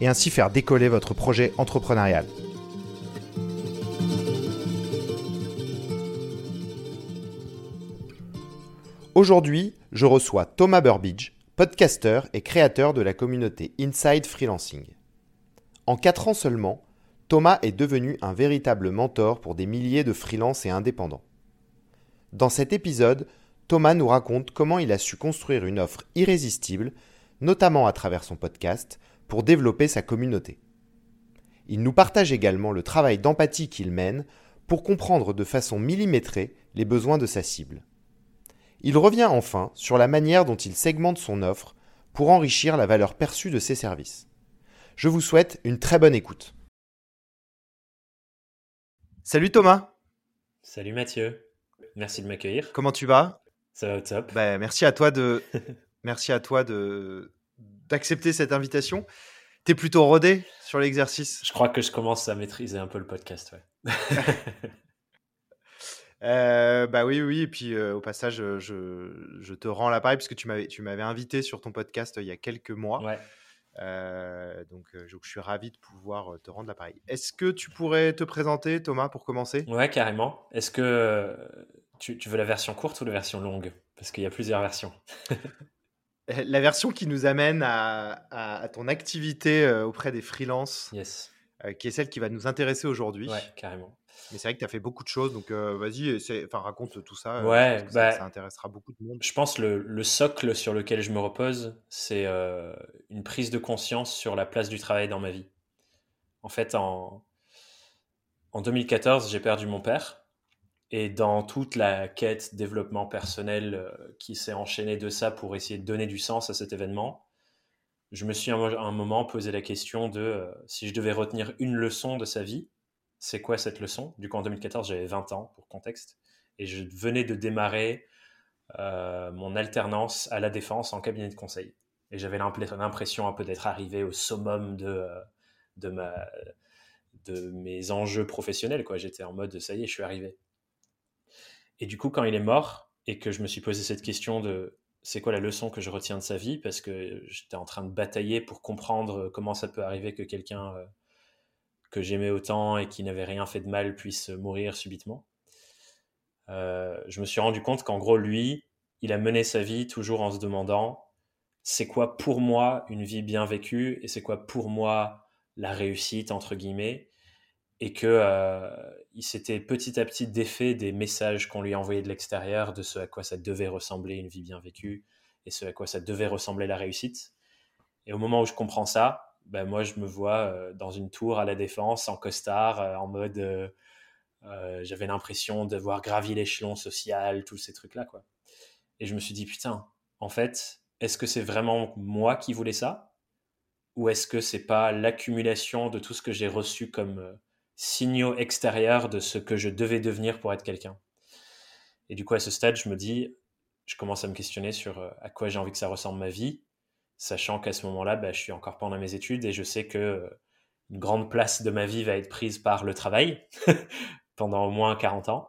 et ainsi faire décoller votre projet entrepreneurial. Aujourd'hui, je reçois Thomas Burbidge, podcaster et créateur de la communauté Inside Freelancing. En 4 ans seulement, Thomas est devenu un véritable mentor pour des milliers de freelances et indépendants. Dans cet épisode, Thomas nous raconte comment il a su construire une offre irrésistible, notamment à travers son podcast, pour développer sa communauté. Il nous partage également le travail d'empathie qu'il mène pour comprendre de façon millimétrée les besoins de sa cible. Il revient enfin sur la manière dont il segmente son offre pour enrichir la valeur perçue de ses services. Je vous souhaite une très bonne écoute. Salut Thomas. Salut Mathieu. Merci de m'accueillir. Comment tu vas? Ça va au top. Ben, merci à toi de merci à toi de d'accepter cette invitation. Tu es plutôt rodé sur l'exercice? Je crois que je commence à maîtriser un peu le podcast. Ouais. euh, bah oui, oui. Et puis euh, au passage, je, je te rends l'appareil parce que tu m'avais, tu m'avais invité sur ton podcast il y a quelques mois. Ouais. Euh, donc je, je suis ravi de pouvoir te rendre l'appareil. Est-ce que tu pourrais te présenter, Thomas, pour commencer? Ouais, carrément. Est-ce que tu, tu, veux la version courte ou la version longue? Parce qu'il y a plusieurs versions. la version qui nous amène à, à, à ton activité euh, auprès des freelances, yes. euh, qui est celle qui va nous intéresser aujourd'hui. Ouais, carrément. Mais c'est vrai que tu as fait beaucoup de choses, donc euh, vas-y, raconte tout ça. Ouais, bah, ça, ça, intéressera beaucoup de monde. Je pense que le, le socle sur lequel je me repose, c'est une prise de conscience sur la place du travail dans ma vie. En fait, en, en 2014, j'ai perdu mon père. Et dans toute la quête développement personnel euh, qui s'est enchaînée de ça pour essayer de donner du sens à cet événement, je me suis à un moment posé la question de euh, si je devais retenir une leçon de sa vie, c'est quoi cette leçon? Du coup, en 2014, j'avais 20 ans pour contexte, et je venais de démarrer euh, mon alternance à la défense en cabinet de conseil. Et j'avais l'impression un peu d'être arrivé au summum de, de, ma, de mes enjeux professionnels. J'étais en mode ça y est, je suis arrivé. Et du coup, quand il est mort et que je me suis posé cette question de c'est quoi la leçon que je retiens de sa vie, parce que j'étais en train de batailler pour comprendre comment ça peut arriver que quelqu'un euh, que j'aimais autant et qui n'avait rien fait de mal puisse mourir subitement. Euh, je me suis rendu compte qu'en gros, lui, il a mené sa vie toujours en se demandant c'est quoi pour moi une vie bien vécue et c'est quoi pour moi la réussite, entre guillemets et que euh, il s'était petit à petit défait des messages qu'on lui envoyait de l'extérieur, de ce à quoi ça devait ressembler une vie bien vécue et ce à quoi ça devait ressembler la réussite. Et au moment où je comprends ça, ben moi je me vois euh, dans une tour à la défense en costard, euh, en mode j'avais l'impression d'avoir gravi l'échelon social, tous ces trucs là quoi. Et je me suis dit putain, en fait, est-ce que c'est vraiment moi qui voulais ça? Ou est-ce que c'est pas l'accumulation de tout ce que j'ai reçu comme signaux extérieurs de ce que je devais devenir pour être quelqu'un. Et du coup, à ce stade, je me dis, je commence à me questionner sur euh, à quoi j'ai envie que ça ressemble ma vie, sachant qu'à ce moment-là, bah, je suis encore pendant mes études et je sais que euh, une grande place de ma vie va être prise par le travail pendant au moins 40 ans.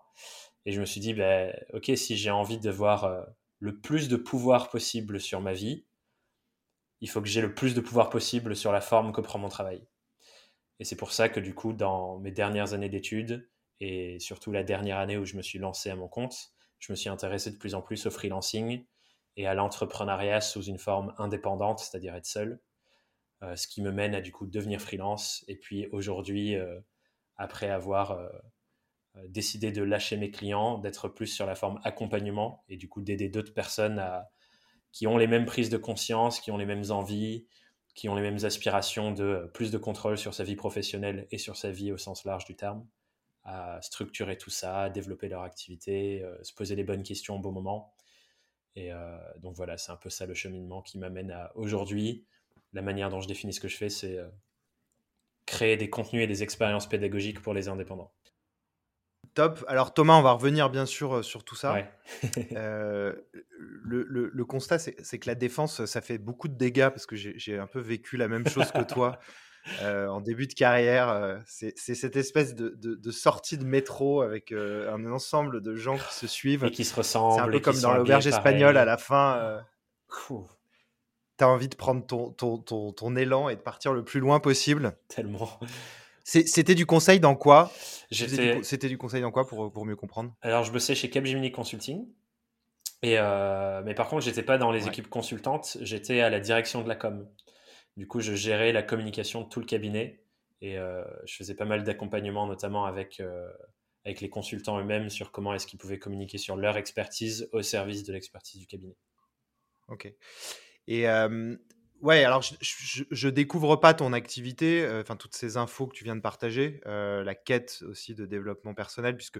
Et je me suis dit, bah, ok, si j'ai envie d'avoir euh, le plus de pouvoir possible sur ma vie, il faut que j'ai le plus de pouvoir possible sur la forme que prend mon travail. Et c'est pour ça que du coup, dans mes dernières années d'études, et surtout la dernière année où je me suis lancé à mon compte, je me suis intéressé de plus en plus au freelancing et à l'entrepreneuriat sous une forme indépendante, c'est-à-dire être seul. Euh, ce qui me mène à du coup devenir freelance. Et puis aujourd'hui, euh, après avoir euh, décidé de lâcher mes clients, d'être plus sur la forme accompagnement et du coup d'aider d'autres personnes qui ont les mêmes prises de conscience, qui ont les mêmes envies, qui ont les mêmes aspirations de plus de contrôle sur sa vie professionnelle et sur sa vie au sens large du terme, à structurer tout ça, à développer leur activité, euh, se poser les bonnes questions au bon moment. Et euh, donc voilà, c'est un peu ça le cheminement qui m'amène à aujourd'hui. La manière dont je définis ce que je fais, c'est euh, créer des contenus et des expériences pédagogiques pour les indépendants. Top. Alors Thomas, on va revenir bien sûr euh, sur tout ça. Euh, le, constat, c'est que la défense, ça fait beaucoup de dégâts parce que j'ai un peu vécu la même chose que toi euh, en début de carrière. c'est cette espèce de, sortie de métro avec un ensemble de gens qui se suivent. Et qui se ressemblent. C'est un peu comme dans l'auberge espagnole à la fin. tu as envie de prendre ton, ton, ton, élan et de partir le plus loin possible. Tellement. C'était du conseil dans quoi? C'était du conseil dans quoi pour, pour mieux comprendre? Alors, je bossais chez Capgemini Consulting. Et euh, mais par contre, j'étais pas dans les équipes consultantes, j'étais à la direction de la com. Du coup, je gérais la communication de tout le cabinet et euh, je faisais pas mal d'accompagnement, notamment avec, euh, avec les consultants eux-mêmes sur comment est-ce qu'ils pouvaient communiquer sur leur expertise au service de l'expertise du cabinet. Ok. Et Ouais, alors je, je, découvre pas ton activité, euh, enfin toutes ces infos que tu viens de partager, euh, la quête aussi de développement personnel, puisque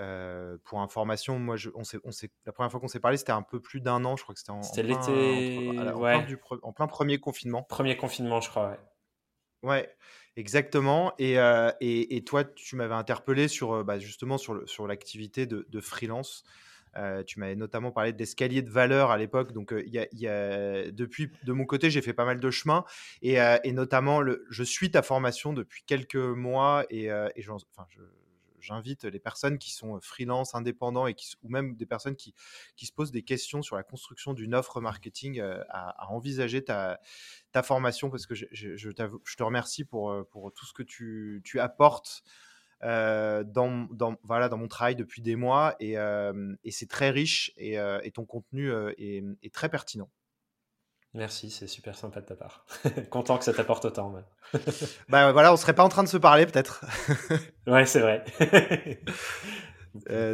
euh, pour information, moi, je, on on la première fois qu'on s'est parlé, c'était un peu plus d'un an, je crois que c'était en, c'était l'été, en, plein premier confinement. Premier confinement, je crois. Ouais, ouais exactement. Et, et, et, toi, tu m'avais interpellé sur bah, justement sur, sur l'activité de, de freelance. Euh, tu m'avais notamment parlé d'escalier de valeur à l'époque. Donc, a, depuis, de mon côté, j'ai fait pas mal de chemin. Et, notamment, le, je suis ta formation depuis quelques mois. Et, j'invite les personnes qui sont freelance, indépendants, et ou même des personnes qui, se posent des questions sur la construction d'une offre marketing à, envisager ta, formation parce que je, te remercie pour, tout ce que tu apportes euh, dans, dans, voilà, dans mon travail depuis des mois et, euh, et c'est très riche et, euh, et ton contenu est, est, très pertinent. Merci, c'est super sympa de ta part. Content que ça t'apporte autant. bah voilà, on serait pas en train de se parler peut-être. ouais, c'est vrai.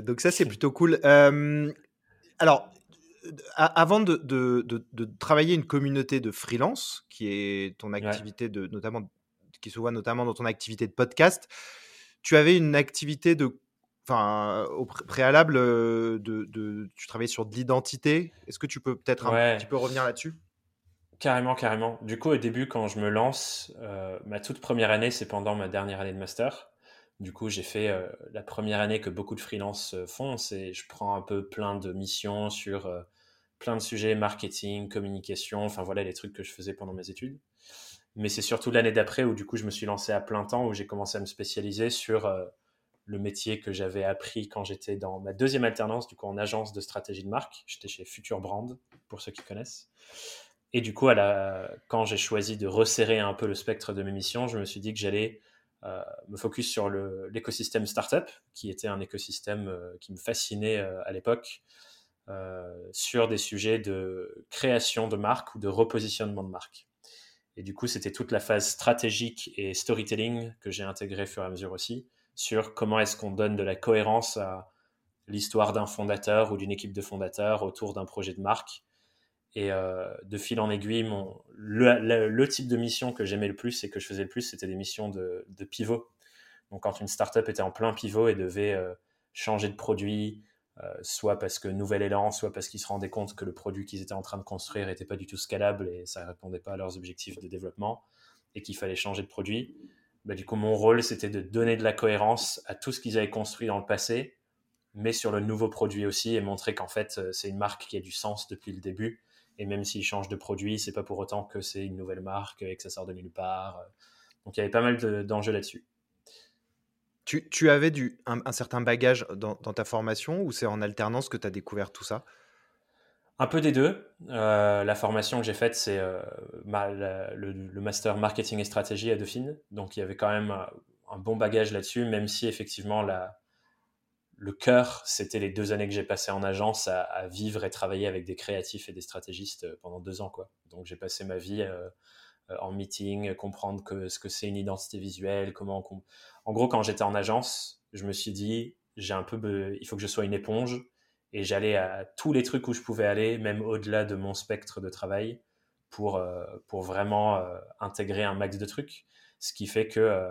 donc ça, c'est plutôt cool. alors, avant de, de, de, travailler une communauté de freelance, qui est ton activité de notamment qui se voit notamment dans ton activité de podcast, tu avais une activité de enfin, au préalable, de, de, tu travaillais sur de l'identité. Est-ce que tu peux peut-être un petit peu revenir là-dessus? Carrément, carrément. Du coup, au début, quand je me lance, ma toute première année, c'est pendant ma dernière année de master. Du coup, j'ai fait la première année que beaucoup de freelance font, c'est je prends un peu plein de missions sur plein de sujets, marketing, communication, enfin voilà les trucs que je faisais pendant mes études. Mais c'est surtout l'année d'après où du coup je me suis lancé à plein temps, où j'ai commencé à me spécialiser sur euh, le métier que j'avais appris quand j'étais dans ma deuxième alternance, du coup en agence de stratégie de marque. J'étais chez Future Brand, pour ceux qui connaissent. Et du coup, quand j'ai choisi de resserrer un peu le spectre de mes missions, je me suis dit que j'allais euh, me focus sur l'écosystème startup, qui était un écosystème euh, qui me fascinait à l'époque, sur des sujets de création de marque ou de repositionnement de marque. Et du coup, c'était toute la phase stratégique et storytelling que j'ai intégré au fur et à mesure aussi, sur comment est-ce qu'on donne de la cohérence à l'histoire d'un fondateur ou d'une équipe de fondateurs autour d'un projet de marque. Et euh, de fil en aiguille, mon, le, type de mission que j'aimais le plus et que je faisais le plus, c'était des missions de, pivot. Donc quand une startup était en plein pivot et devait euh, changer de produit, euh, soit parce que nouvel élan, soit parce qu'ils se rendaient compte que le produit qu'ils étaient en train de construire n'était pas du tout scalable et ça ne répondait pas à leurs objectifs de développement et qu'il fallait changer de produit. Bah, du coup, mon rôle, c'était de donner de la cohérence à tout ce qu'ils avaient construit dans le passé, mais sur le nouveau produit aussi et montrer qu'en fait, euh, c'est une marque qui a du sens depuis le début. Et même s'ils changent de produit, c'est pas pour autant que c'est une nouvelle marque et que ça sort de nulle part. Donc il y avait pas mal d'enjeux là-dessus. Tu, avais du, un, certain bagage dans, ta formation ou c'est en alternance que tu as découvert tout ça? Un peu des deux. Euh, la formation que j'ai faite, c'est euh, le, master marketing et stratégie à Dauphine. Donc il y avait quand même un, bon bagage là-dessus, même si effectivement la, le cœur, c'était les deux années que j'ai passées en agence à, vivre et travailler avec des créatifs et des stratégistes euh, pendant deux ans. Quoi. Donc j'ai passé ma vie en meeting, comprendre que, ce que c'est une identité visuelle, comment En gros, quand j'étais en agence, je me suis dit, j'ai un peu, il faut que je sois une éponge et j'allais à tous les trucs où je pouvais aller, même au-delà de mon spectre de travail, pour, euh, pour vraiment euh, intégrer un max de trucs. Ce qui fait que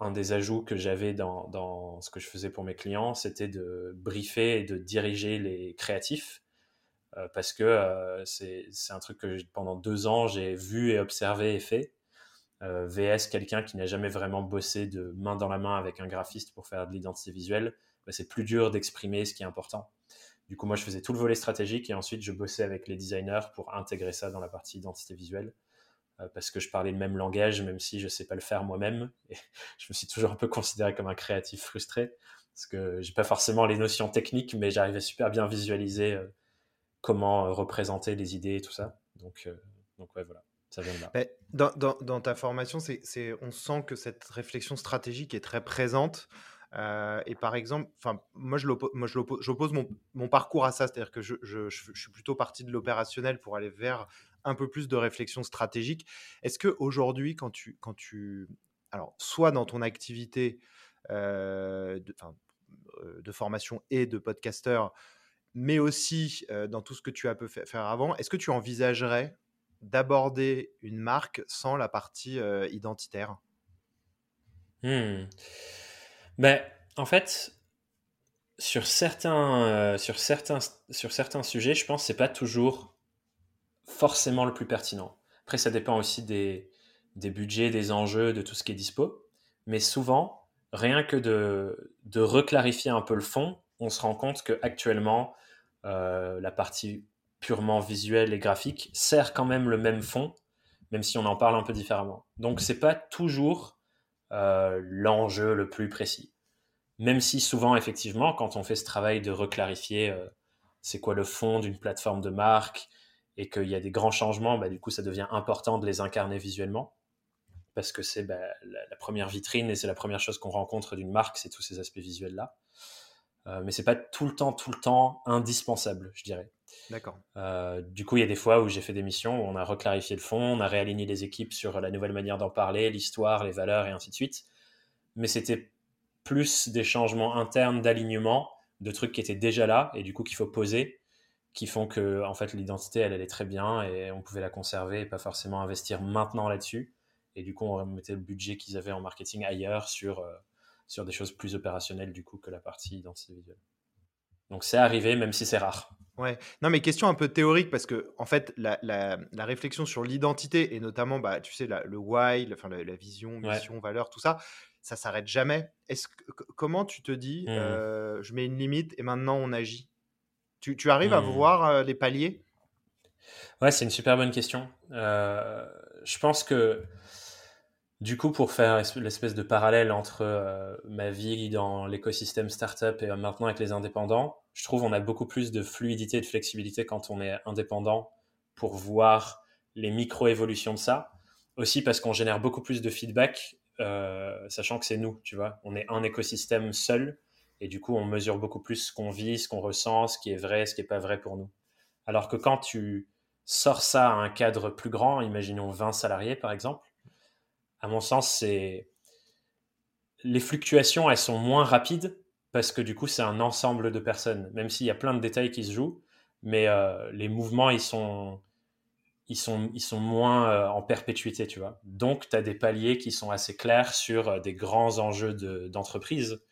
un des ajouts que j'avais dans, dans, ce que je faisais pour mes clients, c'était de briefer et de diriger les créatifs euh, parce que euh, c'est un truc que pendant deux ans j'ai vu et observé et fait. VS quelqu'un qui n'a jamais vraiment bossé de main dans la main avec un graphiste pour faire de l'identité visuelle, bah, c'est plus dur d'exprimer ce qui est important. Du coup, moi, je faisais tout le volet stratégique et ensuite, je bossais avec les designers pour intégrer ça dans la partie identité visuelle. Euh, parce que je parlais le même langage, même si je ne sais pas le faire moi-même. Et je me suis toujours un peu considéré comme un créatif frustré, parce que j'ai pas forcément les notions techniques, mais j'arrivais super bien à visualiser euh, comment euh, représenter les idées et tout ça. Donc, donc ouais, voilà. Là. Dans, ta formation, on sent que cette réflexion stratégique est très présente. et par exemple, moi, je, j'oppose mon, parcours à ça, c'est-à-dire que je, suis plutôt parti de l'opérationnel pour aller vers un peu plus de réflexion stratégique. Est-ce que aujourd'hui, quand tu, quand tu, alors, soit dans ton activité euh, de, euh, de, formation et de podcasteur, mais aussi euh, dans tout ce que tu as pu faire avant, est-ce que tu envisagerais d'aborder une marque sans la partie identitaire mmh. ben, En fait, sur certains, sur, certains, sur certains sujets, je pense que ce n'est pas toujours forcément le plus pertinent. Après, ça dépend aussi des, des budgets, des enjeux, de tout ce qui est dispo. Mais souvent, rien que de, de reclarifier un peu le fond, on se rend compte que actuellement, euh, la partie purement visuelle et graphique sert quand même le même fond, même si on en parle un peu différemment. Donc, c'est pas toujours euh, l'enjeu le plus précis. Même si souvent, effectivement, quand on fait ce travail de reclarifier euh, c'est quoi le fond d'une plateforme de marque, et qu'il y a des grands changements, bah, du coup, ça devient important de les incarner visuellement parce que c'est bah, la, première vitrine et c'est la première chose qu'on rencontre d'une marque, c'est tous ces aspects visuels-là. Euh, mais c'est pas tout le temps, tout le temps indispensable, je dirais. D'accord. Euh, du coup, il y a des fois où j'ai fait des missions où on a reclarifié le fond, on a réaligné les équipes sur la nouvelle manière d'en parler, l'histoire, les valeurs et ainsi de suite. Mais c'était plus des changements internes d'alignement, de trucs qui étaient déjà là et du coup qu'il faut poser qui font que en fait l'identité elle, est très bien et on pouvait la conserver et pas forcément investir maintenant là-dessus et du coup on mettait le budget qu'ils avaient en marketing ailleurs sur euh, sur des choses plus opérationnelles du coup que la partie identité visuelle. Donc c'est arrivé même si c'est rare. Ouais. Non, mais question un peu théorique parce que en fait, la, la, la réflexion sur l'identité et notamment, bah, tu sais, le why, enfin la, vision, mission, valeur, tout ça, ça s'arrête jamais. Est-ce comment tu te dis, mmh. euh, je mets une limite et maintenant on agit? Tu, arrives à hmm. voir euh, les paliers? Ouais, c'est une super bonne question. Euh, je pense que du coup, pour faire l'espèce de parallèle entre euh, ma vie dans l'écosystème startup et maintenant avec les indépendants, je trouve on a beaucoup plus de fluidité et de flexibilité quand on est indépendant pour voir les micro-évolutions de ça. Aussi parce qu'on génère beaucoup plus de feedback, sachant que c'est nous, tu vois. On est un écosystème seul et du coup, on mesure beaucoup plus ce qu'on vit, ce qu'on ressent, ce qui est vrai, ce qui n'est pas vrai pour nous. Alors que quand tu sors ça à un cadre plus grand, imaginons 20 salariés par exemple, à mon sens, c'est les fluctuations, elles sont moins rapides parce que du coup, c'est un ensemble de personnes, même s'il y a plein de détails qui se jouent, mais euh, les mouvements, ils sont, ils sont, ils sont moins euh, en perpétuité, tu vois. Donc, tu as des paliers qui sont assez clairs sur euh, des grands enjeux d'entreprise.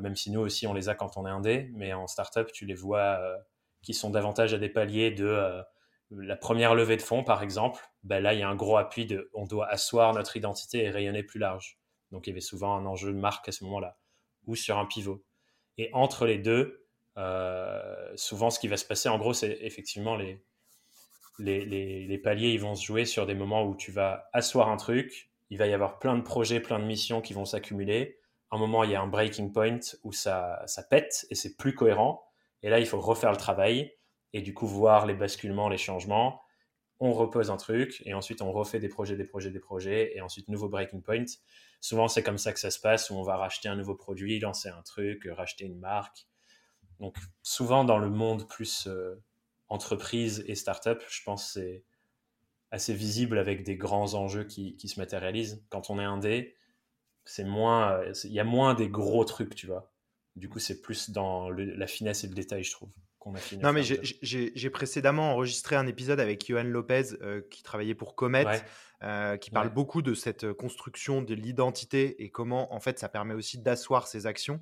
Même si nous aussi on les a quand on est indé, mais en startup tu les vois qui sont davantage à des paliers de la première levée de fonds par exemple. Ben là il y a un gros appui de on doit asseoir notre identité et rayonner plus large. Donc il y avait souvent un enjeu de marque à ce moment-là ou sur un pivot. Et entre les deux, souvent ce qui va se passer en gros c'est effectivement les, les, les, les, paliers, ils vont se jouer sur des moments où tu vas asseoir un truc, il va y avoir plein de projets, plein de missions qui vont s'accumuler, un moment, il y a un breaking point où ça, ça pète et c'est plus cohérent. Et là, il faut refaire le travail et du coup voir les basculements, les changements. On repose un truc et ensuite on refait des projets, des projets, des projets et ensuite nouveau breaking point. Souvent, c'est comme ça que ça se passe où on va racheter un nouveau produit, lancer un truc, racheter une marque. Donc, souvent dans le monde plus euh, entreprise et startup, je pense c'est assez visible avec des grands enjeux qui, se matérialisent. Quand on est un dé, c'est moins, euh, il y a moins des gros trucs, tu vois. Du coup, c'est plus dans la finesse et le détail, je trouve. Qu'on a fini non, mais j'ai précédemment enregistré un épisode avec Johan Lopez euh, qui travaillait pour Comet, euh, qui parle beaucoup de cette construction de l'identité et comment, en fait, ça permet aussi d'asseoir ses actions.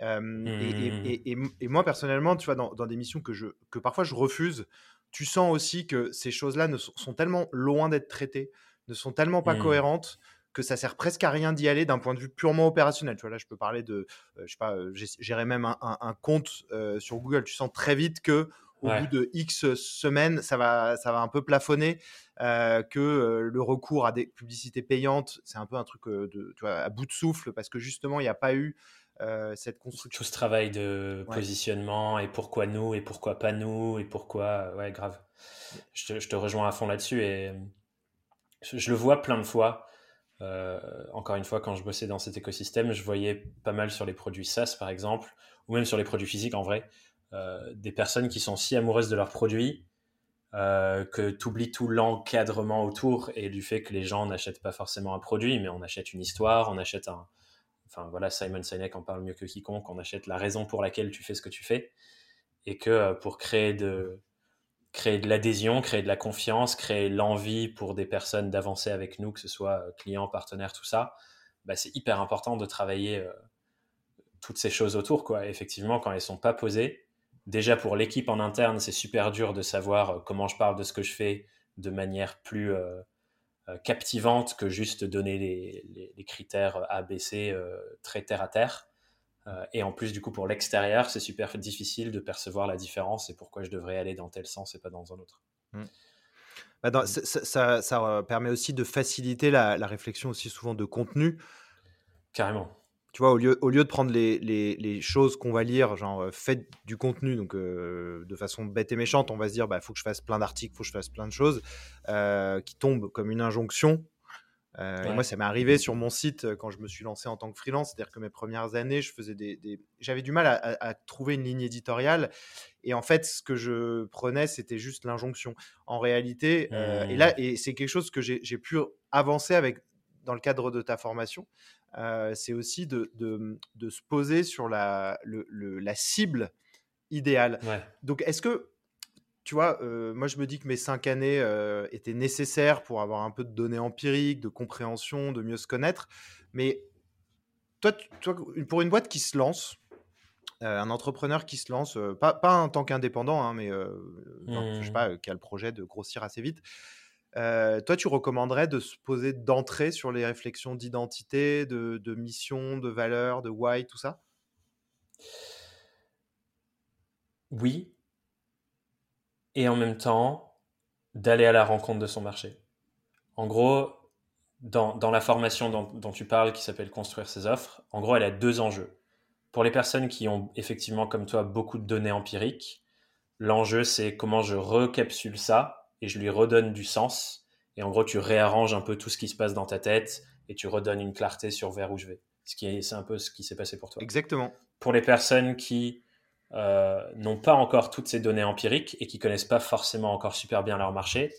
Mmh, et, et, moi, personnellement, tu vois, dans, dans, des missions que, je, que parfois je refuse, tu sens aussi que ces choses-là sont, sont tellement loin d'être traitées ne sont tellement pas mmh. cohérentes que ça sert presque à rien d'y aller d'un point de vue purement opérationnel. Tu vois, là, je peux parler de, je sais pas, gérer même un, compte sur Google. Tu sens très vite que au bout de X semaines, ça va, ça va un peu plafonner, que le recours à des publicités payantes, c'est un peu un truc de, tu vois, à bout de souffle parce que justement, il n'y a pas eu cette construction. Tout ce travail de positionnement et pourquoi nous et pourquoi pas nous et pourquoi, ouais, grave. Je te, je te rejoins à fond là-dessus et je, le vois plein de fois. Encore une fois, quand je bossais dans cet écosystème, je voyais pas mal sur les produits SaaS, par exemple, ou même sur les produits physiques en vrai, euh, des personnes qui sont si amoureuses de leurs produits euh, que tu oublies tout l'encadrement autour et du fait que les gens n'achètent pas forcément un produit, mais on achète une histoire, on achète un. Enfin voilà, Simon Sinek en parle mieux que quiconque, on achète la raison pour laquelle tu fais ce que tu fais. Et que euh, pour créer de, créer de l'adhésion, créer de la confiance, créer l'envie pour des personnes d'avancer avec nous, que ce soit clients, partenaires, tout ça, bah, c'est hyper important de travailler toutes ces choses autour. Quoi. effectivement, quand elles sont pas posées, déjà pour l'équipe en interne, c'est super dur de savoir euh, comment je parle de ce que je fais de manière plus euh, euh, captivante que juste donner les, critères ABC très terre à terre. Et en plus, du coup, pour l'extérieur, c'est super difficile de percevoir la différence et pourquoi je devrais aller dans tel sens et pas dans un autre. Mmh. Bah, mmh. ça, permet aussi de faciliter la, la réflexion aussi souvent de contenu. Carrément tu vois, au lieu, au lieu de prendre les, les, choses qu'on va lire, genre euh, faites du contenu, donc euh, de façon bête et méchante, on va se dire, bah, faut que je fasse plein d'articles, faut que je fasse plein de choses euh, qui tombent comme une injonction. Et moi, ça m'est arrivé sur mon site quand je me suis lancé en tant que freelance, c'est-à-dire que mes premières années, je faisais des, j'avais du mal à, trouver une ligne éditoriale. Et en fait, ce que je prenais, c'était juste l'injonction. En réalité, et là, mmh. et c'est quelque chose que j'ai pu avancer avec dans le cadre de ta formation, euh, c'est aussi de, de, se poser sur la, le, la cible idéale. Donc, est-ce que, tu vois, euh, moi je me dis que mes cinq années euh, étaient nécessaires pour avoir un peu de données empiriques, de compréhension, de mieux se connaître. Mais toi, toi pour une boîte qui se lance, un entrepreneur qui se lance, pas, pas en tant qu'indépendant, hein, mais je sais mmh. pas, qui a le projet de grossir assez vite, euh, toi, tu recommanderais de se poser d'entrée sur les réflexions d'identité, de, mission, de valeur, de why, tout ça? Oui. Et en même temps, d'aller à la rencontre de son marché. En gros, dans, la formation dont, dont, tu parles, qui s'appelle Construire ses offres, en gros, elle a deux enjeux. Pour les personnes qui ont effectivement, comme toi, beaucoup de données empiriques, l'enjeu, c'est comment je recapsule ça et je lui redonne du sens. Et en gros, tu réarranges un peu tout ce qui se passe dans ta tête et tu redonnes une clarté sur vers où je vais. Ce qui est, c'est un peu ce qui s'est passé pour toi. Exactement. Pour les personnes qui euh, n'ont pas encore toutes ces données empiriques et qui connaissent pas forcément encore super bien leur marché,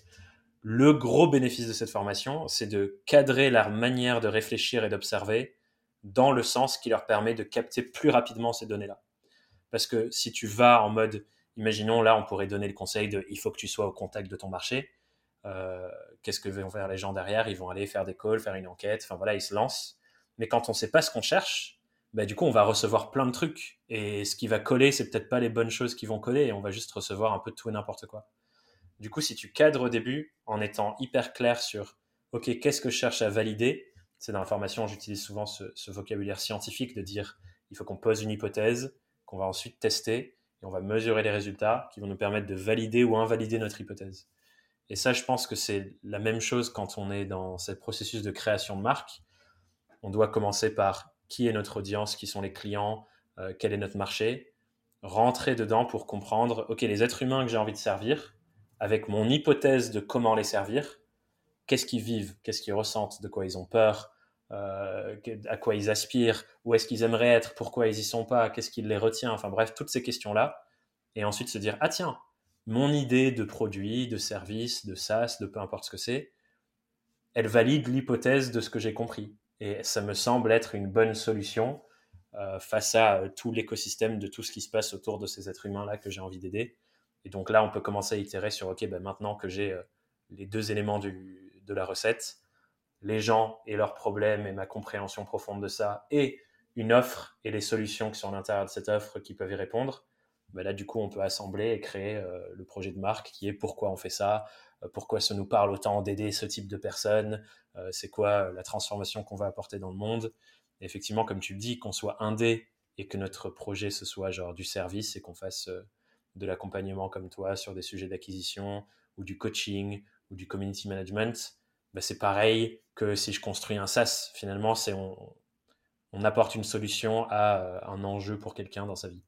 le gros bénéfice de cette formation, c'est de cadrer leur manière de réfléchir et d'observer dans le sens qui leur permet de capter plus rapidement ces données-là. Parce que si tu vas en mode Imaginons là, on pourrait donner le conseil de il faut que tu sois au contact de ton marché. Euh, qu'est-ce que vont faire les gens derrière? Ils vont aller faire des calls, faire une enquête. Enfin voilà, ils se lancent. Mais quand on ne sait pas ce qu'on cherche, bah, du coup, on va recevoir plein de trucs. Et ce qui va coller, c'est peut-être pas les bonnes choses qui vont coller. Et on va juste recevoir un peu tout et n'importe quoi. Du coup, si tu cadres au début en étant hyper clair sur OK, qu'est-ce que je cherche à valider C'est dans la formation, j'utilise souvent ce, ce vocabulaire scientifique de dire il faut qu'on pose une hypothèse, qu'on va ensuite tester et on va mesurer les résultats qui vont nous permettre de valider ou invalider notre hypothèse. Et ça, je pense que c'est la même chose quand on est dans ce processus de création de marque. On doit commencer par qui est notre audience, qui sont les clients, euh, quel est notre marché, rentrer dedans pour comprendre, OK, les êtres humains que j'ai envie de servir, avec mon hypothèse de comment les servir, qu'est-ce qu'ils vivent, qu'est-ce qu'ils ressentent, de quoi ils ont peur, euh, à quoi ils aspirent, où est-ce qu'ils aimeraient être, pourquoi ils y sont pas, qu'est-ce qui les retient, enfin bref, toutes ces questions-là. Et ensuite se dire, ah tiens, mon idée de produit, de service, de SaaS, de peu importe ce que c'est, elle valide l'hypothèse de ce que j'ai compris. Et ça me semble être une bonne solution euh, face à euh, tout l'écosystème de tout ce qui se passe autour de ces êtres humains-là que j'ai envie d'aider. Et donc là, on peut commencer à itérer sur, OK, ben maintenant que j'ai les deux éléments de la recette, les gens et leurs problèmes et ma compréhension profonde de ça et une offre et les solutions qui sont à l'intérieur de cette offre qui peuvent y répondre, bah là, du coup, on peut assembler et créer le projet de marque qui est pourquoi on fait ça, pourquoi ça nous parle autant d'aider ce type de personnes, c'est quoi la transformation qu'on va apporter dans le monde? effectivement, comme tu le dis, qu'on soit indé et que notre projet ce soit genre du service et qu'on fasse de l'accompagnement comme toi sur des sujets d'acquisition ou du coaching ou du community management, bah c'est pareil que si je construis un SaaS. Finalement, c'est on, apporte une solution à euh, un enjeu pour quelqu'un dans sa vie,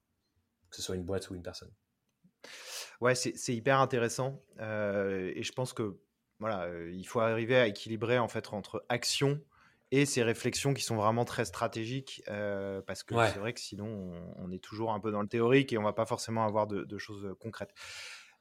que ce soit une boîte ou une personne. Ouais, c'est hyper intéressant euh, et je pense que voilà, euh, il faut arriver à équilibrer en fait entre action et ces réflexions qui sont vraiment très stratégiques, euh, parce que c'est vrai que sinon, on, est toujours un peu dans le théorique et on va pas forcément avoir de, choses concrètes.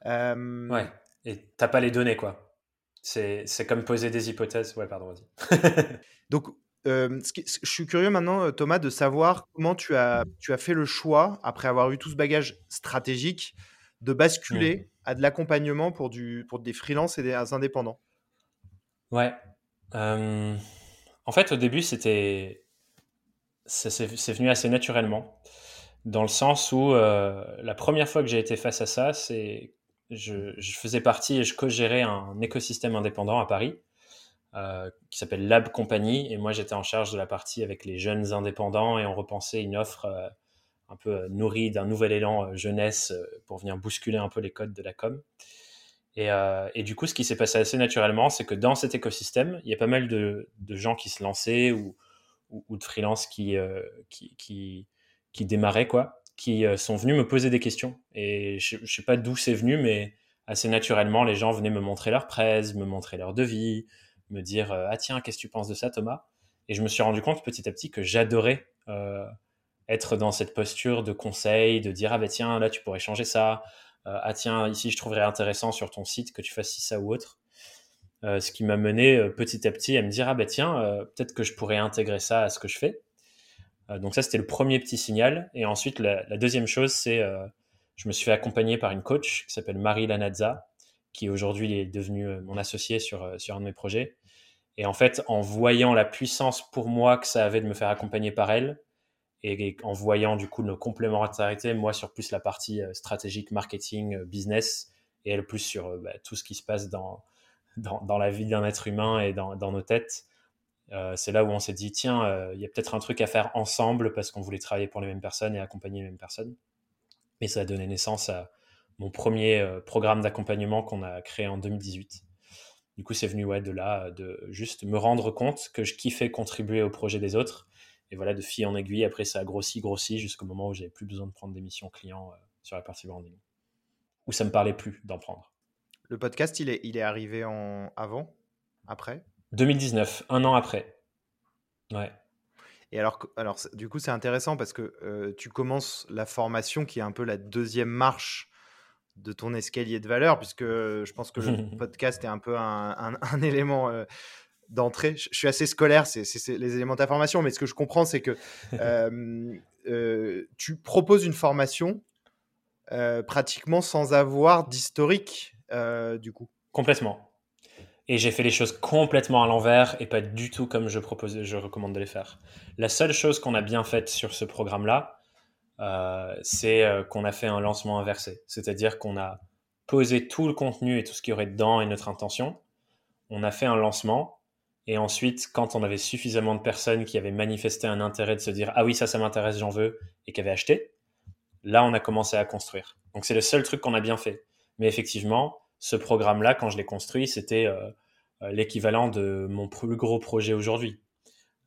Ouais, et t'as pas les données, quoi. C'est comme poser des hypothèses. Ouais, pardon, vas-y. Donc, je suis curieux maintenant, Thomas, de savoir comment tu as, tu as fait le choix, après avoir eu tout ce bagage stratégique, de basculer mmh. à de l'accompagnement pour, pour des freelances et des indépendants. Ouais. En fait, au début, c'était. C'est venu assez naturellement, dans le sens où euh, la première fois que j'ai été face à ça, c'est. Je, je, faisais partie et je co-gérais un écosystème indépendant à Paris euh, qui s'appelle Lab Company. Et moi, j'étais en charge de la partie avec les jeunes indépendants et on repensait une offre euh, un peu nourrie d'un nouvel élan jeunesse pour venir bousculer un peu les codes de la com. Euh, et, du coup, ce qui s'est passé assez naturellement, c'est que dans cet écosystème, il y a pas mal de, gens qui se lançaient ou, de freelance qui, euh, qui, qui, démarraient, quoi, qui euh, sont venus me poser des questions. Et je ne sais pas d'où c'est venu, mais assez naturellement, les gens venaient me montrer leur presse, me montrer leur devis, me dire Ah tiens, qu'est-ce que tu penses de ça, Thomas? Et je me suis rendu compte petit à petit que j'adorais être dans cette posture de conseil, de dire Ah ben tiens, là, tu pourrais changer ça euh, ah tiens, ici je trouverais intéressant sur ton site que tu fasses ça ou autre. Euh, ce qui m'a mené euh, petit à petit à me dire ah ben tiens peut-être que je pourrais intégrer ça à ce que je fais. donc ça c'était le premier petit signal et ensuite la, deuxième chose c'est je me suis fait accompagner par une coach qui s'appelle Marie Lanazza qui aujourd'hui est devenue mon associée sur sur un de mes projets. Et en fait en voyant la puissance pour moi que ça avait de me faire accompagner par elle, et en voyant du coup nos complémentarités, moi sur plus la partie euh, stratégique, marketing, euh, business, et elle plus sur euh, bah, tout ce qui se passe dans, dans, la vie d'un être humain et dans, nos têtes. c'est là où on s'est dit, tiens, il y a peut-être un truc à faire ensemble parce qu'on voulait travailler pour les mêmes personnes et accompagner les mêmes personnes. Et ça a donné naissance à mon premier programme d'accompagnement qu'on a créé en 2018. Du coup, c'est venu ouais, de là, de juste me rendre compte que je kiffais contribuer au projet des autres et voilà, de fil en aiguille, après ça a grossi, grossi, jusqu'au moment où j'avais plus besoin de prendre des missions clients euh, sur la partie branding. Où ça me parlait plus d'en prendre. Le podcast, il est, il est arrivé en avant? Après? 2019, un an après. Ouais. Et alors, alors du coup, c'est intéressant parce que euh, tu commences la formation qui est un peu la deuxième marche de ton escalier de valeur, puisque je pense que le podcast est un peu un, un, élément euh, d'entrée. Je, suis assez scolaire, c'est les éléments d'information, mais ce que je comprends, c'est que euh, euh, tu proposes une formation euh, pratiquement sans avoir d'historique, du coup. Complètement. Et j'ai fait les choses complètement à l'envers et pas du tout comme je propose, je recommande de les faire. La seule chose qu'on a bien faite sur ce programme-là, c'est qu'on a fait un lancement inversé. C'est-à-dire qu'on a posé tout le contenu et tout ce qu'il y aurait dedans et notre intention. On a fait un lancement et ensuite, quand on avait suffisamment de personnes qui avaient manifesté un intérêt de se dire ah oui ça ça m'intéresse j'en veux et qui avaient acheté, là on a commencé à construire. Donc c'est le seul truc qu'on a bien fait. Mais effectivement, ce programme-là, quand je l'ai construit, c'était euh, euh, l'équivalent de mon plus gros projet aujourd'hui.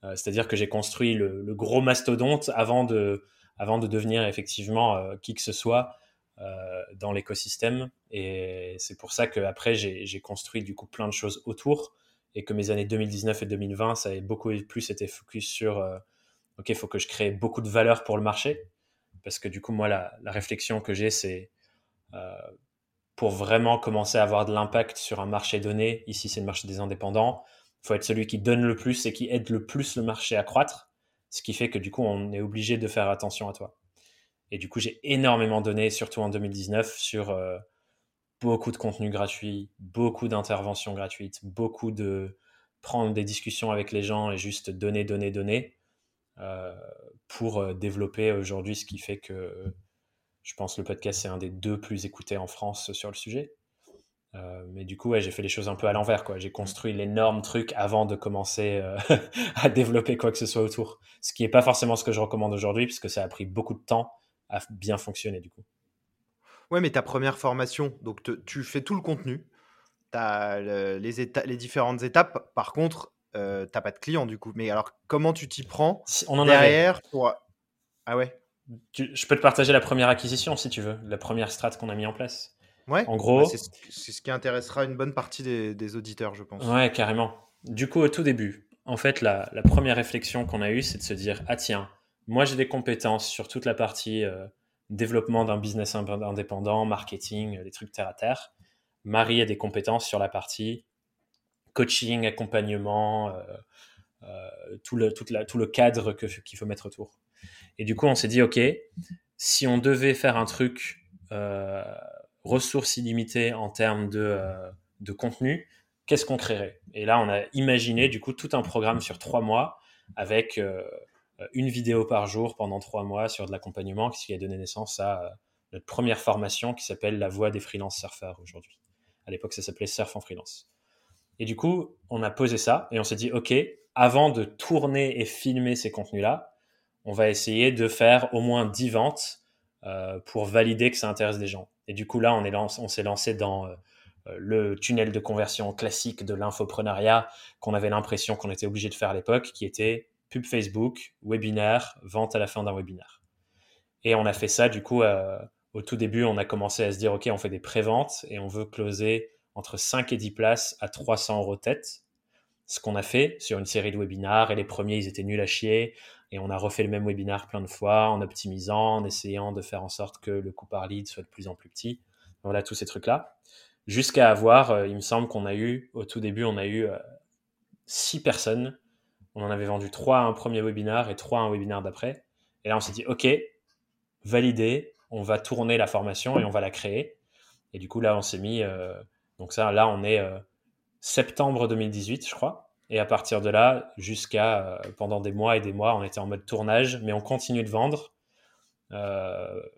Euh, c'est-à-dire que j'ai construit le, gros mastodonte avant de, avant de devenir effectivement qui que ce soit dans l'écosystème. Et c'est pour ça qu'après, j'ai construit du coup plein de choses autour et que mes années 2019 et 2020, ça avait beaucoup plus été focus sur euh, OK, il faut que je crée beaucoup de valeur pour le marché. Parce que du coup, moi, la, réflexion que j'ai, c'est euh, pour vraiment commencer à avoir de l'impact sur un marché donné, ici c'est le marché des indépendants, il faut être celui qui donne le plus et qui aide le plus le marché à croître. Ce qui fait que du coup, on est obligé de faire attention à toi. Et du coup, j'ai énormément donné, surtout en 2019, sur euh, beaucoup de contenu gratuit, beaucoup d'interventions gratuites, beaucoup de prendre des discussions avec les gens et juste donner, donner, donner euh, pour euh, développer aujourd'hui ce qui fait que Je pense le podcast, c'est un des deux plus écoutés en France sur le sujet. Euh, mais du coup, j'ai fait les choses un peu à l'envers. J'ai construit l'énorme truc avant de commencer à développer quoi que ce soit autour. Ce qui n'est pas forcément ce que je recommande aujourd'hui, puisque ça a pris beaucoup de temps à bien fonctionner du coup. Ouais, mais ta première formation, donc tu fais tout le contenu, tu as les, les différentes étapes. Par contre, euh, tu n'as pas de client du coup. Mais alors, comment tu t'y prends On en derrière pour... Ah ouais Je peux te partager la première acquisition si tu veux, la première strat qu'on a mis en place. Ouais. En gros, bah, c'est ce qui intéressera une bonne partie des, auditeurs, je pense. Ouais, carrément. Du coup, au tout début, en fait, la, première réflexion qu'on a eue, c'est de se dire ah tiens, moi j'ai des compétences sur toute la partie euh, développement d'un business indépendant, marketing, des trucs terre à terre. Marie a des compétences sur la partie coaching, accompagnement, euh, euh, tout, le, cadre qu'il faut mettre autour. Et du coup, on s'est dit, OK, si on devait faire un truc euh, ressources illimitées en termes de, de contenu, qu'est-ce qu'on créerait? Et là, on a imaginé du coup tout un programme sur trois mois avec une vidéo par jour pendant trois mois sur de l'accompagnement, qui a donné naissance à notre première formation qui s'appelle La Voix des freelance surfeurs aujourd'hui. À l'époque, ça s'appelait Surf en freelance. Et du coup, on a posé ça et on s'est dit, OK, avant de tourner et filmer ces contenus-là, on va essayer de faire au moins 10 ventes euh, pour valider que ça intéresse des gens. Et du coup, là, on, est on s'est lancé dans euh, le tunnel de conversion classique de l'infoprenariat qu'on avait l'impression qu'on était obligé de faire à l'époque, qui était pub Facebook, webinaire, vente à la fin d'un webinaire. Et on a fait ça, du coup, euh, au tout début, on a commencé à se dire, OK, on fait des préventes et on veut closer entre 5 et 10 places à 300 euros tête. Ce qu'on a fait sur une série de webinars, et les premiers, ils étaient nuls à chier, et on a refait le même webinar plein de fois en optimisant, en essayant de faire en sorte que le coût par lead soit de plus en plus petit. Voilà, tous ces trucs-là. Jusqu'à avoir, euh, il me semble qu'on a eu, au tout début, on a eu 6 euh, personnes. On en avait vendu 3 à un premier webinar et 3 à un webinar d'après. Et là, on s'est dit, OK, validé, on va tourner la formation et on va la créer. Et du coup, là, on s'est mis, euh, donc ça, là, on est euh, septembre 2018, je crois. Et à partir de là, jusqu'à euh, pendant des mois et des mois, on était en mode tournage, mais on continue de vendre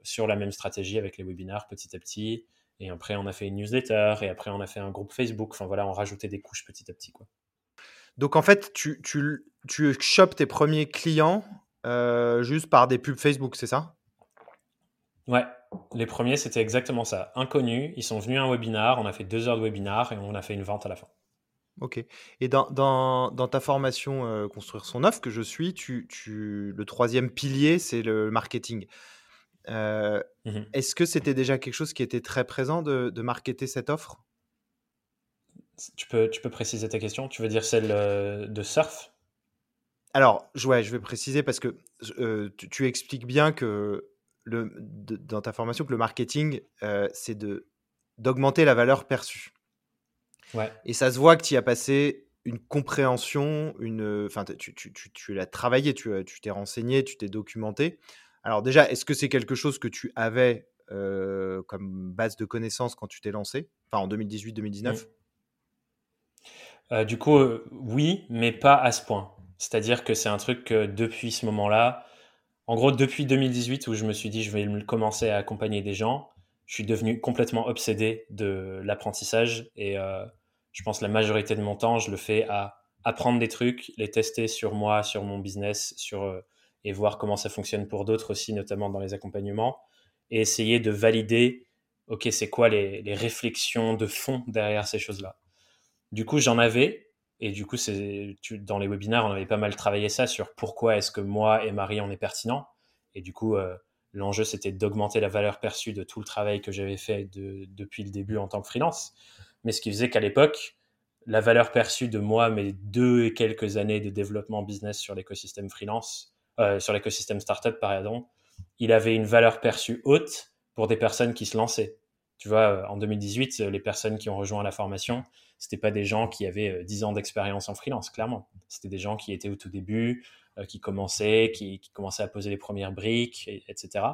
sur la même stratégie avec les webinars petit à petit. Et après, on a fait une newsletter, et après, on a fait un groupe Facebook. Enfin voilà, on rajoutait des couches petit à petit. Quoi. Donc en fait, tu, tu, tu chopes tes premiers clients juste par des pubs Facebook, c'est ça? Ouais, les premiers, c'était exactement ça. Inconnus, ils sont venus à un webinar, on a fait deux heures de webinar et on a fait une vente à la fin. Ok. Et dans, dans, dans ta formation euh, Construire son offre que je suis, tu, tu, le troisième pilier, c'est le marketing. Euh, mmh est-ce que c'était déjà quelque chose qui était très présent de, de marketer cette offre? Tu peux, tu peux préciser ta question? Tu veux dire celle euh, de surf? Alors, ouais, je vais préciser parce que tu, tu, expliques bien que le, dans ta formation que le marketing, euh, c'est de d'augmenter la valeur perçue. Ouais. Et ça se voit que tu y as passé une compréhension, une, enfin, tu, tu, tu, tu l'as travaillé, tu t'es renseigné, tu t'es documenté. Alors déjà, est-ce que c'est quelque chose que tu avais euh, comme base de connaissances quand tu t'es lancé, enfin en 2018-2019 euh, Du coup, oui, mais pas à ce point. C'est-à-dire que c'est un truc que depuis ce moment-là, en gros, depuis 2018, où je me suis dit, je vais commencer à accompagner des gens, je suis devenu complètement obsédé de l'apprentissage. Et euh, je pense la majorité de mon temps, je le fais à apprendre des trucs, les tester sur moi, sur mon business, sur, euh, et voir comment ça fonctionne pour d'autres aussi, notamment dans les accompagnements, et essayer de valider, OK, c'est quoi les réflexions de fond derrière ces choses-là. Du coup, j'en avais, et du coup, dans les webinaires, on avait pas mal travaillé ça sur pourquoi est-ce que moi et Marie, on est pertinent. Et du coup, euh, l'enjeu, c'était d'augmenter la valeur perçue de tout le travail que j'avais fait depuis le début en tant que freelance. Mais ce qui faisait qu'à l'époque, la valeur perçue de moi, mes deux et quelques années de développement business sur l'écosystème freelance, euh, sur l'écosystème startup, pardon, il avait une valeur perçue haute pour des personnes qui se lançaient. Tu vois, euh, en 2018, les personnes qui ont rejoint la formation, c'était pas des gens qui avaient 10 euh, ans d'expérience en freelance, clairement. C'était des gens qui étaient au tout début, euh, qui commençaient, qui, commençaient à poser les premières briques, etc.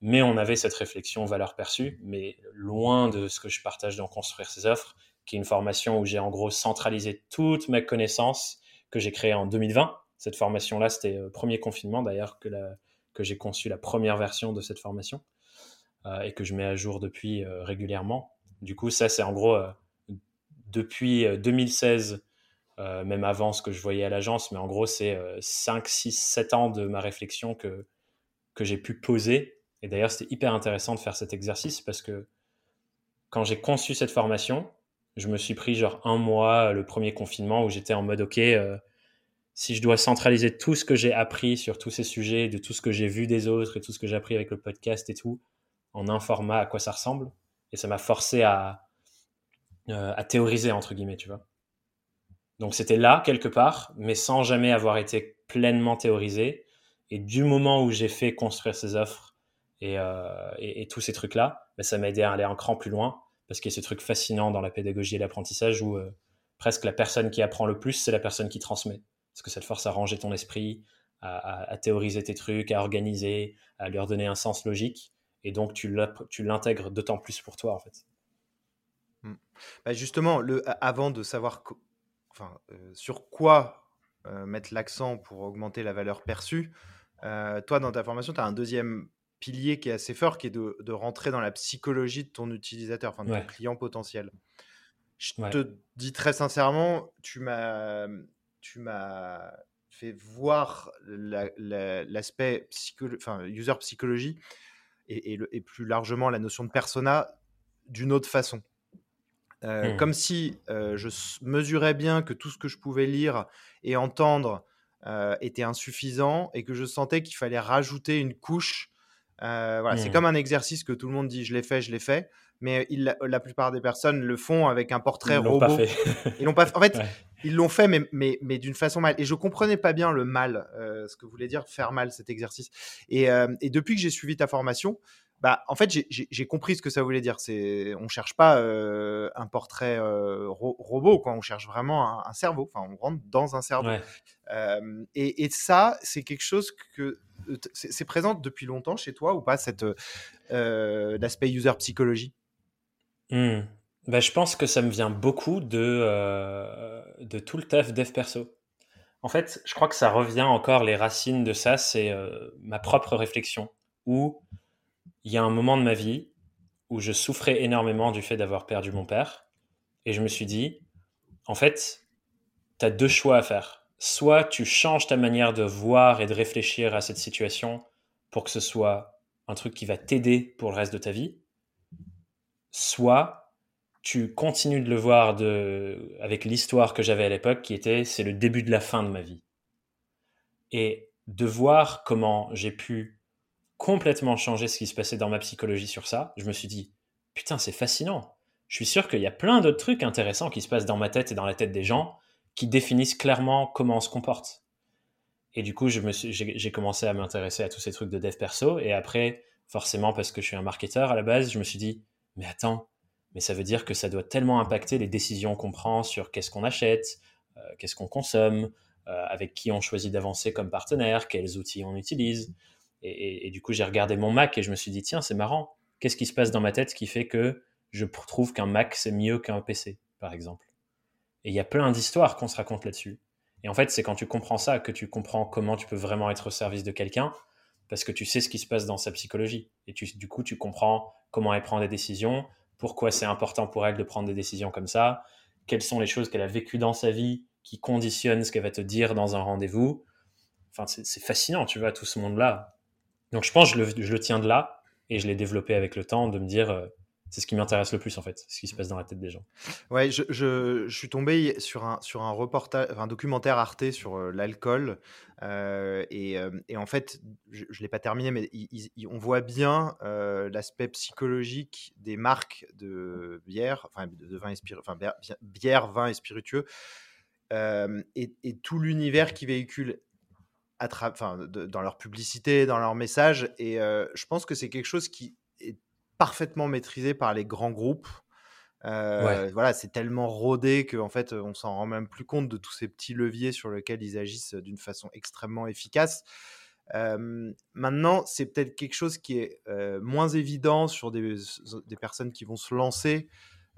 Mais on avait cette réflexion valeur perçue, mais loin de ce que je partage dans Construire ses offres, qui est une formation où j'ai en gros centralisé toutes mes connaissances que j'ai créées en 2020. Cette formation-là, c'était le premier confinement d'ailleurs que, que j'ai conçu la première version de cette formation. et que je mets à jour depuis régulièrement. Du coup, ça, c'est en gros depuis 2016, même avant ce que je voyais à l'agence, mais en gros, c'est 5, 6, 7 ans de ma réflexion que, que j'ai pu poser. Et d'ailleurs, c'était hyper intéressant de faire cet exercice parce que quand j'ai conçu cette formation, je me suis pris genre un mois le premier confinement où j'étais en mode ok, euh, si je dois centraliser tout ce que j'ai appris sur tous ces sujets, de tout ce que j'ai vu des autres et tout ce que j'ai appris avec le podcast et tout, en un format, à quoi ça ressemble? Et ça m'a forcé à, euh, à théoriser, entre guillemets, tu vois. Donc c'était là, quelque part, mais sans jamais avoir été pleinement théorisé. Et du moment où j'ai fait construire ces offres et, euh, tous ces trucs-là, ben, ça m'a aidé à aller un cran plus loin parce qu'il y a ce truc fascinant dans la pédagogie et l'apprentissage où euh, presque la personne qui apprend le plus, c'est la personne qui transmet. Parce que ça te force à ranger ton esprit, à, théoriser tes trucs, à organiser, à leur donner un sens logique. Et donc, tu l'intègres d'autant plus pour toi, en fait. Bah, justement, le, avant de savoir enfin, euh, sur quoi mettre l'accent pour augmenter la valeur perçue, toi, dans ta formation, tu as un deuxième pilier qui est assez fort, qui est de, rentrer dans la psychologie de ton utilisateur, enfin de ton client potentiel. Je te dis très sincèrement, tu m'as, tu m'as fait voir l'aspect enfin, user psychologie et, et, plus largement la notion de persona d'une autre façon. Euh, mmh. Comme si euh, je mesurais bien que tout ce que je pouvais lire et entendre euh, était insuffisant et que je sentais qu'il fallait rajouter une couche voilà, C'est mmh. comme un exercice que tout le monde dit je l'ai fait, je l'ai fait, mais il, la plupart des personnes le font avec un portrait ils robot. Pas fait. ils l'ont pas fait. En fait, ils l'ont fait, mais, mais, mais d'une façon mal. Et je comprenais pas bien le mal, ce que voulait dire faire mal cet exercice. Et, et depuis que j'ai suivi ta formation, bah, en fait, j'ai compris ce que ça voulait dire. C'est, on cherche pas euh, un portrait euh, robot, quoi. On cherche vraiment un, cerveau. Enfin, on rentre dans un cerveau. Euh, et, et, ça, c'est quelque chose que c'est présent depuis longtemps chez toi ou pas cette l'aspect user psychologie? Mmh. Bah, je pense que ça me vient beaucoup de de tout le taf dev perso. En fait, je crois que ça revient encore les racines de ça, c'est ma propre réflexion où il y a un moment de ma vie où je souffrais énormément du fait d'avoir perdu mon père. Et je me suis dit, en fait, tu as deux choix à faire. Soit tu changes ta manière de voir et de réfléchir à cette situation pour que ce soit un truc qui va t'aider pour le reste de ta vie. Soit tu continues de le voir de, avec l'histoire que j'avais à l'époque qui était c'est le début de la fin de ma vie. Et de voir comment j'ai pu complètement changé ce qui se passait dans ma psychologie sur ça. Je me suis dit, putain, c'est fascinant. Je suis sûr qu'il y a plein d'autres trucs intéressants qui se passent dans ma tête et dans la tête des gens qui définissent clairement comment on se comporte. Et du coup, j'ai commencé à m'intéresser à tous ces trucs de dev perso. Et après, forcément, parce que je suis un marketeur à la base, je me suis dit, mais attends, mais ça veut dire que ça doit tellement impacter les décisions qu'on prend sur qu'est-ce qu'on achète, euh, qu'est-ce qu'on consomme, euh, avec qui on choisit d'avancer comme partenaire, quels outils on utilise. Et, du coup, j'ai regardé mon Mac et je me suis dit, tiens, c'est marrant. Qu'est-ce qui se passe dans ma tête qui fait que je trouve qu'un Mac, c'est mieux qu'un PC, par exemple? Et il y a plein d'histoires qu'on se raconte là-dessus. Et en fait, c'est quand tu comprends ça que tu comprends comment tu peux vraiment être au service de quelqu'un, parce que tu sais ce qui se passe dans sa psychologie. Et du coup, tu comprends comment elle prend des décisions, pourquoi c'est important pour elle de prendre des décisions comme ça, quelles sont les choses qu'elle a vécues dans sa vie qui conditionnent ce qu'elle va te dire dans un rendez-vous. Enfin, c'est fascinant, tu vois, tout ce monde-là. Donc je pense que je le, tiens de là et je l'ai développé avec le temps de me dire euh, c'est ce qui m'intéresse le plus en fait, ce qui se passe dans la tête des gens. Ouais, je, suis tombé sur un, sur un reportage, un documentaire Arte sur euh, l'alcool euh, et, en fait, je ne l'ai pas terminé, mais on voit bien l'aspect psychologique des marques de bière, enfin de vin et enfin bière, vin et spiritueux. et, tout l'univers qui véhicule dans leur publicité, dans leur message. Et je pense que c'est quelque chose qui est parfaitement maîtrisé par les grands groupes. Voilà, c'est tellement rodé qu'en fait, on s'en rend même plus compte de tous ces petits leviers sur lesquels ils agissent d'une façon extrêmement efficace. maintenant, c'est peut-être quelque chose qui est moins évident sur des, des, personnes qui vont se lancer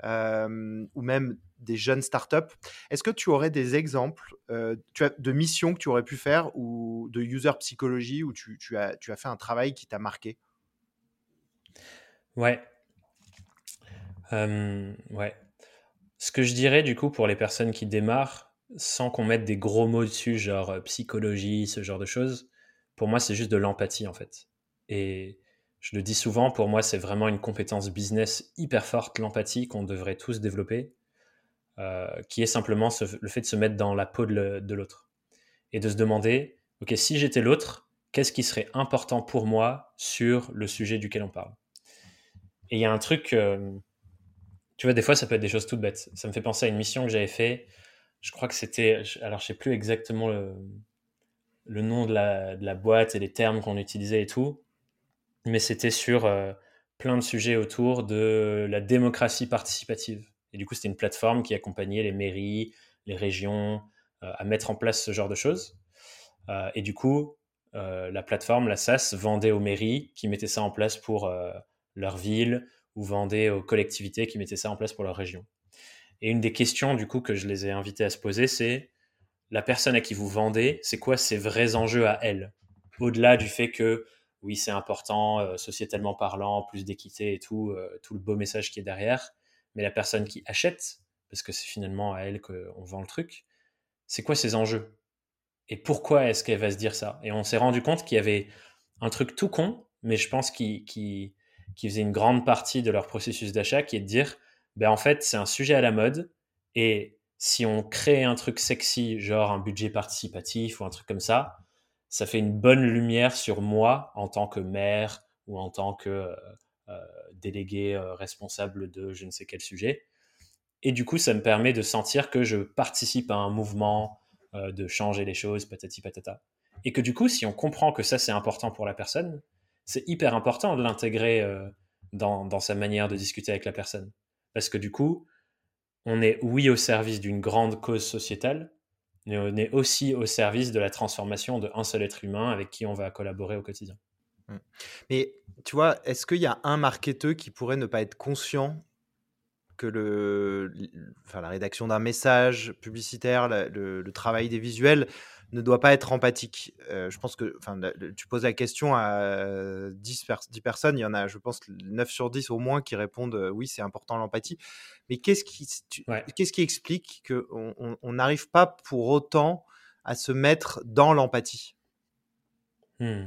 ou même des jeunes startups. Est-ce que tu aurais des exemples tu as, de missions que tu aurais pu faire ou de user psychologie où tu, as, fait un travail qui t'a marqué? Ouais. ouais. Ce que je dirais du coup pour les personnes qui démarrent, sans qu'on mette des gros mots dessus, genre psychologie, ce genre de choses, pour moi c'est juste de l'empathie en fait. Et je le dis souvent, pour moi c'est vraiment une compétence business hyper forte, l'empathie qu'on devrait tous développer, qui est simplement le fait de se mettre dans la peau de l'autre et de se demander, ok, si j'étais l'autre, qu'est-ce qui serait important pour moi sur le sujet duquel on parle? Et il y a un truc, euh, tu vois, des fois, ça peut être des choses toutes bêtes. Ça me fait penser à une mission que j'avais fait. Je crois que c'était, alors je sais plus exactement le, nom de la, boîte et les termes qu'on utilisait et tout, mais c'était sur euh, plein de sujets autour de la démocratie participative. Et du coup, c'était une plateforme qui accompagnait les mairies, les régions euh, à mettre en place ce genre de choses. et du coup, euh, la plateforme, la SAS, vendait aux mairies qui mettaient ça en place pour euh, leur ville ou vendait aux collectivités qui mettaient ça en place pour leur région. Et une des questions du coup que je les ai invités à se poser, c'est la personne à qui vous vendez, c'est quoi ses vrais enjeux à elle? Au-delà du fait que oui, c'est important, euh, sociétalement parlant, plus d'équité et tout, tout le beau message qui est derrière, mais la personne qui achète, parce que c'est finalement à elle qu'on vend le truc, c'est quoi ses enjeux? Et pourquoi est-ce qu'elle va se dire ça? Et on s'est rendu compte qu'il y avait un truc tout con, mais je pense qui, qui, faisait une grande partie de leur processus d'achat, qui est de dire, ben en fait, c'est un sujet à la mode, et si on crée un truc sexy, genre un budget participatif ou un truc comme ça, ça fait une bonne lumière sur moi en tant que maire ou en tant que euh, euh, délégué euh, responsable de je ne sais quel sujet. Et du coup, ça me permet de sentir que je participe à un mouvement, de changer les choses, patati patata. Et que du coup, si on comprend que ça c'est important pour la personne, c'est hyper important de l'intégrer dans, dans, sa manière de discuter avec la personne. Parce que du coup, on est oui au service d'une grande cause sociétale, mais on est aussi au service de la transformation d'un seul être humain avec qui on va collaborer au quotidien. Mmh. Mais tu vois, est-ce qu'il y a un marketeur qui pourrait ne pas être conscient que le, enfin, la rédaction d'un message publicitaire, le, travail des visuels ne doit pas être empathique. Euh, je pense que enfin, tu poses la question à 10, 10, personnes, il y en a, je pense, 9 sur 10 au moins qui répondent oui, c'est important l'empathie. Mais qu'est-ce qui, qu'est-ce qui explique qu'on n'arrive pas pour autant à se mettre dans l'empathie? Mmh.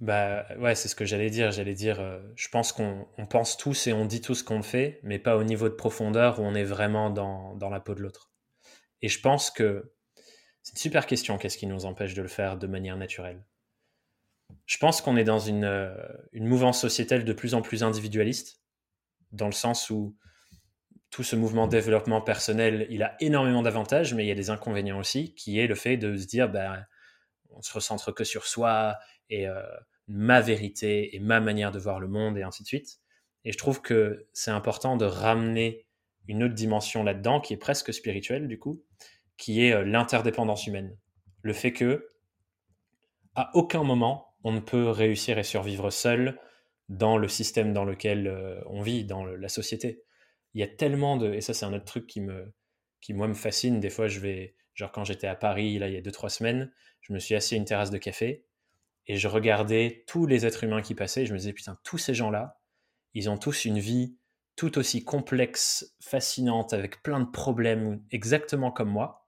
Bah ouais, c'est ce que j'allais dire. J'allais dire, euh, je pense qu'on pense tous et on dit tout ce qu'on fait, mais pas au niveau de profondeur où on est vraiment dans, dans la peau de l'autre. Et je pense que c'est une super question, qu'est-ce qui nous empêche de le faire de manière naturelle? Je pense qu'on est dans une, euh, une mouvance sociétale de plus en plus individualiste, dans le sens où tout ce mouvement développement personnel, il a énormément d'avantages, mais il y a des inconvénients aussi, qui est le fait de se dire, bah, on se recentre que sur soi et euh, ma vérité et ma manière de voir le monde et ainsi de suite. Et je trouve que c'est important de ramener une autre dimension là-dedans qui est presque spirituelle du coup, qui est euh, l'interdépendance humaine. Le fait que à aucun moment on ne peut réussir et survivre seul dans le système dans lequel euh, on vit, dans la société. Il y a tellement de et ça c'est un autre truc qui me qui moi me fascine. Des fois je vais genre quand j'étais à Paris là il y a deux trois semaines, je me suis assis à une terrasse de café et je regardais tous les êtres humains qui passaient, je me disais, putain, tous ces gens-là, ils ont tous une vie tout aussi complexe, fascinante, avec plein de problèmes, exactement comme moi,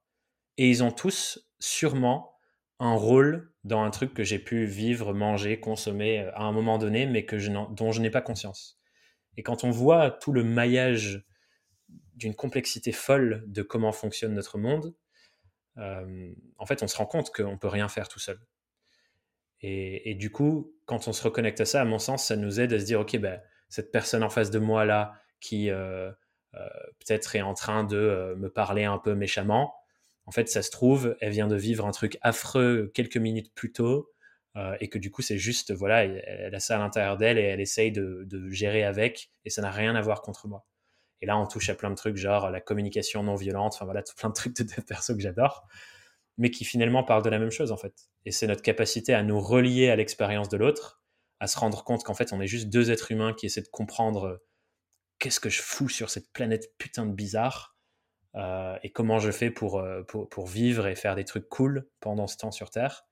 et ils ont tous sûrement un rôle dans un truc que j'ai pu vivre, manger, consommer euh, à un moment donné, mais que dont je n'ai pas conscience. Et quand on voit tout le maillage d'une complexité folle de comment fonctionne notre monde, euh, en fait, on se rend compte qu'on ne peut rien faire tout seul. Et, du coup, quand on se reconnecte à ça, à mon sens, ça nous aide à se dire, OK, ben, cette personne en face de moi là, qui euh, peut-être est en train de me parler un peu méchamment, en fait, ça se trouve, elle vient de vivre un truc affreux quelques minutes plus tôt, et que du coup, c'est juste, voilà, elle, a ça à l'intérieur d'elle et elle essaye de, gérer avec, et ça n'a rien à voir contre moi. Et là, on touche à plein de trucs, genre la communication non violente, enfin voilà, tout plein de trucs de, de perso que j'adore mais qui finalement parlent de la même chose en fait. Et c'est notre capacité à nous relier à l'expérience de l'autre, à se rendre compte qu'en fait on est juste deux êtres humains qui essaient de comprendre euh, qu'est-ce que je fous sur cette planète putain de bizarre euh, et comment je fais pour, euh, pour, pour, vivre et faire des trucs cool pendant ce temps sur Terre.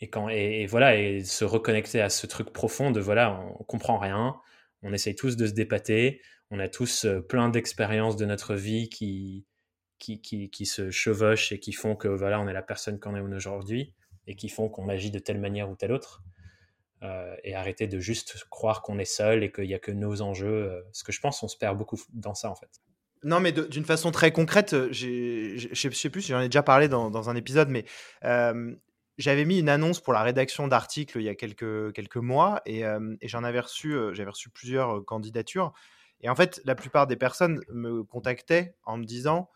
Et, quand, et, voilà, et se reconnecter à ce truc profond de voilà, on, comprend rien, On essaye tous de se dépater. On a tous plein d'expériences de notre vie qui, qui, qui, qui, se chevauchent et qui font que voilà, on est la personne qu'on est aujourd'hui et qui font qu'on agit de telle manière ou telle autre. Euh, et arrêter de juste croire qu'on est seul et qu'il n'y a que nos enjeux. Euh, ce que je pense, on se perd beaucoup dans ça en fait. Non, mais d'une façon très concrète, euh, je ne sais plus si j'en ai déjà parlé dans, dans un épisode, mais j'avais mis une annonce pour la rédaction d'articles il y a quelques, quelques mois et, et j'en avais reçu, j'avais reçu plusieurs candidatures. Et en fait, la plupart des personnes me contactaient en me disant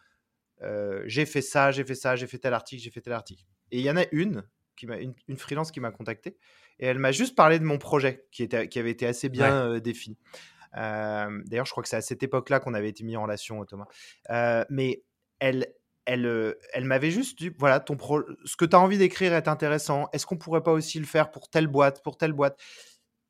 j'ai fait ça, j'ai fait ça, j'ai fait tel article, j'ai fait tel article. Et il y en a une, qui une, une freelance qui m'a contacté et elle m'a juste parlé de mon projet qui, était, qui avait été assez bien euh, défini. D'ailleurs, je crois que c'est à cette époque-là qu'on avait été mis en relation, Thomas. Euh, mais elle, elle, elle m'avait juste dit voilà, ton ce que tu as envie d'écrire est intéressant. Est-ce qu'on pourrait pas aussi le faire pour telle boîte, pour telle boîte?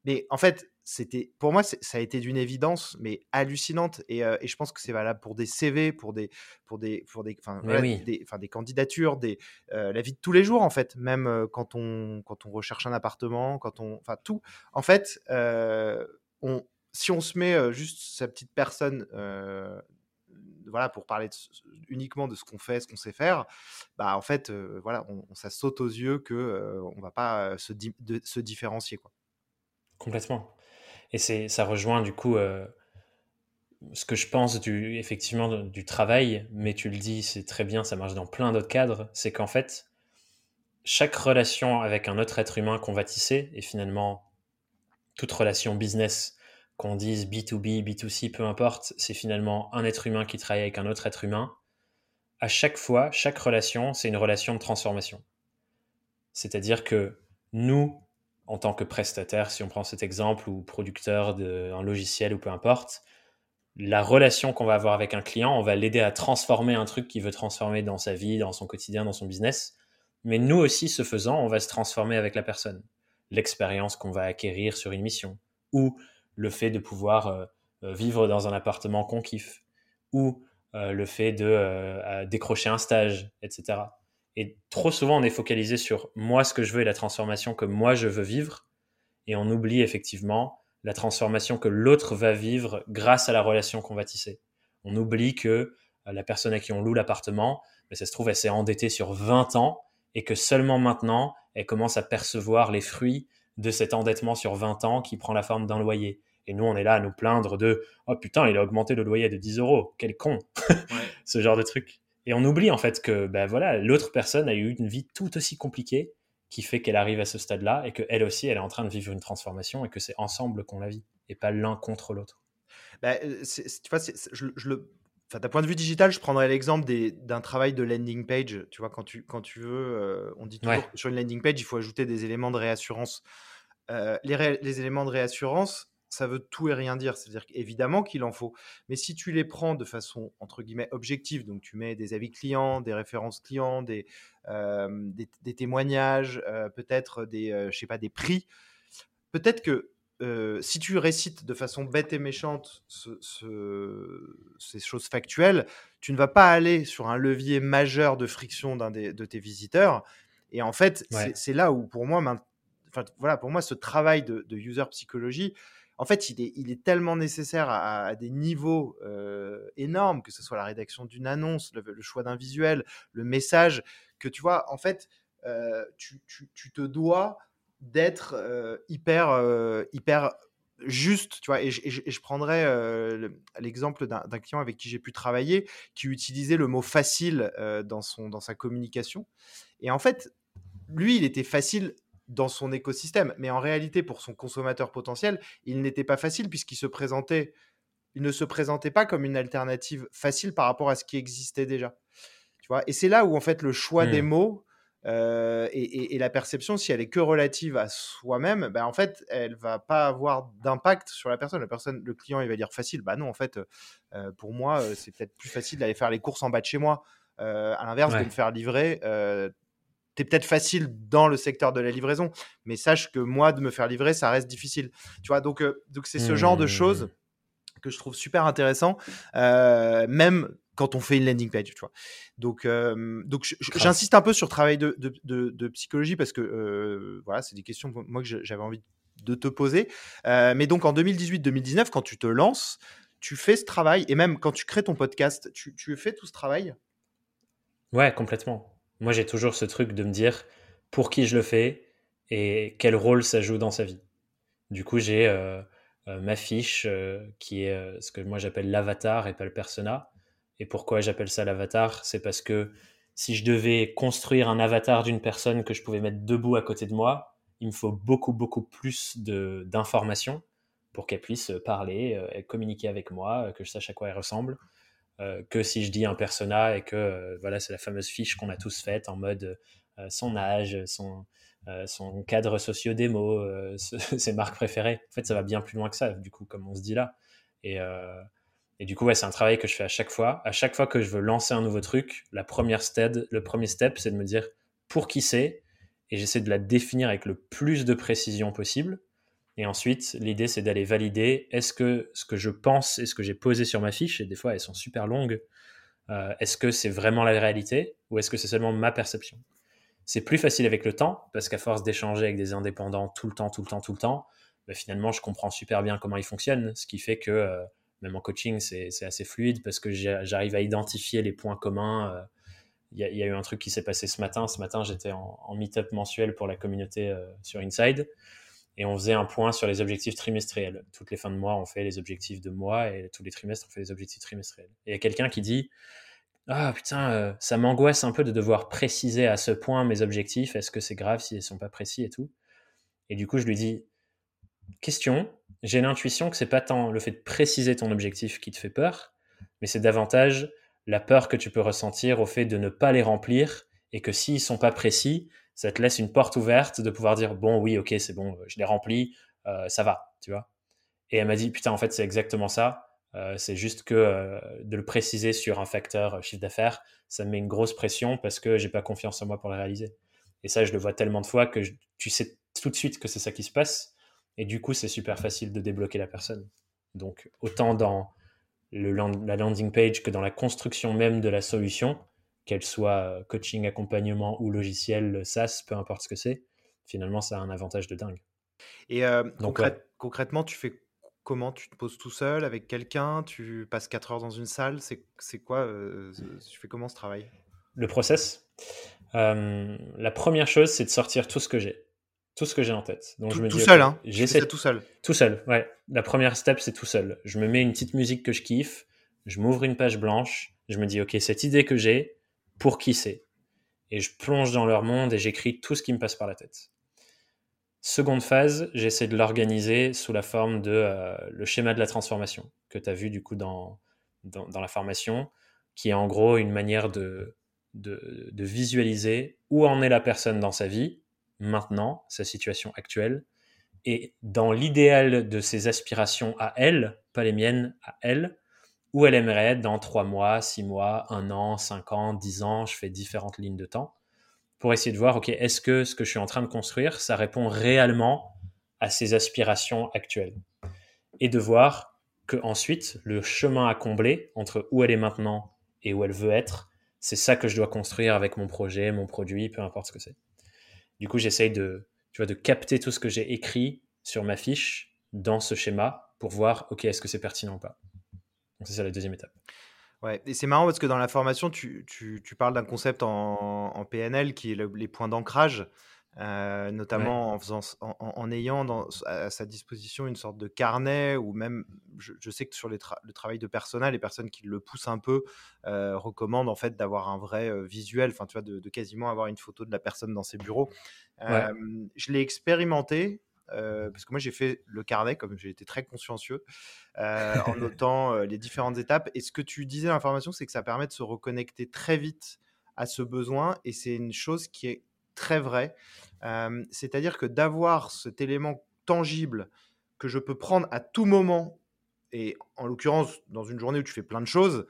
Mais en fait, c'était pour moi ça a été d'une évidence mais hallucinante et, et, je pense que c'est valable pour des CV pour des pour des pour des enfin des, des, candidatures des la vie de tous les jours en fait même quand on quand on recherche un appartement quand on enfin tout en fait on si on se met juste sa petite personne voilà pour parler uniquement de ce qu'on fait ce qu'on sait faire bah en fait voilà on, ça saute aux yeux que on va pas se, se différencier quoi. Complètement. Et c'est, ça rejoint du coup euh, ce que je pense du, effectivement du travail, mais tu le dis, c'est très bien, ça marche dans plein d'autres cadres, c'est qu'en fait, chaque relation avec un autre être humain qu'on va tisser, et finalement, toute relation business, qu'on dise B2B, B2C, peu importe, c'est finalement un être humain qui travaille avec un autre être humain. À chaque fois, chaque relation, c'est une relation de transformation. C'est-à-dire que nous, en tant que prestataire, si on prend cet exemple, ou producteur d'un logiciel ou peu importe, la relation qu'on va avoir avec un client, on va l'aider à transformer un truc qu'il veut transformer dans sa vie, dans son quotidien, dans son business. Mais nous aussi, ce faisant, on va se transformer avec la personne. L'expérience qu'on va acquérir sur une mission, ou le fait de pouvoir euh, euh, vivre dans un appartement qu'on kiffe, ou euh, le fait de décrocher un stage, etc. Et trop souvent, on est focalisé sur moi, ce que je veux et la transformation que moi, je veux vivre. Et on oublie effectivement la transformation que l'autre va vivre grâce à la relation qu'on va tisser. On oublie que la personne à qui on loue l'appartement, mais ça se trouve, elle s'est endettée sur 20 ans et que seulement maintenant, elle commence à percevoir les fruits de cet endettement sur 20 ans qui prend la forme d'un loyer. Et nous, on est là à nous plaindre de Oh putain, il a augmenté le loyer de 10 euros. Quel con Ce genre de truc. Et on oublie en fait que ben voilà, l'autre personne a eu une vie tout aussi compliquée qui fait qu'elle arrive à ce stade-là et qu'elle aussi, elle est en train de vivre une transformation et que c'est ensemble qu'on la vit et pas l'un contre l'autre. Bah, euh, tu vois, je, le, d'un point de vue digital, je prendrais l'exemple d'un travail de landing page. Tu vois, quand tu, quand tu veux, euh, on dit toujours que sur une landing page, il faut ajouter des éléments de réassurance. Euh, les, les, éléments de réassurance, ça veut tout et rien dire. C'est-à-dire qu'évidemment qu'il en faut. Mais si tu les prends de façon, entre guillemets, objective, donc tu mets des avis clients, des références clients, des, euh, des, témoignages, euh, peut-être des, je sais pas, des prix, peut-être que si tu récites de façon bête et méchante ces choses factuelles, tu ne vas pas aller sur un levier majeur de friction d'un de tes visiteurs. Et en fait, c'est là où, pour moi, voilà, pour moi, ce travail de, de user psychologie, en fait, il est, il est tellement nécessaire à, des niveaux euh, énormes, que ce soit la rédaction d'une annonce, le, choix d'un visuel, le message, que tu vois, en fait, euh, tu, te dois d'être euh, hyper, hyper juste, tu vois, et, je prendrais l'exemple d'un client avec qui j'ai pu travailler, qui utilisait le mot facile dans, son, dans sa communication. Et en fait, lui, il était facile dans son écosystème. Mais en réalité, pour son consommateur potentiel, il n'était pas facile puisqu'il se présentait, il ne se présentait pas comme une alternative facile par rapport à ce qui existait déjà. Tu vois? Et c'est là où en fait le choix des mmh. mots euh, et, la perception, si elle est que relative à soi-même, ben en fait, elle va pas avoir d'impact sur la personne. La personne, le client, il va dire facile. Bah non, en fait, euh, pour moi, euh, c'est peut-être plus facile d'aller faire les courses en bas de chez moi. à l'inverse, de me faire livrer tu es peut-être facile dans le secteur de la livraison, mais sache que moi, de me faire livrer, ça reste difficile. Tu vois, donc euh, donc c'est ce genre de choses mmh. que je trouve super intéressant, euh, même quand on fait une landing page, tu vois. Donc, euh, donc j'insiste un peu sur le travail de, de, de, psychologie parce que voilà, c'est des questions moi que j'avais envie de te poser. mais donc en 2018-2019, quand tu te lances, tu fais ce travail, et même quand tu crées ton podcast, tu, tu fais tout ce travail? Ouais, complètement. Moi, j'ai toujours ce truc de me dire pour qui je le fais et quel rôle ça joue dans sa vie. Du coup, j'ai ma fiche qui est ce que moi j'appelle l'avatar et pas le persona. Et pourquoi j'appelle ça l'avatar C'est parce que si je devais construire un avatar d'une personne que je pouvais mettre debout à côté de moi, il me faut beaucoup, beaucoup plus d'informations pour qu'elle puisse parler, et communiquer avec moi, que je sache à quoi elle ressemble. que si je dis un persona et que voilà, c'est la fameuse fiche qu'on a tous faite en mode son âge, son, euh, son cadre socio-démo, euh, ses marques préférées. En fait, ça va bien plus loin que ça, du coup, comme on se dit là. Et, euh, et du coup, c'est un travail que je fais à chaque fois. À chaque fois que je veux lancer un nouveau truc, la première step, le premier step, c'est de me dire pour qui c'est, et j'essaie de la définir avec le plus de précision possible. Et ensuite, l'idée, c'est d'aller valider est-ce que ce que je pense et ce que j'ai posé sur ma fiche, et des fois elles sont super longues, est-ce que c'est vraiment la réalité ou est-ce que c'est seulement ma perception? C'est plus facile avec le temps, parce qu'à force d'échanger avec des indépendants tout le temps, tout le temps, tout le temps, bah, finalement, je comprends super bien comment ils fonctionnent, ce qui fait que euh, même en coaching, c'est assez fluide, parce que j'arrive à identifier les points communs. Euh. Il y, a eu un truc qui s'est passé ce matin. Ce matin, j'étais en, meet-up mensuel pour la communauté euh, sur Inside, et on faisait un point sur les objectifs trimestriels. Toutes les fins de mois, on fait les objectifs de mois, et tous les trimestres, on fait les objectifs trimestriels. Et il y a quelqu'un qui dit ah putain, euh, ça m'angoisse un peu de devoir préciser à ce point mes objectifs. Est-ce que c'est grave s'ils ne sont pas précis et tout? Et du coup, je lui dis question. J'ai l'intuition que c'est pas tant le fait de préciser ton objectif qui te fait peur, mais c'est davantage la peur que tu peux ressentir au fait de ne pas les remplir et que s'ils sont pas précis, ça te laisse une porte ouverte de pouvoir dire bon oui ok c'est bon je les remplis euh, ça va tu vois et elle m'a dit putain en fait c'est exactement ça euh, c'est juste que euh, de le préciser sur un facteur chiffre d'affaires, ça me met une grosse pression parce que j'ai pas confiance en moi pour le réaliser. Et ça, je le vois tellement de fois que tu sais tout de suite que c'est ça qui se passe. Et du coup, c'est super facile de débloquer la personne. Donc, autant dans la landing page que dans la construction même de la solution, qu'elle soit coaching, accompagnement ou logiciel SaaS, peu importe ce que c'est, finalement, ça a un avantage de dingue. Et Donc, concrètement, tu fais Comment? Tu te poses tout seul avec quelqu'un? Tu passes 4 heures dans une salle? C'est quoi Tu fais comment ce travail? Le process La première chose, c'est de sortir tout ce que j'ai. Tout ce que j'ai en tête. Donc tout, je me tout seul, hein J'essaie tout seul. Tout seul, ouais. La première step, c'est tout seul. Je me mets une petite musique que je kiffe, je m'ouvre une page blanche, je me dis, ok, cette idée que j'ai, pour qui c'est? Et je plonge dans leur monde et j'écris tout ce qui me passe par la tête. Seconde phase, j'essaie de l'organiser sous la forme de euh, le schéma de la transformation que tu as vu du coup dans, dans, la formation, qui est en gros une manière de, de, de, visualiser où en est la personne dans sa vie, maintenant, sa situation actuelle, et dans l'idéal de ses aspirations à elle, pas les miennes, à elle, où elle aimerait dans trois mois, six mois, un an, cinq ans, dix ans, je fais différentes lignes de temps pour essayer de voir, OK, est-ce que ce que je suis en train de construire, ça répond réellement à ses aspirations actuelles? Et de voir que ensuite, le chemin à combler entre où elle est maintenant et où elle veut être, c'est ça que je dois construire avec mon projet, mon produit, peu importe ce que c'est. Du coup, j'essaye de, tu vois, de capter tout ce que j'ai écrit sur ma fiche dans ce schéma pour voir, OK, est-ce que c'est pertinent ou pas. Donc, c'est ça la deuxième étape. Ouais, et c'est marrant parce que dans la formation, tu, tu, tu parles d'un concept en, en, PNL qui est les points d'ancrage, euh, notamment en, faisant, en, en, ayant dans, à sa disposition une sorte de carnet ou même, je, je sais que sur les le travail de personnel, les personnes qui le poussent un peu euh, recommandent en fait d'avoir un vrai euh, visuel, enfin tu vois, de, de, quasiment avoir une photo de la personne dans ses bureaux. Je l'ai expérimenté parce que moi j'ai fait le carnet, comme j'ai été très consciencieux, en notant les différentes étapes. Et ce que tu disais l'information, c'est que ça permet de se reconnecter très vite à ce besoin, et c'est une chose qui est très vraie. C'est-à-dire que d'avoir cet élément tangible que je peux prendre à tout moment, et en l'occurrence dans une journée où tu fais plein de choses,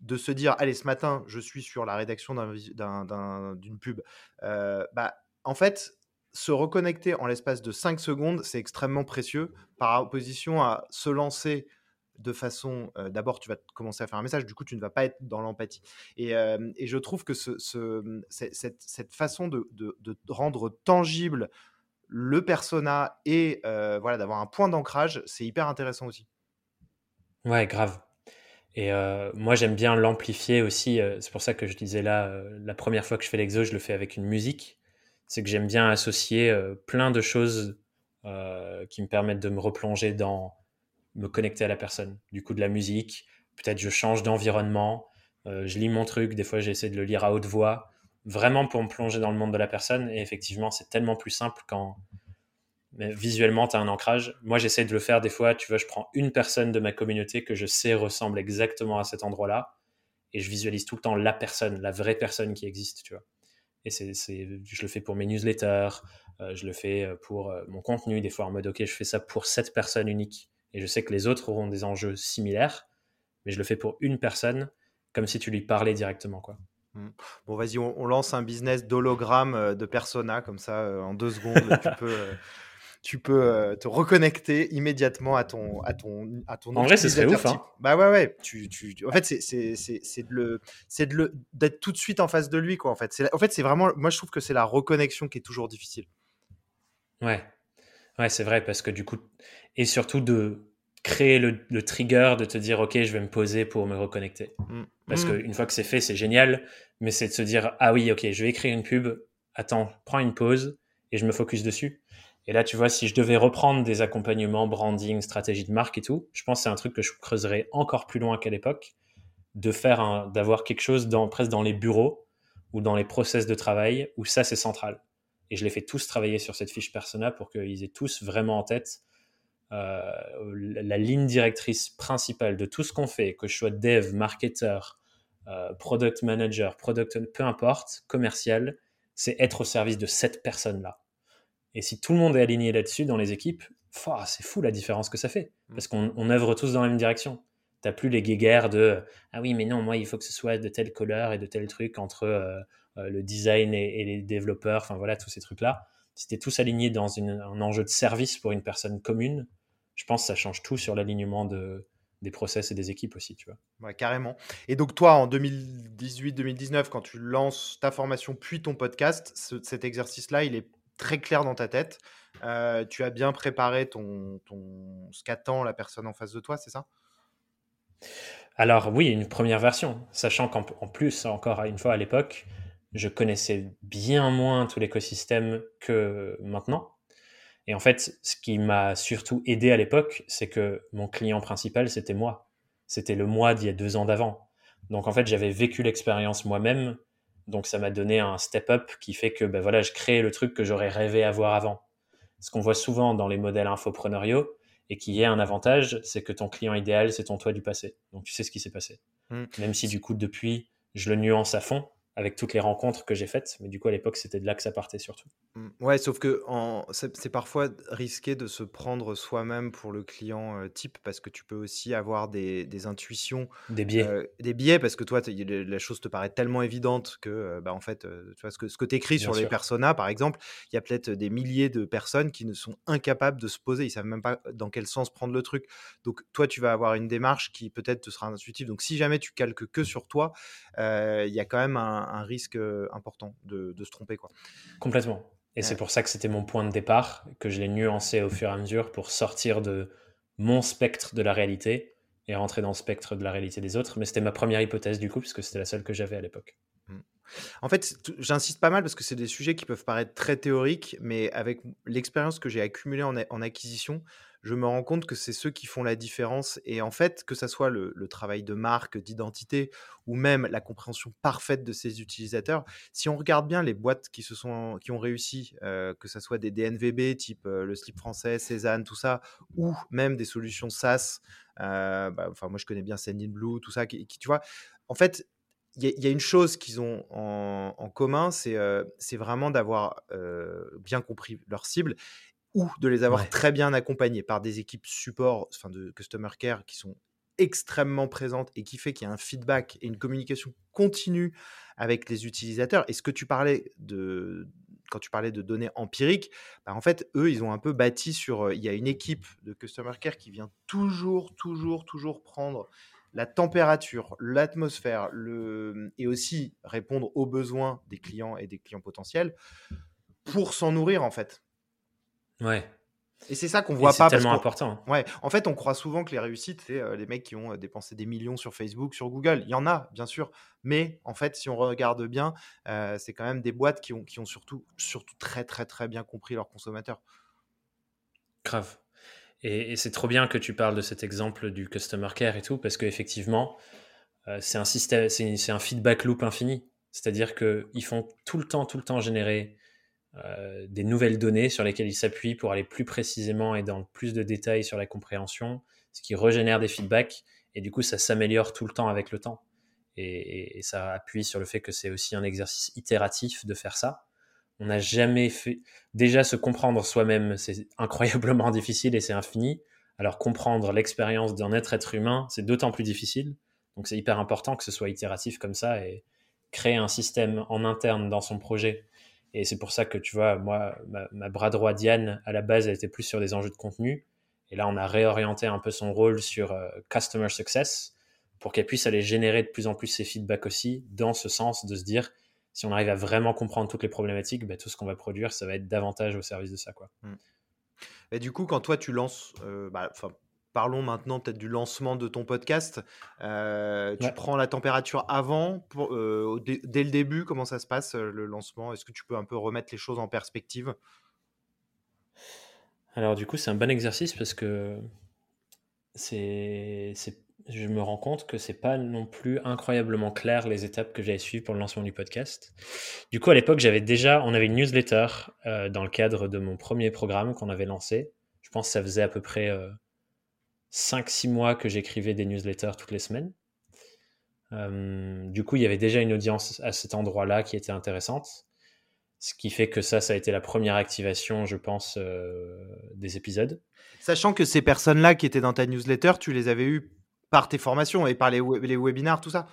de se dire, allez, ce matin, je suis sur la rédaction d'une pub, bah, en fait, se reconnecter en l'espace de 5 secondes, c'est extrêmement précieux par opposition à se lancer de façon. D'abord, tu vas commencer à faire un message, du coup, tu ne vas pas être dans l'empathie. Et, je trouve que ce, cette, façon de, rendre tangible le persona et voilà d'avoir un point d'ancrage, c'est hyper intéressant aussi. Ouais, grave. Et moi, j'aime bien l'amplifier aussi. c'est pour ça que je disais là, la première fois que je fais l'exo, je le fais avec une musique. C'est que j'aime bien associer plein de choses qui me permettent de me replonger dans me connecter à la personne. Du coup, de la musique, peut-être je change d'environnement, je lis mon truc, des fois j'essaie de le lire à haute voix, vraiment pour me plonger dans le monde de la personne. Et effectivement, c'est tellement plus simple quand mais visuellement, tu as un ancrage. Moi, j'essaie de le faire des fois. Tu vois, je prends une personne de ma communauté que je sais ressemble exactement à cet endroit-là et je visualise tout le temps la personne, la vraie personne qui existe, tu vois. Et c'est, je le fais pour mes newsletters, euh, je le fais euh, pour euh, mon contenu, des fois en mode, OK, je fais ça pour cette personne unique. Et je sais que les autres auront des enjeux similaires, mais je le fais pour une personne, comme si tu lui parlais directement, quoi. Mmh. Bon, vas-y, on, lance un business d'hologramme de persona, comme ça, en deux secondes, tu peux tu peux euh, te reconnecter immédiatement à ton à ton à ton en vrai ce serait ouf hein. bah ouais ouais tu, tu, en fait c'est c'est de le c'est de le d'être tout de suite en face de lui quoi en fait c'est en fait c'est vraiment moi je trouve que c'est la reconnexion qui est toujours difficile ouais ouais c'est vrai parce que du coup et surtout de créer le, le, trigger de te dire ok je vais me poser pour me reconnecter mmh. parce mmh. qu'une fois que c'est fait c'est génial mais c'est de se dire ah oui ok je vais écrire une pub attends prends une pause et je me focus dessus et là, tu vois, si je devais reprendre des accompagnements, branding, stratégie de marque et tout, je pense que c'est un truc que je creuserais encore plus loin qu'à l'époque, de faire d'avoir quelque chose dans, presque dans les bureaux ou dans les process de travail où ça, c'est central. Et je les fais tous travailler sur cette fiche persona pour qu'ils aient tous vraiment en tête euh, la ligne directrice principale de tout ce qu'on fait, que je sois dev, marketeur, euh, product manager, product, peu importe, commercial, c'est être au service de cette personne-là. Et si tout le monde est aligné là-dessus dans les équipes, c'est fou la différence que ça fait. Mm. Parce qu'on œuvre tous dans la même direction. T'as plus les guéguerres de ah oui mais non moi il faut que ce soit de telle couleur et de tel truc entre euh, euh, le design et, les développeurs enfin voilà tous ces trucs là si t'es tous alignés dans un enjeu de service pour une personne commune je pense que ça change tout sur l'alignement de, des process et des équipes aussi, tu vois. Ouais, carrément. Et donc toi, en 2018-2019, quand tu lances ta formation puis ton podcast, cet exercice-là, il est très clair dans ta tête. Euh, tu as bien préparé ton, ton, ce qu'attend la personne en face de toi, c'est ça? Alors oui, une première version, sachant qu'en plus, encore une fois à l'époque, je connaissais bien moins tout l'écosystème que maintenant. Et en fait, ce qui m'a surtout aidé à l'époque, c'est que mon client principal, c'était moi. C'était le moi d'il y a deux ans d'avant. Donc en fait, j'avais vécu l'expérience moi-même donc ça m'a donné un step-up qui fait que ben voilà, je crée le truc que j'aurais rêvé avoir avant. Ce qu'on voit souvent dans les modèles infopreneuriaux et qui est un avantage, c'est que ton client idéal, c'est ton toi du passé. Donc tu sais ce qui s'est passé. Mmh. Même si du coup, depuis, je le nuance à fond, avec toutes les rencontres que j'ai faites. Mais du coup, à l'époque, c'était de là que ça partait surtout. Mmh. Ouais, sauf que c'est parfois risqué de se prendre soi-même pour le client euh, type parce que tu peux aussi avoir des, intuitions. Des biais. Euh, des biais parce que toi, la chose te paraît tellement évidente que, euh, bah, en fait, tu vois, ce que, ce que tu écris sur les personas, par exemple, il y a peut-être des milliers de personnes qui ne sont incapables de se poser. Ils savent même pas dans quel sens prendre le truc. Donc, toi, tu vas avoir une démarche qui peut-être te sera intuitive. Donc, si jamais tu calques que sur toi, il y a quand même un un, risque euh, important de, se tromper. Quoi. Complètement. Et c'est pour ça que c'était mon point de départ, que je l'ai nuancé au fur et à mesure pour sortir de mon spectre de la réalité et rentrer dans le spectre de la réalité des autres. Mais c'était ma première hypothèse du coup, puisque c'était la seule que j'avais à l'époque. Mmh. En fait, j'insiste pas mal parce que c'est des sujets qui peuvent paraître très théoriques, mais avec l'expérience que j'ai accumulée en, acquisition, je me rends compte que c'est ceux qui font la différence. Et en fait, que ça soit le, travail de marque, d'identité, ou même la compréhension parfaite de ses utilisateurs, si on regarde bien les boîtes qui, se sont, qui ont réussi, euh, que ce soit des DNVB type euh, le slip français, Cézanne, tout ça, ou même des solutions SaaS, euh, bah, enfin moi je connais bien Sendinblue, tout ça, qui, tu vois, en fait, il y, a une chose qu'ils ont en, commun, c'est vraiment d'avoir bien compris leur cible ou de les avoir très bien accompagnés par des équipes support, enfin de customer care qui sont extrêmement présentes et qui fait qu'il y a un feedback et une communication continue avec les utilisateurs. Et ce que tu parlais de quand tu parlais de données empiriques, bah en fait, eux, ils ont un peu bâti sur. Il y a une équipe de customer care qui vient toujours, toujours, toujours prendre la température, l'atmosphère, le... et aussi répondre aux besoins des clients et des clients potentiels pour s'en nourrir en fait. Ouais. Et c'est ça qu'on voit pas. C'est tellement important. Ouais. En fait, on croit souvent que les réussites, c'est euh, les mecs qui ont euh, dépensé des millions sur Facebook, sur Google. Il y en a, bien sûr. Mais en fait, si on regarde bien, euh, c'est quand même des boîtes qui ont, qui ont surtout, surtout très, très, très bien compris leurs consommateurs. Grave. Et, c'est trop bien que tu parles de cet exemple du customer care et tout, parce qu'effectivement, c'est un système, c'est un feedback loop infini. C'est-à-dire qu'ils font tout le temps, tout le temps générer euh, des nouvelles données sur lesquelles ils s'appuient pour aller plus précisément et dans plus de détails sur la compréhension, ce qui régénère des feedbacks, et du coup ça s'améliore tout le temps avec le temps. Et, ça appuie sur le fait que c'est aussi un exercice itératif de faire ça. On n'a jamais fait... Déjà se comprendre soi-même, c'est incroyablement difficile et c'est infini. Alors comprendre l'expérience d'un être être humain, c'est d'autant plus difficile. Donc c'est hyper important que ce soit itératif comme ça et créer un système en interne dans son projet et c'est pour ça que tu vois, moi, ma, bras droit Diane, à la base, elle était plus sur des enjeux de contenu. Et là, on a réorienté un peu son rôle sur euh, Customer Success pour qu'elle puisse aller générer de plus en plus ses feedbacks aussi, dans ce sens de se dire, si on arrive à vraiment comprendre toutes les problématiques, bah, tout ce qu'on va produire, ça va être davantage au service de ça. Quoi. Mmh. Et du coup, quand toi, tu lances, euh, bah, parlons maintenant peut-être du lancement de ton podcast. Euh, tu prends la température avant, euh, dès le début, comment ça se passe euh, le lancement? Est-ce que tu peux un peu remettre les choses en perspective? Alors du coup, c'est un bon exercice parce que c'est, je me rends compte que c'est pas non plus incroyablement clair les étapes que j'avais suivies pour le lancement du podcast. Du coup, à l'époque, j'avais déjà, on avait une newsletter dans le cadre de mon premier programme qu'on avait lancé. Je pense que ça faisait à peu près 5-6 mois que j'écrivais des newsletters toutes les semaines. Euh, du coup, il y avait déjà une audience à cet endroit-là qui était intéressante. Ce qui fait que ça, ça a été la première activation, je pense, euh, des épisodes. Sachant que ces personnes-là qui étaient dans ta newsletter, tu les avais eues par tes formations et par les, les webinars, tout ça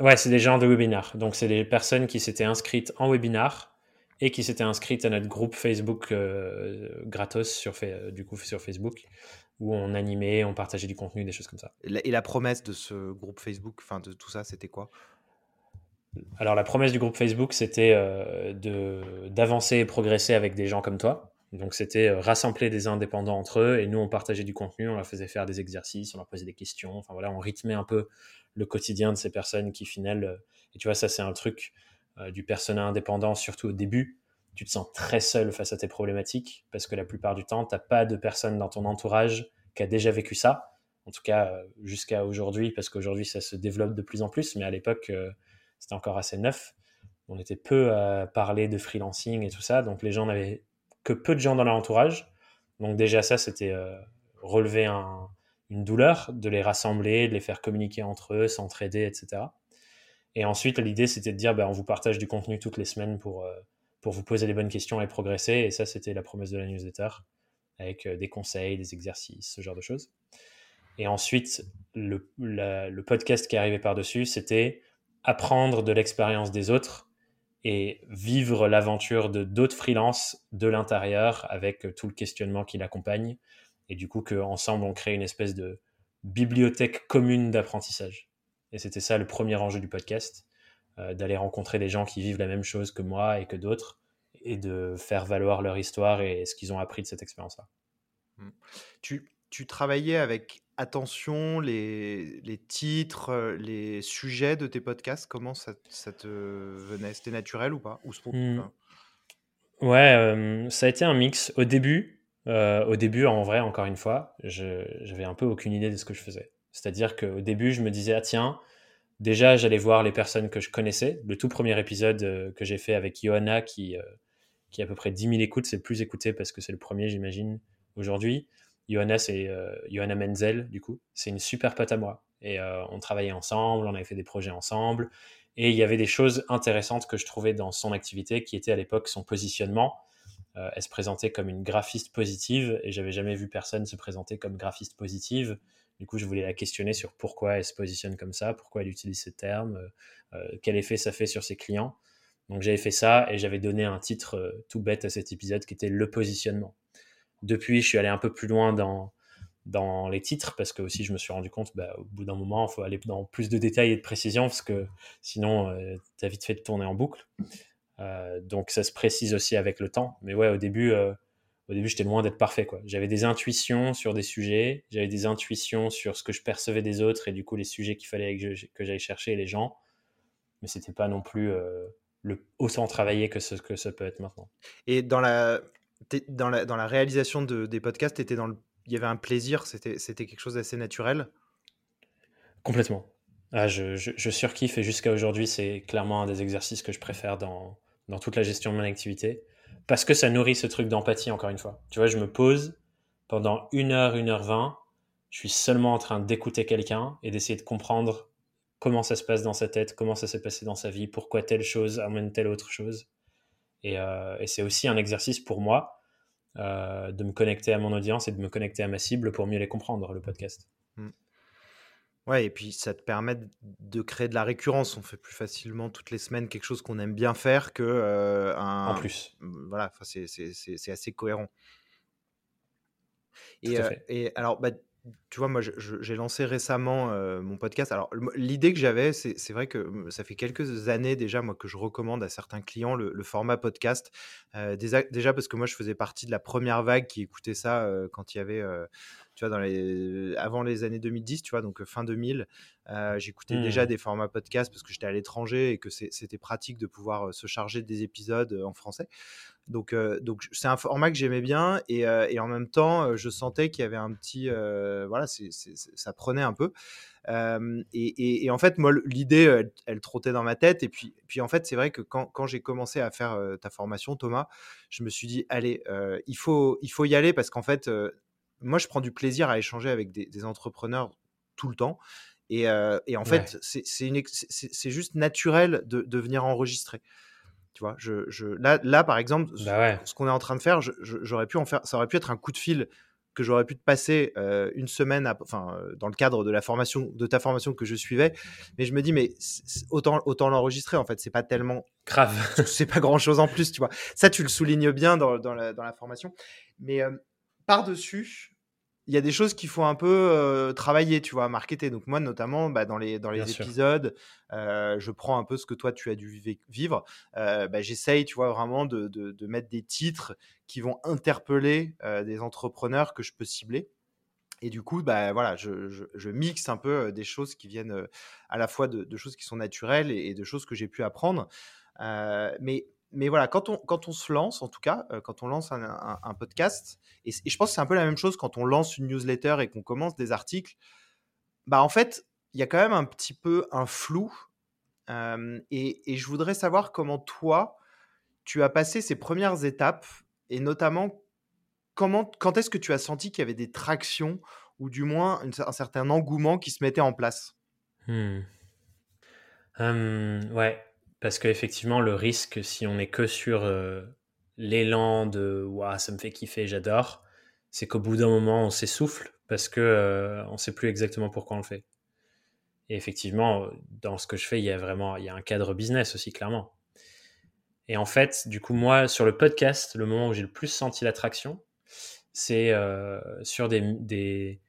Ouais, c'est des gens de webinars. Donc, c'est des personnes qui s'étaient inscrites en webinar et qui s'étaient inscrites à notre groupe Facebook euh, gratos sur, du coup, sur Facebook où on animait, on partageait du contenu, des choses comme ça. Et la promesse de ce groupe Facebook, enfin de tout ça, c'était quoi? Alors la promesse du groupe Facebook, c'était euh, de d'avancer et progresser avec des gens comme toi. Donc c'était euh, rassembler des indépendants entre eux et nous on partageait du contenu, on leur faisait faire des exercices, on leur posait des questions. Enfin voilà, on rythmait un peu le quotidien de ces personnes qui, final, euh, et tu vois, ça c'est un truc du personnel indépendant, surtout au début tu te sens très seul face à tes problématiques parce que la plupart du temps, tu n'as pas de personne dans ton entourage qui a déjà vécu ça. En tout cas, euh, jusqu'à aujourd'hui, parce qu'aujourd'hui, ça se développe de plus en plus, mais à l'époque, euh, c'était encore assez neuf. On était peu à parler de freelancing et tout ça, donc les gens n'avaient que peu de gens dans leur entourage. Donc déjà, ça, c'était euh, relever une douleur, de les rassembler, de les faire communiquer entre eux, s'entraider, etc. Et ensuite, l'idée, c'était de dire, ben, on vous partage du contenu toutes les semaines pour pour vous poser les bonnes questions et progresser. Et ça, c'était la promesse de la newsletter, avec euh, des conseils, des exercices, ce genre de choses. Et ensuite, le, le podcast qui arrivé par-dessus, c'était apprendre de l'expérience des autres et vivre l'aventure de d'autres freelances de l'intérieur avec tout le questionnement qui l'accompagne. Et du coup, qu'ensemble, on crée une espèce de bibliothèque commune d'apprentissage. Et c'était ça le premier enjeu du podcast. Euh, d'aller rencontrer des gens qui vivent la même chose que moi et que d'autres, et de faire valoir leur histoire et ce qu'ils ont appris de cette expérience-là. Mmh. Tu, tu, travaillais avec attention les, les, titres, euh, les sujets de tes podcasts? Comment ça, ça te venait? C'était naturel ou pas? Ou mmh. Ouais, euh, ça a été un mix. Au début, au début, en vrai, encore une fois, j'avais un peu aucune idée de ce que je faisais. C'est-à-dire qu'au début, je me disais, ah tiens, Déjà, j'allais voir les personnes que je connaissais. Le tout premier épisode euh, que j'ai fait avec Johanna, qui, euh, a à peu près 10 000 écoutes, c'est le plus écouté parce que c'est le premier, j'imagine, aujourd'hui. Johanna, c'est euh, Johanna Menzel, du coup. C'est une super pote à moi. Et on travaillait ensemble, on avait fait des projets ensemble. Et il y avait des choses intéressantes que je trouvais dans son activité, qui était à l'époque son positionnement. elle se présentait comme une graphiste positive, et j'avais jamais vu personne se présenter comme graphiste positive. Du coup, je voulais la questionner sur pourquoi elle se positionne comme ça, pourquoi elle utilise ces termes, euh, euh, quel effet ça fait sur ses clients. Donc j'avais fait ça et j'avais donné un titre euh, tout bête à cet épisode qui était le positionnement. Depuis, je suis allé un peu plus loin dans, dans les titres parce que aussi je me suis rendu compte bah, au bout d'un moment il faut aller dans plus de détails et de précision parce que sinon tu as vite fait de tourner en boucle donc ça se précise aussi avec le temps mais ouais au début au début, j'étais loin d'être parfait. quoi. J'avais des intuitions sur des sujets, j'avais des intuitions sur ce que je percevais des autres et du coup les sujets qu'il fallait que j'aille chercher les gens. Mais c'était pas non plus euh, le autant travaillé que ce que ça peut être maintenant. Et dans la, dans la, dans la réalisation de, des podcasts, étais dans le, il y avait un plaisir, c'était quelque chose d'assez naturel? Complètement. Ah, je, je, je, surkiffe et jusqu'à aujourd'hui, c'est clairement un des exercices que je préfère dans, dans toute la gestion de mon activité parce que ça nourrit ce truc d'empathie, encore une fois. Tu vois, je me pose pendant une heure, une heure vingt, je suis seulement en train d'écouter quelqu'un et d'essayer de comprendre comment ça se passe dans sa tête, comment ça s'est passé dans sa vie, pourquoi telle chose amène telle autre chose. Et, euh, c'est aussi un exercice pour moi euh, de me connecter à mon audience et de me connecter à ma cible pour mieux les comprendre, le podcast. Mmh. Ouais, et puis ça te permet de créer de la récurrence. On fait plus facilement toutes les semaines quelque chose qu'on aime bien faire que euh, un. En plus. Voilà, c'est assez cohérent. Et, euh, et alors, bah, tu vois, moi, j'ai lancé récemment euh, mon podcast. Alors, l'idée que j'avais, c'est vrai que ça fait quelques années déjà, moi, que je recommande à certains clients le, format podcast. déjà, déjà, parce que moi, je faisais partie de la première vague qui écoutait ça quand il y avait tu vois, dans les, avant les années 2010, tu vois, donc fin 2000, euh, j'écoutais déjà mmh. des formats podcast parce que j'étais à l'étranger et que c'était pratique de pouvoir se charger des épisodes en français. Donc, donc c'est un format que j'aimais bien et, et, en même temps, je sentais qu'il y avait un petit, voilà, ça prenait un peu. Et, et, en fait, moi, l'idée, elle, trottait dans ma tête. Et puis, puis en fait, c'est vrai que quand, quand j'ai commencé à faire ta formation, Thomas, je me suis dit, allez, il, faut, il faut y aller parce qu'en fait, moi, je prends du plaisir à échanger avec des, entrepreneurs tout le temps. Et, euh, en fait, c'est juste naturel de, venir enregistrer. Tu vois, je, je, là, là, par exemple, bah ce qu'on est en train de faire, j'aurais pu en faire, ça aurait pu être un coup de fil que j'aurais pu te passer euh, une semaine, enfin, euh, dans le cadre de la formation, de ta formation que je suivais. Mais je me dis, mais autant, autant l'enregistrer. En fait, c'est pas tellement grave. c'est pas grand chose en plus, tu vois. Ça, tu le soulignes bien dans, dans, la, dans la, formation. Mais par-dessus, il y a des choses qu'il faut un peu travailler, tu vois, marketer. Donc moi, notamment, bah, dans les, dans les épisodes, je prends un peu ce que toi, tu as dû vivre. Bah, j'essaye, tu vois, vraiment de, de, mettre des titres qui vont interpeller des entrepreneurs que je peux cibler. Et du coup, bah, voilà, je, je, mixe un peu des choses qui viennent à la fois de, choses qui sont naturelles et, et de choses que j'ai pu apprendre. mais mais voilà, quand on, quand on se lance, en tout cas, euh, quand on lance un, podcast, et, je pense que c'est un peu la même chose quand on lance une newsletter et qu'on commence des articles, bah en fait, il y a quand même un petit peu un flou. Euh, et, je voudrais savoir comment toi, tu as passé ces premières étapes, et notamment, comment, quand est-ce que tu as senti qu'il y avait des tractions, ou du moins un certain engouement qui se mettait en place? Hmm. Ouais, parce qu'effectivement, le risque, si on n'est que sur euh, l'élan de waouh, ça me fait kiffer, j'adore, c'est qu'au bout d'un moment, on s'essouffle parce que euh, on ne sait plus exactement pourquoi on le fait. Et effectivement, dans ce que je fais, il y a vraiment il y a un cadre business aussi, clairement. Et en fait, du coup, moi, sur le podcast, le moment où j'ai le plus senti l'attraction, c'est euh, sur des, des,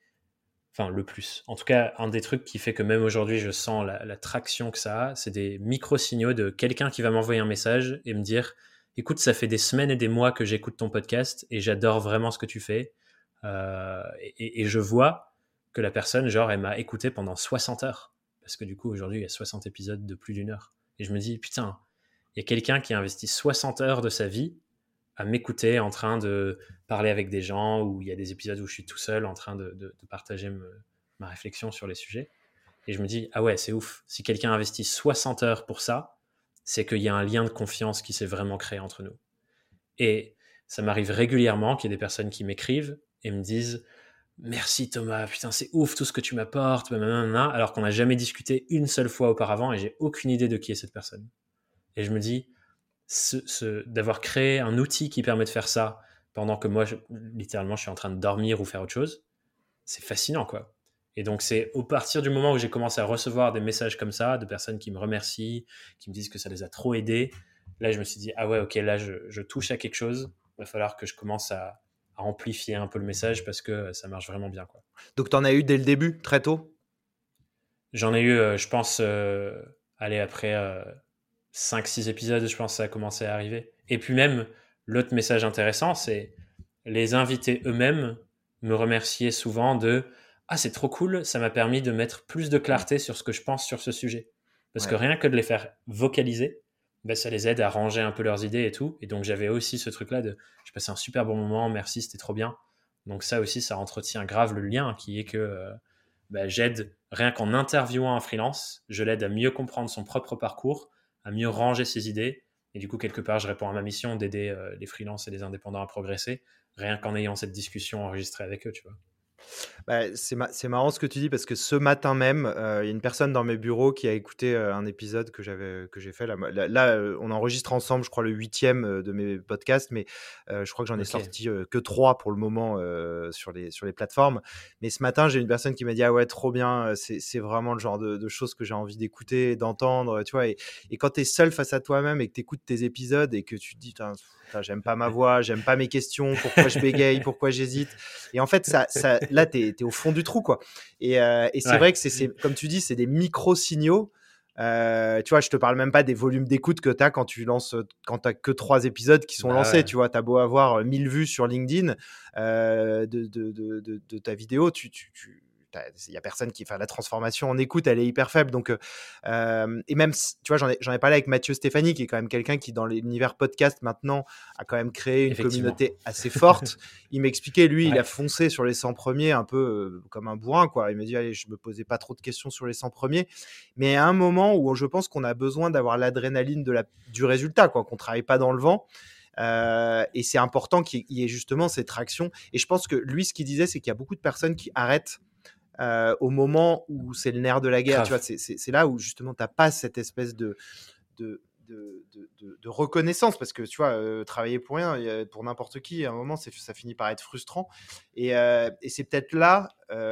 Enfin, le plus. En tout cas, un des trucs qui fait que même aujourd'hui, je sens la, traction que ça a, c'est des micro-signaux de quelqu'un qui va m'envoyer un message et me dire Écoute, ça fait des semaines et des mois que j'écoute ton podcast et j'adore vraiment ce que tu fais. Euh, et, je vois que la personne, genre, elle m'a écouté pendant 60 heures. Parce que du coup, aujourd'hui, il y a 60 épisodes de plus d'une heure. Et je me dis Putain, il y a quelqu'un qui a investi 60 heures de sa vie à m'écouter en train de parler avec des gens, ou il y a des épisodes où je suis tout seul en train de, partager ma réflexion sur les sujets. Et je me dis, ah ouais, c'est ouf. Si quelqu'un investit 60 heures pour ça, c'est qu'il y a un lien de confiance qui s'est vraiment créé entre nous. Et ça m'arrive régulièrement qu'il y ait des personnes qui m'écrivent et me disent, merci Thomas, putain, c'est ouf tout ce que tu m'apportes, alors qu'on n'a jamais discuté une seule fois auparavant et j'ai aucune idée de qui est cette personne. Et je me dis, ce, d'avoir créé un outil qui permet de faire ça pendant que moi, littéralement, je suis en train de dormir ou faire autre chose, c'est fascinant, quoi. Et donc, c'est au partir du moment où j'ai commencé à recevoir des messages comme ça, de personnes qui me remercient, qui me disent que ça les a trop aidés, là, je me suis dit, ah ouais, ok, là, je, touche à quelque chose, il va falloir que je commence à, amplifier un peu le message parce que ça marche vraiment bien, quoi. Donc, tu en as eu dès le début, très tôt? J'en ai eu, euh, je pense, euh, allez, après... Euh, 5-6 épisodes, je pense, ça a commencé à arriver. Et puis même, l'autre message intéressant, c'est les invités eux-mêmes me remerciaient souvent de Ah, c'est trop cool, ça m'a permis de mettre plus de clarté sur ce que je pense sur ce sujet. Parce que rien que de les faire vocaliser, ben, ça les aide à ranger un peu leurs idées et tout. Et donc j'avais aussi ce truc-là de je passais un super bon moment, merci, c'était trop bien. Donc ça aussi, ça entretient grave le lien qui est que euh, ben, j'aide, rien qu'en interviewant un freelance, je l'aide à mieux comprendre son propre parcours, à mieux ranger ses idées. Et du coup, quelque part, je réponds à ma mission d'aider euh, les freelances et les indépendants à progresser, rien qu'en ayant cette discussion enregistrée avec eux, tu vois. Bah, c'est, marrant ce que tu dis parce que ce matin même, euh, il y a une personne dans mes bureaux qui a écouté euh, un épisode que, j'avais, que j'ai fait. Là, là, euh, on enregistre ensemble, je crois, le huitième de mes podcasts, mais je crois que j'en ai sorti que trois pour le moment sur, les, sur les plateformes. Mais ce matin, j'ai une personne qui m'a dit Ah ouais, trop bien, c'est, vraiment le genre de, choses que j'ai envie d'écouter, d'entendre. Tu vois, et, et quand tu es seul face à toi-même et que tu écoutes tes épisodes et que tu te dis j'aime pas ma voix, j'aime pas mes questions, pourquoi je bégaye, pourquoi j'hésite. Et en fait, ça, ça là, tu es, au fond du trou, quoi. Et, euh, et c'est vrai que c'est, comme tu dis, c'est des micro-signaux. Euh, tu vois, je te parle même pas des volumes d'écoute que tu as quand tu lances, quand tu que trois épisodes qui sont bah lancés. Tu vois, tu as beau avoir 1000 vues sur LinkedIn euh, de, de, de, de, ta vidéo, tu, tu, tu il y a personne qui, enfin, la transformation en écoute, elle est hyper faible. Donc, euh, et même, tu vois, j'en ai, ai parlé avec Mathieu Stéphanie, qui est quand même quelqu'un qui, dans l'univers podcast maintenant, a quand même créé une communauté assez forte. il m'expliquait, lui, il a foncé sur les 100 premiers un peu euh, comme un bourrin, quoi. Il me dit, allez, je me posais pas trop de questions sur les 100 premiers. Mais à un moment où je pense qu'on a besoin d'avoir l'adrénaline de la, du résultat, quoi, qu'on travaille pas dans le vent. Euh, et c'est important qu'il y ait justement cette traction. Et je pense que lui, ce qu'il disait, c'est qu'il y a beaucoup de personnes qui arrêtent euh, au moment où c'est le nerf de la guerre. Tu vois, c'est là où justement tu n'as pas cette espèce de, de, de, de, reconnaissance parce que tu vois, euh, travailler pour rien, pour n'importe qui, à un moment, ça finit par être frustrant. Et, euh, et c'est peut-être là,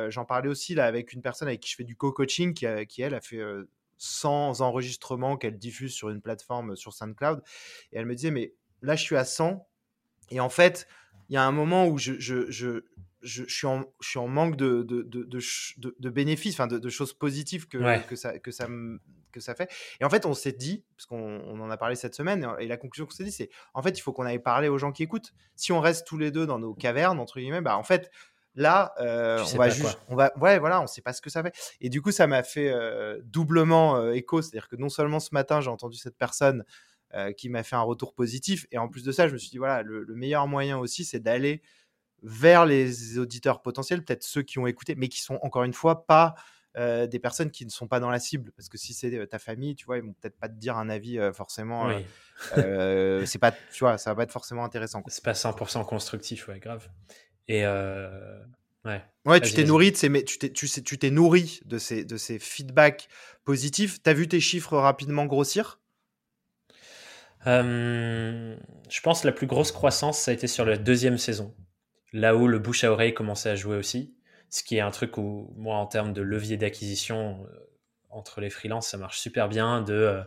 j'en parlais aussi là avec une personne avec qui je fais du co-coaching qui, qui, elle, a fait 100 enregistrements qu'elle diffuse sur une plateforme sur SoundCloud. Et elle me disait, mais là, je suis à 100. Et en fait, il y a un moment où je, je, je, je, suis en, je suis en manque de, de, de, de bénéfices, enfin de, choses positives que, que, ça, que, ça, que ça fait. Et en fait, on s'est dit, parce qu'on on en a parlé cette semaine, et la conclusion qu'on s'est dit, c'est en fait, il faut qu'on aille parler aux gens qui écoutent. Si on reste tous les deux dans nos cavernes, entre guillemets, bah en fait, là, euh, on, va juste, on va ouais, voilà, on sait pas ce que ça fait. Et du coup, ça m'a fait euh, doublement euh, écho, c'est-à-dire que non seulement ce matin, j'ai entendu cette personne qui m'a fait un retour positif, et en plus de ça, je me suis dit, voilà, le, le meilleur moyen aussi, c'est d'aller vers les auditeurs potentiels, peut-être ceux qui ont écouté, mais qui sont encore une fois pas euh, des personnes qui ne sont pas dans la cible. Parce que si c'est euh, ta famille, tu vois, ils vont peut-être pas te dire un avis euh, forcément. c'est pas, tu vois, ça va pas être forcément intéressant. C'est pas 100% constructif, ouais, grave. Et ouais. Ouais, tu t'es nourri de ces, tu t'es, tu t'es nourri de ces, de ces feedbacks positifs. T'as vu tes chiffres rapidement grossir? Je pense que la plus grosse croissance, ça a été sur la deuxième saison là où le bouche à oreille commençait à jouer aussi, ce qui est un truc où moi en termes de levier d'acquisition euh, entre les freelances ça marche super bien de euh,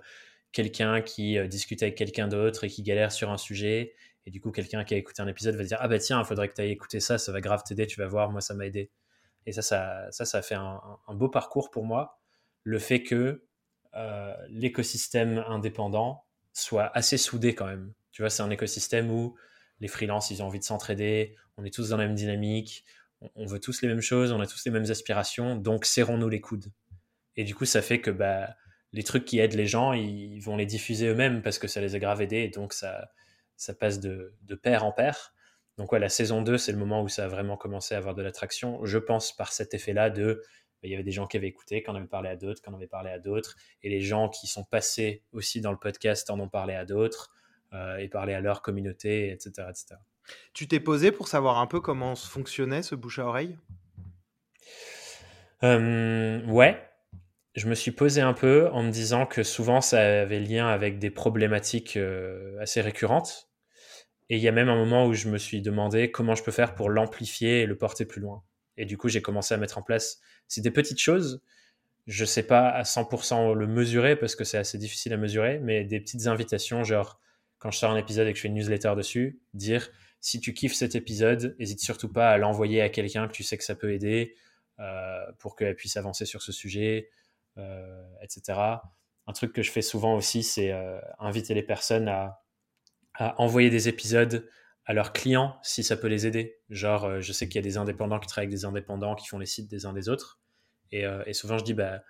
quelqu'un qui euh, discute avec quelqu'un d'autre et qui galère sur un sujet et du coup quelqu'un qui a écouté un épisode va dire ah bah tiens il faudrait que tu ailles écouter ça ça va grave t'aider tu vas voir moi ça m'a aidé et ça ça ça, ça fait un, beau parcours pour moi le fait que l'écosystème indépendant soit assez soudé quand même. Tu vois c'est un écosystème où les freelances, ils ont envie de s'entraider, on est tous dans la même dynamique, on, veut tous les mêmes choses, on a tous les mêmes aspirations, donc serrons-nous les coudes. Et du coup, ça fait que bah, les trucs qui aident les gens, ils vont les diffuser eux-mêmes parce que ça les a grave aidés, et donc ça, passe de, de pair en pair. Donc ouais, la saison 2, c'est le moment où ça a vraiment commencé à avoir de l'attraction. Je pense par cet effet-là bah, il y avait des gens qui avaient écouté, qui en avaient parlé à d'autres, qui en avaient parlé à d'autres, et les gens qui sont passés aussi dans le podcast en ont parlé à d'autres. Euh, et parler à leur communauté, etc. etc. Tu t'es posé pour savoir un peu comment fonctionnait ce bouche à oreille? Euh, Ouais, je me suis posé un peu en me disant que souvent ça avait lien avec des problématiques euh, assez récurrentes. Et il y a même un moment où je me suis demandé comment je peux faire pour l'amplifier et le porter plus loin. Et du coup, j'ai commencé à mettre en place. C'est des petites choses. Je ne sais pas à 100% le mesurer parce que c'est assez difficile à mesurer, mais des petites invitations, genre quand je sors un épisode et que je fais une newsletter dessus, dire si tu kiffes cet épisode, n'hésite surtout pas à l'envoyer à quelqu'un que tu sais que ça peut aider euh, pour qu'elle puisse avancer sur ce sujet, euh, etc. Un truc que je fais souvent aussi, c'est euh, inviter les personnes à, envoyer des épisodes à leurs clients si ça peut les aider. Genre, je sais qu'il y a des indépendants qui travaillent avec des indépendants qui font les sites des uns des autres. Et, et souvent, je dis, bah,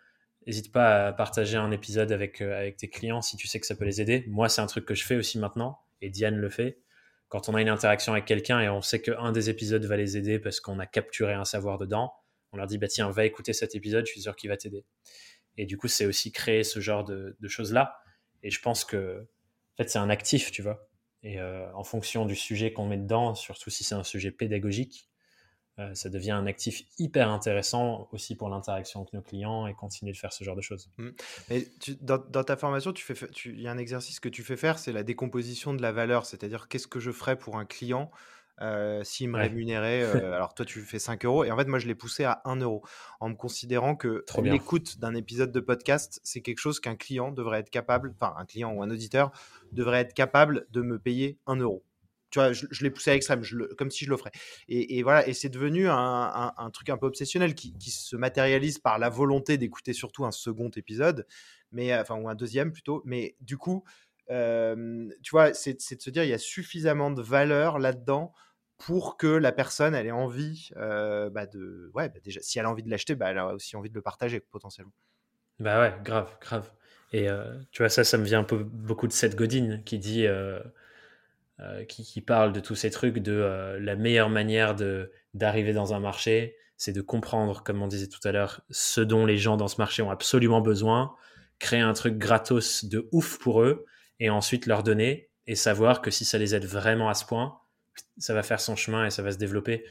n'hésite pas à partager un épisode avec, euh, avec tes clients si tu sais que ça peut les aider. Moi, c'est un truc que je fais aussi maintenant, et Diane le fait. Quand on a une interaction avec quelqu'un et on sait qu'un des épisodes va les aider parce qu'on a capturé un savoir dedans, on leur dit, bah, tiens, va écouter cet épisode, je suis sûr qu'il va t'aider. Et du coup, c'est aussi créer ce genre de, de choses-là. Et je pense que, en fait, c'est un actif, tu vois. Et euh, en fonction du sujet qu'on met dedans, surtout si c'est un sujet pédagogique, euh, ça devient un actif hyper intéressant aussi pour l'interaction avec nos clients et continuer de faire ce genre de choses. Mmh. Dans, ta formation, il y a un exercice que tu fais faire, c'est la décomposition de la valeur, c'est-à-dire qu'est-ce que je ferais pour un client euh, s'il me rémunérait. alors toi, tu fais 5 euros et en fait, moi, je l'ai poussé à 1 euro en me considérant que l'écoute d'un épisode de podcast, c'est quelque chose qu'un client devrait être capable, enfin un client ou un auditeur devrait être capable de me payer 1 euro tu vois, je, l'ai poussé à l'extrême, comme si je l'offrais. Et, et, voilà, et c'est devenu un, truc un peu obsessionnel qui, se matérialise par la volonté d'écouter surtout un second épisode, mais enfin ou un deuxième plutôt. Mais du coup, tu vois, c'est de se dire il y a suffisamment de valeur là-dedans pour que la personne ait envie bah de ouais bah, déjà si elle a envie de l'acheter bah elle a aussi envie de le partager potentiellement bah ouais grave grave et tu vois ça ça me vient un peu beaucoup de Seth Godin qui dit euh, qui, parle de tous ces trucs, de euh, la meilleure manière d'arriver dans un marché, c'est de comprendre, comme on disait tout à l'heure, ce dont les gens dans ce marché ont absolument besoin, créer un truc gratos de ouf pour eux, et ensuite leur donner, et savoir que si ça les aide vraiment à ce point, ça va faire son chemin et ça va se développer.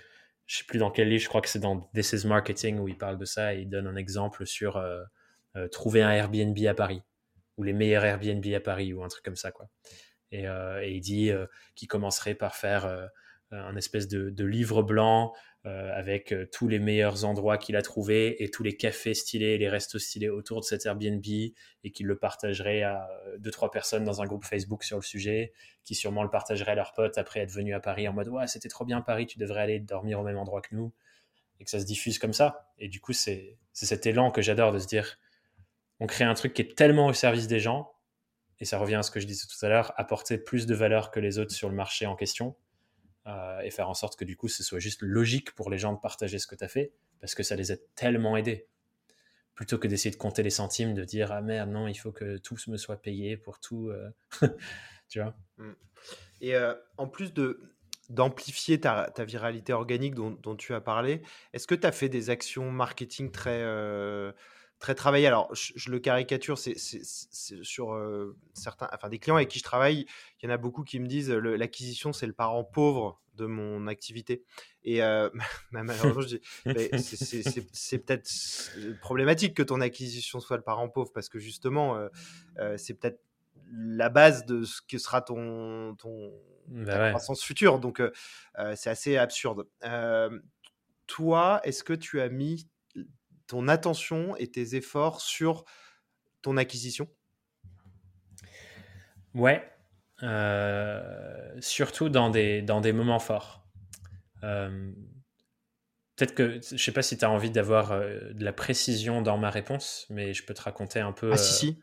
Je sais plus dans quel livre, je crois que c'est dans This is Marketing où il parle de ça et il donne un exemple sur euh, trouver un Airbnb à Paris ou les meilleurs Airbnb à Paris ou un truc comme ça quoi. Euh, et, il dit euh, qu'il commencerait par faire euh, un espèce de, livre blanc avec tous les meilleurs endroits qu'il a trouvés et tous les cafés stylés, les restos stylés autour de cet Airbnb et qu'il le partagerait à deux trois personnes dans un groupe Facebook sur le sujet, qui sûrement le partageraient à leurs potes après être venu à Paris en mode ouais c'était trop bien Paris, tu devrais aller dormir au même endroit que nous et que ça se diffuse comme ça. Et du coup c'est cet élan que j'adore de se dire on crée un truc qui est tellement au service des gens et ça revient à ce que je disais tout à l'heure, apporter plus de valeur que les autres sur le marché en question euh, et faire en sorte que du coup ce soit juste logique pour les gens de partager ce que tu as fait parce que ça les a tellement aidés. Plutôt que d'essayer de compter les centimes, de dire ah merde, non, il faut que tout me soit payé pour tout. Euh, tu vois? Mm. Et euh, en plus de d'amplifier ta, ta, viralité organique dont, dont tu as parlé, est-ce que tu as fait des actions marketing très très travaillé. Alors, je, le caricature, c'est sur certains, enfin des clients avec qui je travaille, il y en a beaucoup qui me disent l'acquisition, c'est le parent pauvre de mon activité. Et malheureusement, c'est peut-être problématique que ton acquisition soit le parent pauvre parce que justement, c'est peut-être la base de ce que sera ton, ton bah croissance future. Donc, c'est assez absurde. toi, est-ce que tu as mis ton attention et tes efforts sur ton acquisition? Ouais, euh, surtout dans des, dans des moments forts. Euh, peut-être que, je sais pas si tu as envie d'avoir euh, de la précision dans ma réponse, mais je peux te raconter un peu. Ah, si, si.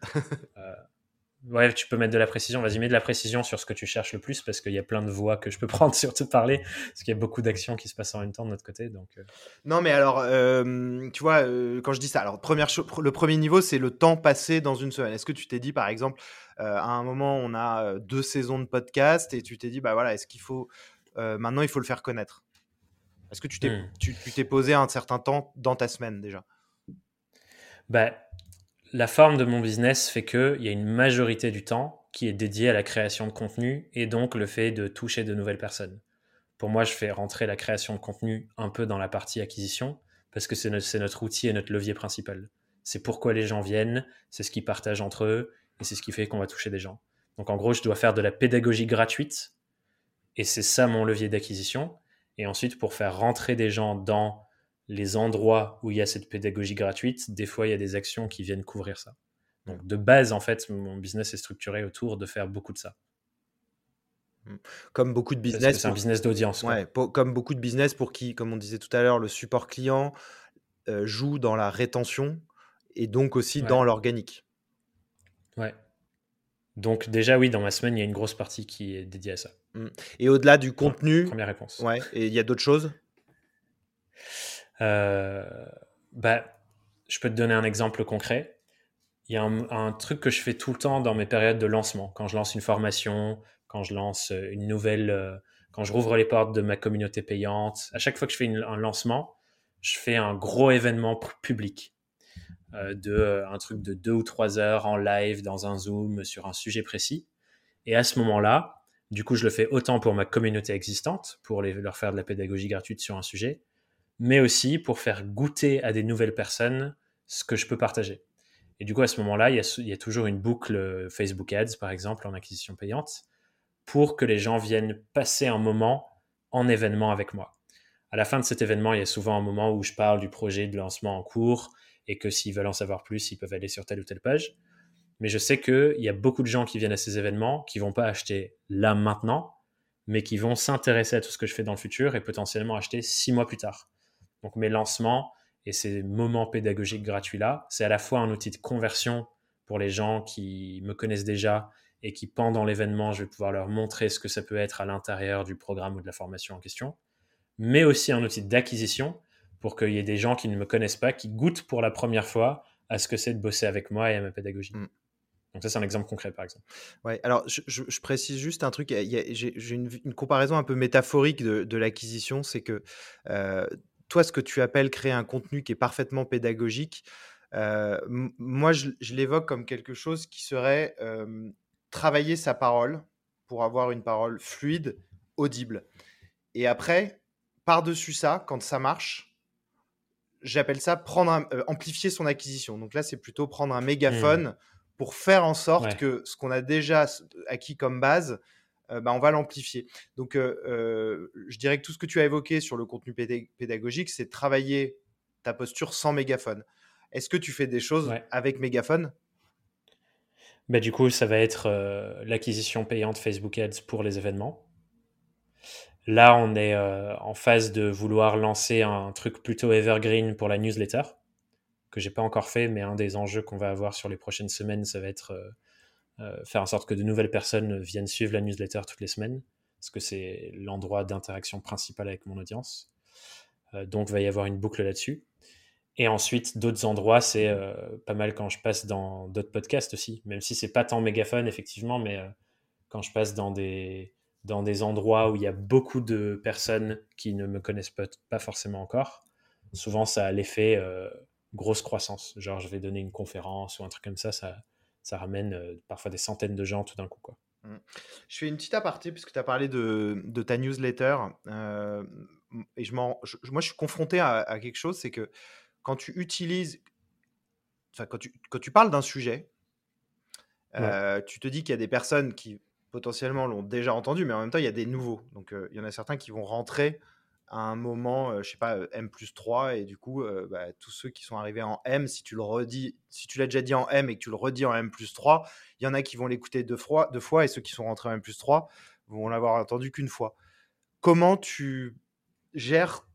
Ouais, tu peux mettre de la précision. Vas-y, mets de la précision sur ce que tu cherches le plus parce qu'il y a plein de voix que je peux prendre sur te parler parce qu'il y a beaucoup d'actions qui se passent en même temps de notre côté. Donc, euh. Non, mais alors, euh, tu vois, euh, quand je dis ça, alors première le premier niveau, c'est le temps passé dans une semaine. Est-ce que tu t'es dit, par exemple, à un moment, on a deux saisons de podcast et tu t'es dit, bah voilà, est-ce qu'il faut maintenant, il faut le faire connaître? Est-ce que tu t'es, hmm. tu, t'es posé un certain temps dans ta semaine déjà? Bah, la forme de mon business fait qu'il y a une majorité du temps qui est dédié à la création de contenu et donc le fait de toucher de nouvelles personnes. Pour moi, je fais rentrer la création de contenu un peu dans la partie acquisition parce que c'est notre, outil et notre levier principal. C'est pourquoi les gens viennent, c'est ce qu'ils partagent entre eux et c'est ce qui fait qu'on va toucher des gens. Donc en gros, je dois faire de la pédagogie gratuite et c'est ça mon levier d'acquisition. Et ensuite, pour faire rentrer des gens dans les endroits où il y a cette pédagogie gratuite, des fois, il y a des actions qui viennent couvrir ça. Donc, de base, en fait, mon business est structuré autour de faire beaucoup de ça. Mmh. Comme beaucoup de business. C'est un business d'audience. Ouais, comme beaucoup de business pour qui, comme on disait tout à l'heure, le support client euh, joue dans la rétention et donc aussi dans l'organique. Ouais. Donc déjà, oui, dans ma semaine, il y a une grosse partie qui est dédiée à ça. Mmh. Et au-delà du contenu... Première réponse. Ouais, et il y a d'autres choses? Bah, Je peux te donner un exemple concret. Il y a un, truc que je fais tout le temps dans mes périodes de lancement. Quand je lance une formation, quand je lance une nouvelle... Euh, quand je rouvre les portes de ma communauté payante, à chaque fois que je fais un lancement, je fais un gros événement public. Euh, de euh, un truc de deux ou trois heures en live dans un Zoom sur un sujet précis. Et à ce moment-là, du coup, je le fais autant pour ma communauté existante, pour leur faire de la pédagogie gratuite sur un sujet, mais aussi pour faire goûter à des nouvelles personnes ce que je peux partager. Et du coup, à ce moment-là, il y, a, toujours une boucle euh, Facebook Ads, par exemple, en acquisition payante, pour que les gens viennent passer un moment en événement avec moi. À la fin de cet événement, il y a souvent un moment où je parle du projet de lancement en cours, et que s'ils veulent en savoir plus, ils peuvent aller sur telle ou telle page. Mais je sais qu'il y a beaucoup de gens qui viennent à ces événements qui vont pas acheter là maintenant, mais qui vont s'intéresser à tout ce que je fais dans le futur et potentiellement acheter six mois plus tard. Donc mes lancements et ces moments pédagogiques gratuits-là, c'est à la fois un outil de conversion pour les gens qui me connaissent déjà et qui pendant l'événement, je vais pouvoir leur montrer ce que ça peut être à l'intérieur du programme ou de la formation en question, mais aussi un outil d'acquisition pour qu'il y ait des gens qui ne me connaissent pas, qui goûtent pour la première fois à ce que c'est de bosser avec moi et à ma pédagogie. Mm. Donc ça, c'est un exemple concret, par exemple. Ouais, alors je, précise juste un truc, j'ai une, une, comparaison un peu métaphorique de, l'acquisition, c'est que euh, toi, ce que tu appelles créer un contenu qui est parfaitement pédagogique, euh, moi, je, l'évoque comme quelque chose qui serait euh, travailler sa parole pour avoir une parole fluide, audible. Et après, par-dessus ça, quand ça marche, j'appelle ça prendre euh, amplifier son acquisition. Donc là, c'est plutôt prendre un mégaphone mmh. pour faire en sorte que ce qu'on a déjà acquis comme base, bah, on va l'amplifier. Donc, euh, je dirais que tout ce que tu as évoqué sur le contenu pédagogique, c'est travailler ta posture sans mégaphone. Est-ce que tu fais des choses avec mégaphone? Bah, Du coup, ça va être l'acquisition payante Facebook Ads pour les événements. Là, on est euh, en phase de vouloir lancer un truc plutôt evergreen pour la newsletter, que j'ai pas encore fait, mais un des enjeux qu'on va avoir sur les prochaines semaines, ça va être euh, euh, faire en sorte que de nouvelles personnes viennent suivre la newsletter toutes les semaines, parce que c'est l'endroit d'interaction principal avec mon audience. donc, il va y avoir une boucle là-dessus. Et ensuite, d'autres endroits, c'est pas mal quand je passe dans d'autres podcasts aussi, même si c'est pas tant mégaphone, effectivement, mais quand je passe dans des dans des endroits où il y a beaucoup de personnes qui ne me connaissent pas, forcément encore, souvent ça a l'effet euh, grosse croissance. Genre, je vais donner une conférence ou un truc comme ça, ça ramène euh, parfois des centaines de gens tout d'un coup. Quoi. Mmh. Je fais une petite aparté puisque tu as parlé de, de ta newsletter. Euh, et je, moi, je suis confronté à, quelque chose, c'est que quand tu utilises, enfin, quand tu, quand tu parles d'un sujet, tu te dis qu'il y a des personnes qui potentiellement l'ont déjà entendu, mais en même temps, il y a des nouveaux. Donc, euh, il y en a certains qui vont rentrer à un moment, je euh, je sais pas, euh, M plus 3, et du coup, bah, tous ceux qui sont arrivés en M, si tu le redis, si tu l'as déjà dit en M et que tu le redis en M plus 3, il y en a qui vont l'écouter deux fois, deux fois, et ceux qui sont rentrés en M plus 3 vont l'avoir entendu qu'une fois. Comment tu gères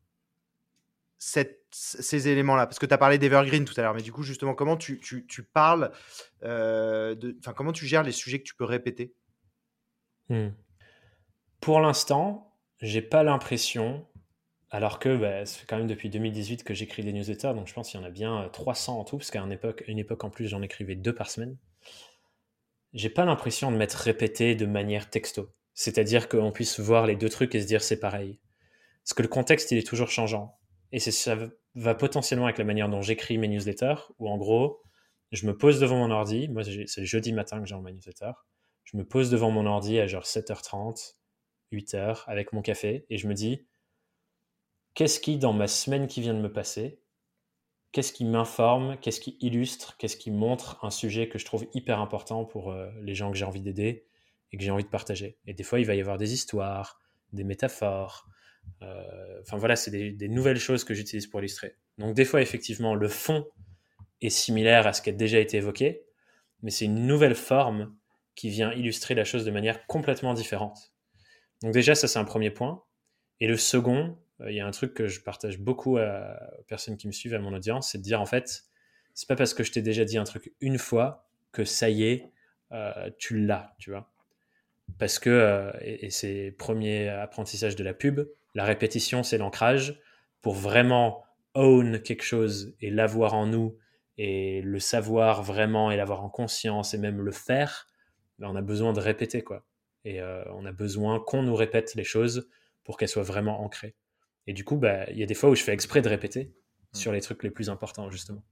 ces éléments-là? Parce que tu as parlé d'Evergreen tout à l'heure, mais du coup, justement, comment tu parles, enfin, comment tu gères les sujets que tu peux répéter? Hmm. Pour l'instant, j'ai pas l'impression, alors que bah, ça fait quand même depuis 2018 que j'écris des newsletters, donc je pense qu'il y en a bien 300 en tout, parce qu'à une époque, une époque en plus, j'en écrivais deux par semaine. J'ai pas l'impression de m'être répété de manière texto. C'est-à-dire qu'on puisse voir les deux trucs et se dire c'est pareil. Parce que le contexte, il est toujours changeant. Et ça va potentiellement avec la manière dont j'écris mes newsletters, où en gros, je me pose devant mon ordi. Moi, c'est le jeudi matin que j'ai ma newsletter je me pose devant mon ordi à genre 7h30, 8h avec mon café et je me dis qu'est-ce qui, dans ma semaine qui vient de me passer, qu'est-ce qui m'informe, qu'est-ce qui illustre, qu'est-ce qui montre un sujet que je trouve hyper important pour euh, les gens que j'ai envie d'aider et que j'ai envie de partager. Et des fois, il va y avoir des histoires, des métaphores. Euh, enfin voilà, c'est des, nouvelles choses que j'utilise pour illustrer. Donc des fois, effectivement, le fond est similaire à ce qui a déjà été évoqué, mais c'est une nouvelle forme qui vient illustrer la chose de manière complètement différente. Donc déjà, ça c'est un premier point. Et le second, il y a un truc que je partage beaucoup à, aux personnes qui me suivent, à mon audience, c'est de dire en fait, c'est pas parce que je t'ai déjà dit un truc une fois que ça y est, tu l'as, tu vois. Parce que, et, et c'est premier apprentissage de la pub, la répétition, c'est l'ancrage. Pour vraiment own quelque chose et l'avoir en nous et le savoir vraiment et l'avoir en conscience et même le faire, ben, on a besoin de répéter quoi. Et euh, on a besoin qu'on nous répète les choses pour qu'elles soient vraiment ancrées. Et du coup, bah, il y a des fois où je fais exprès de répéter mmh. sur les trucs les plus importants, justement.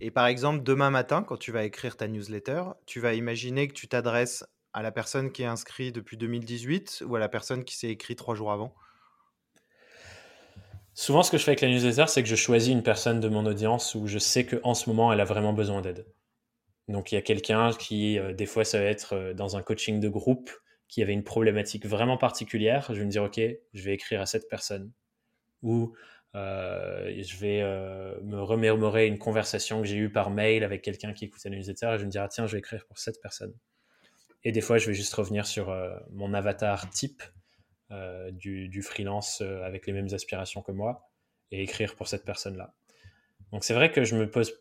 Et par exemple, demain matin, quand tu vas écrire ta newsletter, tu vas imaginer que tu t'adresses à la personne qui est inscrite depuis 2018 ou à la personne qui s'est écrit trois jours avant? Souvent, ce que je fais avec la newsletter, c'est que je choisis une personne de mon audience où je sais qu'en ce moment, elle a vraiment besoin d'aide. Donc, il y a quelqu'un qui, euh, des fois, ça va être euh, dans un coaching de groupe, qui avait une problématique vraiment particulière. Je vais me dire, OK, je vais écrire à cette personne. Ou euh, je vais me remémorer une conversation que j'ai eue par mail avec quelqu'un qui écoutait la newsletter et je me dire, ah, tiens, je vais écrire pour cette personne. Et des fois, je vais juste revenir sur mon avatar type euh, du, freelance euh, avec les mêmes aspirations que moi et écrire pour cette personne-là. Donc c'est vrai que je me pose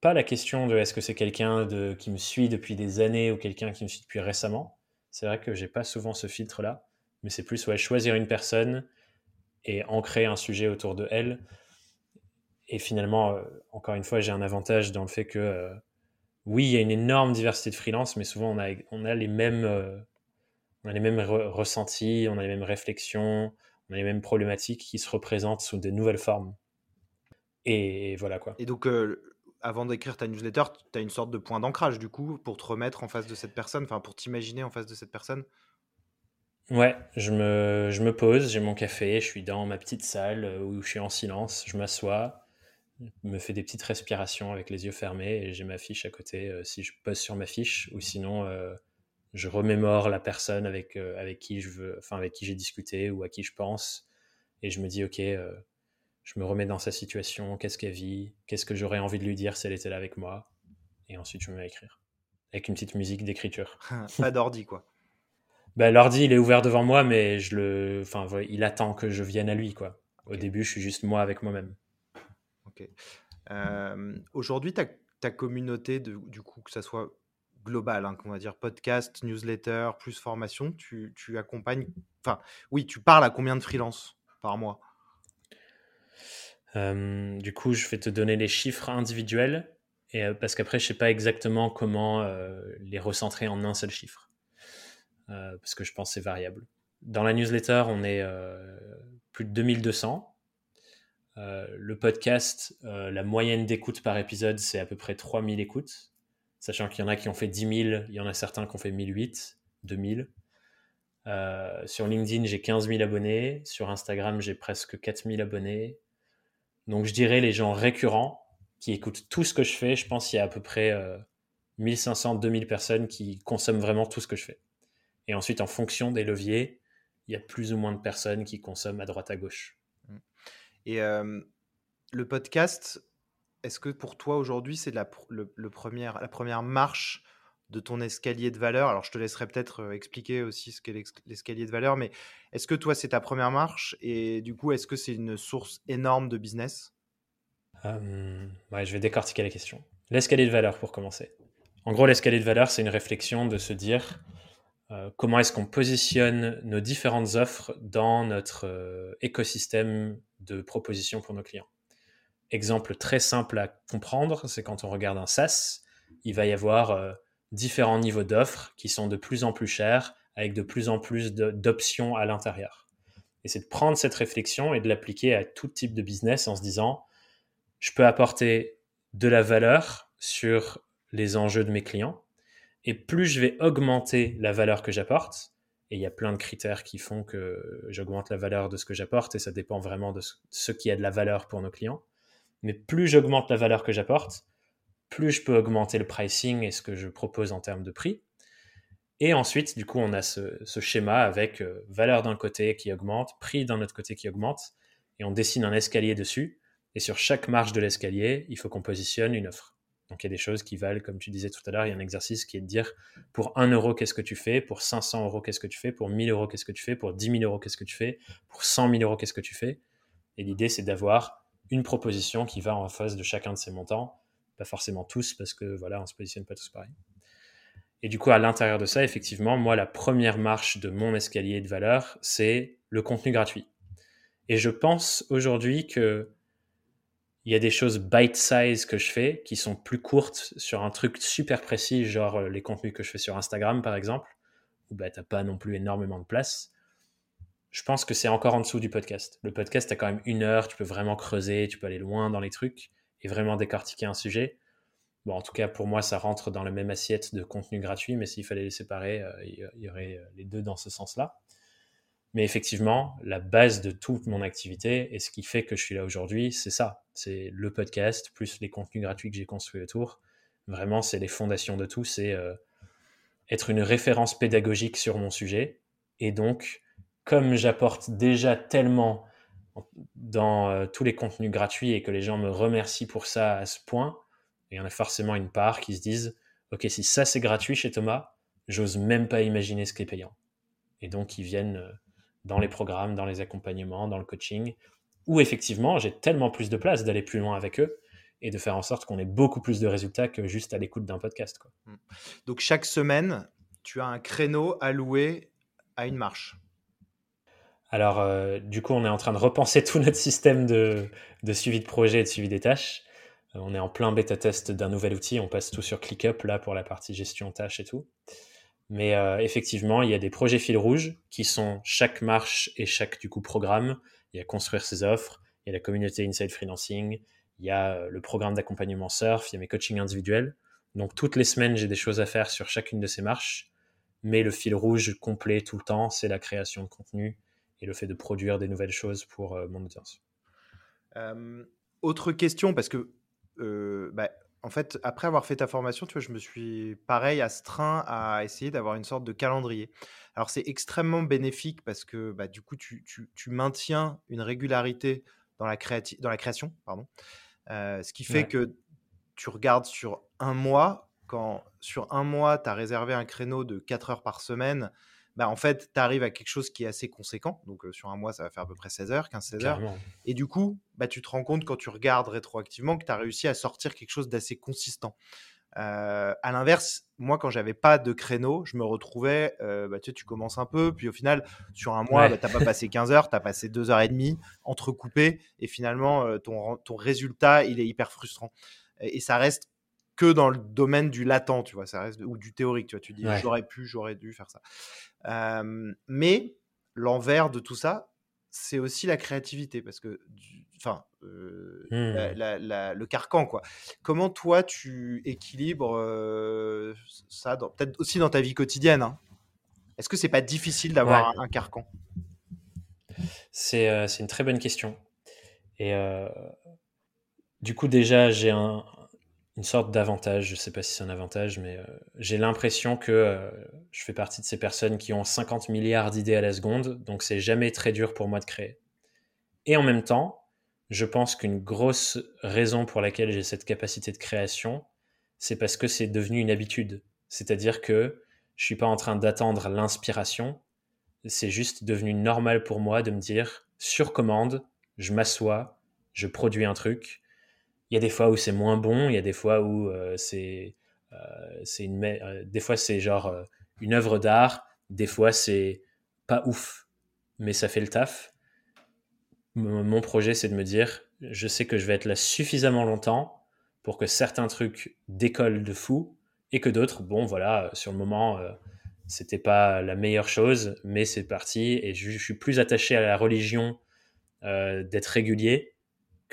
pas la question de est-ce que c'est quelqu'un de, qui me suit depuis des années ou quelqu'un qui me suit depuis récemment. C'est vrai que j'ai pas souvent ce filtre-là, mais c'est plus ouais, choisir une personne et ancrer un sujet autour de elle. Et finalement, euh, encore une fois, j'ai un avantage dans le fait que oui, il y a une énorme diversité de freelance, mais souvent on a, les mêmes on a les mêmes ressentis, on a les mêmes réflexions, on a les mêmes problématiques qui se représentent sous de nouvelles formes. Et voilà quoi. Et donc, euh, avant d'écrire ta newsletter, tu as une sorte de point d'ancrage du coup pour te remettre en face de cette personne, enfin pour t'imaginer en face de cette personne? Ouais, je me, je me pose, j'ai mon café, je suis dans ma petite salle euh, où je suis en silence, je m'assois, me fais des petites respirations avec les yeux fermés et j'ai ma fiche à côté euh, si je pose sur ma fiche ou sinon je remémore la personne avec, euh, avec qui je veux, enfin avec qui j'ai discuté ou à qui je pense, et je me dis ok, euh, je me remets dans sa situation, qu'est-ce qu'elle vit, qu'est-ce que j'aurais envie de lui dire si elle était là avec moi, et ensuite je me mets à écrire avec une petite musique d'écriture. Pas d'ordi quoi. Ben, l'ordi il est ouvert devant moi, mais je le, enfin il attend que je vienne à lui quoi. Au début, je suis juste moi avec moi-même. Ok. Euh, aujourd'hui, ta, ta communauté, de, du coup, que ça soit global, hein, on va dire podcast, newsletter, plus formation, tu, accompagnes, enfin oui, tu parles à combien de freelance par mois? Du coup, je vais te donner les chiffres individuels, et, euh, parce qu'après, je ne sais pas exactement comment euh, les recentrer en un seul chiffre, euh, parce que je pense que c'est variable. Dans la newsletter, on est plus de 2200. le podcast, la moyenne d'écoute par épisode, c'est à peu près 3000 écoutes sachant qu'il y en a qui ont fait 10 000, il y en a certains qui ont fait 1008, 2000. Euh, sur LinkedIn, j'ai 15 000 abonnés. Sur Instagram, j'ai presque 4 000 abonnés. Donc, je dirais les gens récurrents qui écoutent tout ce que je fais. Je pense qu'il y a à peu près 1500, euh, 2000 personnes qui consomment vraiment tout ce que je fais. Et ensuite, en fonction des leviers, il y a plus ou moins de personnes qui consomment à droite à gauche. Et euh, le podcast, est-ce que pour toi aujourd'hui, c'est la, le, première, la première marche de ton escalier de valeur? Alors, je te laisserai peut-être euh, expliquer aussi ce qu'est l'escalier de valeur, mais est-ce que toi, c'est ta première marche? Et du coup, est-ce que c'est une source énorme de business? Ouais, Je vais décortiquer la question. L'escalier de valeur, pour commencer. En gros, l'escalier de valeur, c'est une réflexion de se dire comment est-ce qu'on positionne nos différentes offres dans notre euh, écosystème de propositions pour nos clients? Exemple très simple à comprendre, c'est quand on regarde un SaaS, il va y avoir euh, différents niveaux d'offres qui sont de plus en plus chers, avec de plus en plus d'options à l'intérieur. Et c'est de prendre cette réflexion et de l'appliquer à tout type de business en se disant, je peux apporter de la valeur sur les enjeux de mes clients, et plus je vais augmenter la valeur que j'apporte, et il y a plein de critères qui font que j'augmente la valeur de ce que j'apporte, et ça dépend vraiment de ce qui a de la valeur pour nos clients, mais plus j'augmente la valeur que j'apporte, plus je peux augmenter le pricing et ce que je propose en termes de prix. Et ensuite, du coup, on a ce, schéma avec euh, valeur d'un côté qui augmente, prix d'un autre côté qui augmente, et on dessine un escalier dessus. Et sur chaque marche de l'escalier, il faut qu'on positionne une offre. Donc il y a des choses qui valent, comme tu disais tout à l'heure, il y a un exercice qui est de dire pour 1 euro, qu'est-ce que tu fais? Pour 500 euros, qu'est-ce que tu fais? Pour 1000 euros, qu'est-ce que tu fais? Pour 10 000 euros, qu'est-ce que tu fais? Pour 100 000 euros, qu'est-ce que tu fais? Et l'idée, c'est d'avoir une proposition qui va en face de chacun de ces montants. Pas forcément tous, parce que voilà, on se positionne pas tous pareil. Et du coup, à l'intérieur de ça, effectivement, moi, la première marche de mon escalier de valeur, c'est le contenu gratuit. Et je pense aujourd'hui que il y a des choses bite-size que je fais qui sont plus courtes sur un truc super précis, genre euh, les contenus que je fais sur Instagram, par exemple, où bah, tu n'as pas non plus énormément de place. Je pense que c'est encore en dessous du podcast. Le podcast, tu as quand même une heure, tu peux vraiment creuser, tu peux aller loin dans les trucs et vraiment décortiquer un sujet. Bon, en tout cas, pour moi, ça rentre dans la même assiette de contenu gratuit, mais s'il fallait les séparer, euh, il y aurait euh, les deux dans ce sens-là. Mais effectivement, la base de toute mon activité et ce qui fait que je suis là aujourd'hui, c'est ça. C'est le podcast plus les contenus gratuits que j'ai construits autour. Vraiment, c'est les fondations de tout. C'est euh, être une référence pédagogique sur mon sujet. Et donc, comme j'apporte déjà tellement dans euh, tous les contenus gratuits et que les gens me remercient pour ça à ce point, il y en a forcément une part qui se disent, OK, si ça c'est gratuit chez Thomas, j'ose même pas imaginer ce qui est payant. Et donc, ils viennent euh, dans les programmes, dans les accompagnements, dans le coaching, où effectivement j'ai tellement plus de place d'aller plus loin avec eux et de faire en sorte qu'on ait beaucoup plus de résultats que juste à l'écoute d'un podcast. Quoi. Mmh. Donc chaque semaine, tu as un créneau alloué à une marche. Alors euh, du coup, on est en train de repenser tout notre système de, de suivi de projet et de suivi des tâches. Euh, on est en plein bêta test d'un nouvel outil. On passe tout sur ClickUp là pour la partie gestion tâches et tout. Mais euh, effectivement, il y a des projets fil rouges qui sont chaque marche et chaque du coup programme. Il y a construire ses offres, il y a la communauté Inside Freelancing, il y a euh, le programme d'accompagnement surf, il y a mes coachings individuels. Donc toutes les semaines, j'ai des choses à faire sur chacune de ces marches. Mais le fil rouge complet tout le temps, c'est la création de contenu et le fait de produire des nouvelles choses pour euh, mon audience. autre question, parce que bah, en fait, après avoir fait ta formation, tu vois, je me suis pareil astreint à essayer d'avoir une sorte de calendrier. Alors, c'est extrêmement bénéfique parce que bah, du coup, tu, maintiens une régularité dans la, dans la création, pardon. Euh, ce qui fait que tu regardes sur un mois, quand sur un mois, tu as réservé un créneau de 4 heures par semaine, bah, en fait, tu arrives à quelque chose qui est assez conséquent. Donc, sur un mois, ça va faire à peu près 16 heures, 15-16 heures. Et du coup, bah, tu te rends compte quand tu regardes rétroactivement que tu as réussi à sortir quelque chose d'assez consistant. à l'inverse, moi, quand j'avais pas de créneau, je me retrouvais, bah, tu, sais, tu commences un peu, puis au final, sur un mois, tu n'as pas passé 15 heures, tu as passé 2 heures et demie entrecoupé, et finalement, ton, ton résultat, il est hyper frustrant. Et, et ça reste que dans le domaine du latent, tu vois, ça reste, ou du théorique, tu vois, tu dis j'aurais pu, j'aurais dû faire ça. mais l'envers de tout ça, c'est aussi la créativité, parce que, enfin, euh, mmh. le carcan, quoi. Comment toi, tu équilibres ça, peut-être aussi dans ta vie quotidienne hein? Est-ce que c'est pas difficile d'avoir un, carcan? C'est, une très bonne question. Et du coup, déjà, j'ai un, une sorte d'avantage. Je ne sais pas si c'est un avantage, mais euh, j'ai l'impression que euh, je fais partie de ces personnes qui ont 50 milliards d'idées à la seconde, donc c'est jamais très dur pour moi de créer. Et en même temps, je pense qu'une grosse raison pour laquelle j'ai cette capacité de création, c'est parce que c'est devenu une habitude. C'est-à-dire que je suis pas en train d'attendre l'inspiration, c'est juste devenu normal pour moi de me dire sur commande, je m'assois, je produis un truc, il y a des fois où c'est moins bon, il y a des fois où euh, c'est euh, c'est une euh, des fois c'est genre une œuvre d'art, des fois c'est pas ouf, mais ça fait le taf. mon projet c'est de me dire, je sais que je vais être là suffisamment longtemps pour que certains trucs décollent de fou et que d'autres, bon voilà, sur le moment c'était pas la meilleure chose, mais c'est parti et je, suis plus attaché à la religion d'être régulier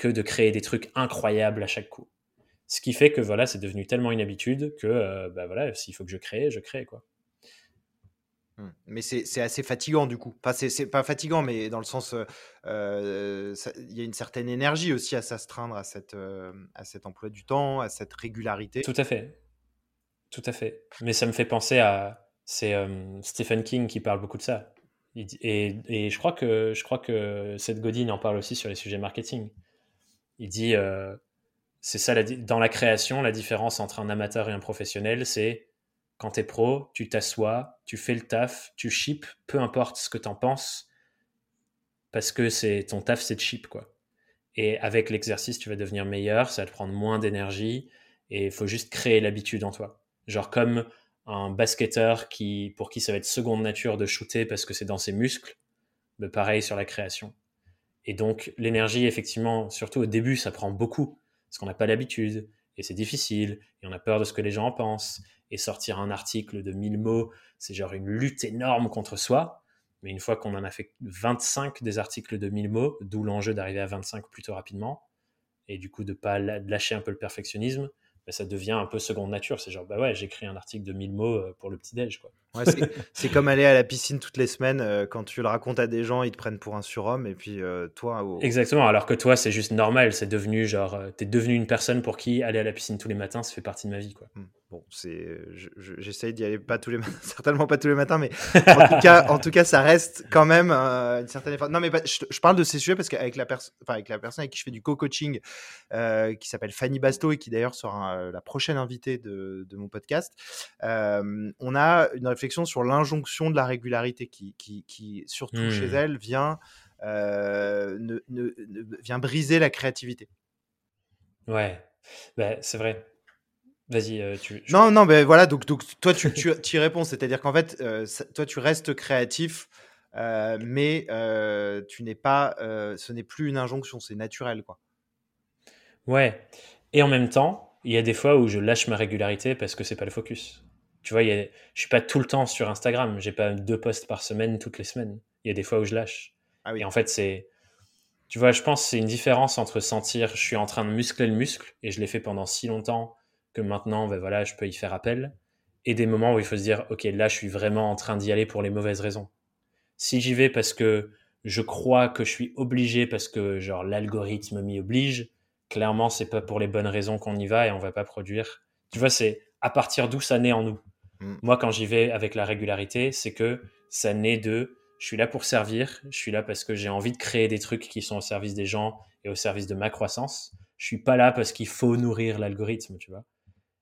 que de créer des trucs incroyables à chaque coup. Ce qui fait que voilà, c'est devenu tellement une habitude que euh, bah voilà, s'il faut que je crée, je crée quoi. Mmh. Mais c'est assez fatigant du coup. Enfin, c'est pas fatigant, mais dans le sens, euh, euh, il y a une certaine énergie aussi à s'astreindre à, cette, à cet emploi du temps, à cette régularité. Tout à fait. Tout à fait. Mais ça me fait penser à. C'est Stephen King qui parle beaucoup de ça. Et, et, je, crois que, je crois que Seth Godin en parle aussi sur les sujets marketing. Il dit, euh, c'est ça, dans la création, la différence entre un amateur et un professionnel, c'est quand tu es pro, tu t'assois, tu fais le taf, tu ships, peu importe ce que tu en penses, parce que c'est ton taf, c'est de ship, quoi. Et avec l'exercice, tu vas devenir meilleur, ça va te prendre moins d'énergie, et il faut juste créer l'habitude en toi. Genre comme un basketteur qui, pour qui ça va être seconde nature de shooter parce que c'est dans ses muscles, mais ben, pareil sur la création. Et donc l'énergie, effectivement, surtout au début, ça prend beaucoup, parce qu'on n'a pas l'habitude, et c'est difficile, et on a peur de ce que les gens en pensent, et sortir un article de 1000 mots, c'est genre une lutte énorme contre soi, mais une fois qu'on en a fait 25 des articles de 1000 mots, d'où l'enjeu d'arriver à 25 plutôt rapidement, et du coup de pas lâcher un peu le perfectionnisme, bah, ça devient un peu seconde nature. C'est genre, bah ouais, j'écris un article de 1000 mots euh, pour le petit-déj. C'est comme aller à la piscine toutes les semaines. Euh, quand tu le racontes à des gens, ils te prennent pour un surhomme. Et puis euh, toi. Exactement. Alors que toi, c'est juste normal. C'est devenu genre, t'es devenu une personne pour qui aller à la piscine tous les matins, ça fait partie de ma vie. Quoi. Mmh. Bon, c'est, j'essaye d'y aller pas tous les matins, certainement pas tous les matins, mais en tout cas, en tout cas, ça reste quand même une certaine effort. Non, mais je, parle de ces sujets parce qu'avec la personne, enfin, avec la personne avec qui je fais du co-coaching, qui s'appelle Fanny Basto et qui d'ailleurs sera la prochaine invitée de, de mon podcast, on a une réflexion sur l'injonction de la régularité qui, qui, qui surtout chez mmh. elle, vient, ne, ne, vient briser la créativité. Ouais, bah, c'est vrai. Vas-y, euh, tu. Non, non, mais voilà, donc, donc toi, tu, tu, y réponds. C'est-à-dire qu'en fait, euh, toi, tu restes créatif, euh, mais tu n'es pas. ce n'est plus une injonction, c'est naturel, quoi. Ouais. Et en même temps, il y a des fois où je lâche ma régularité parce que c'est pas le focus. Tu vois, y a, je suis pas tout le temps sur Instagram. J'ai pas deux posts par semaine toutes les semaines. Il y a des fois où je lâche. Ah oui. Et en fait, c'est. Tu vois, je pense que c'est une différence entre sentir je suis en train de muscler le muscle et je l'ai fait pendant si longtemps que maintenant, ben voilà, je peux y faire appel, et des moments où il faut se dire, ok, là, je suis vraiment en train d'y aller pour les mauvaises raisons. Si j'y vais parce que je crois que je suis obligé parce que genre l'algorithme m'y oblige, clairement, c'est pas pour les bonnes raisons qu'on y va et on va pas produire. Tu vois, c'est à partir d'où ça naît en nous. Mm. Moi, quand j'y vais avec la régularité, c'est que ça naît de je suis là pour servir, je suis là parce que j'ai envie de créer des trucs qui sont au service des gens et au service de ma croissance. Je suis pas là parce qu'il faut nourrir l'algorithme, tu vois.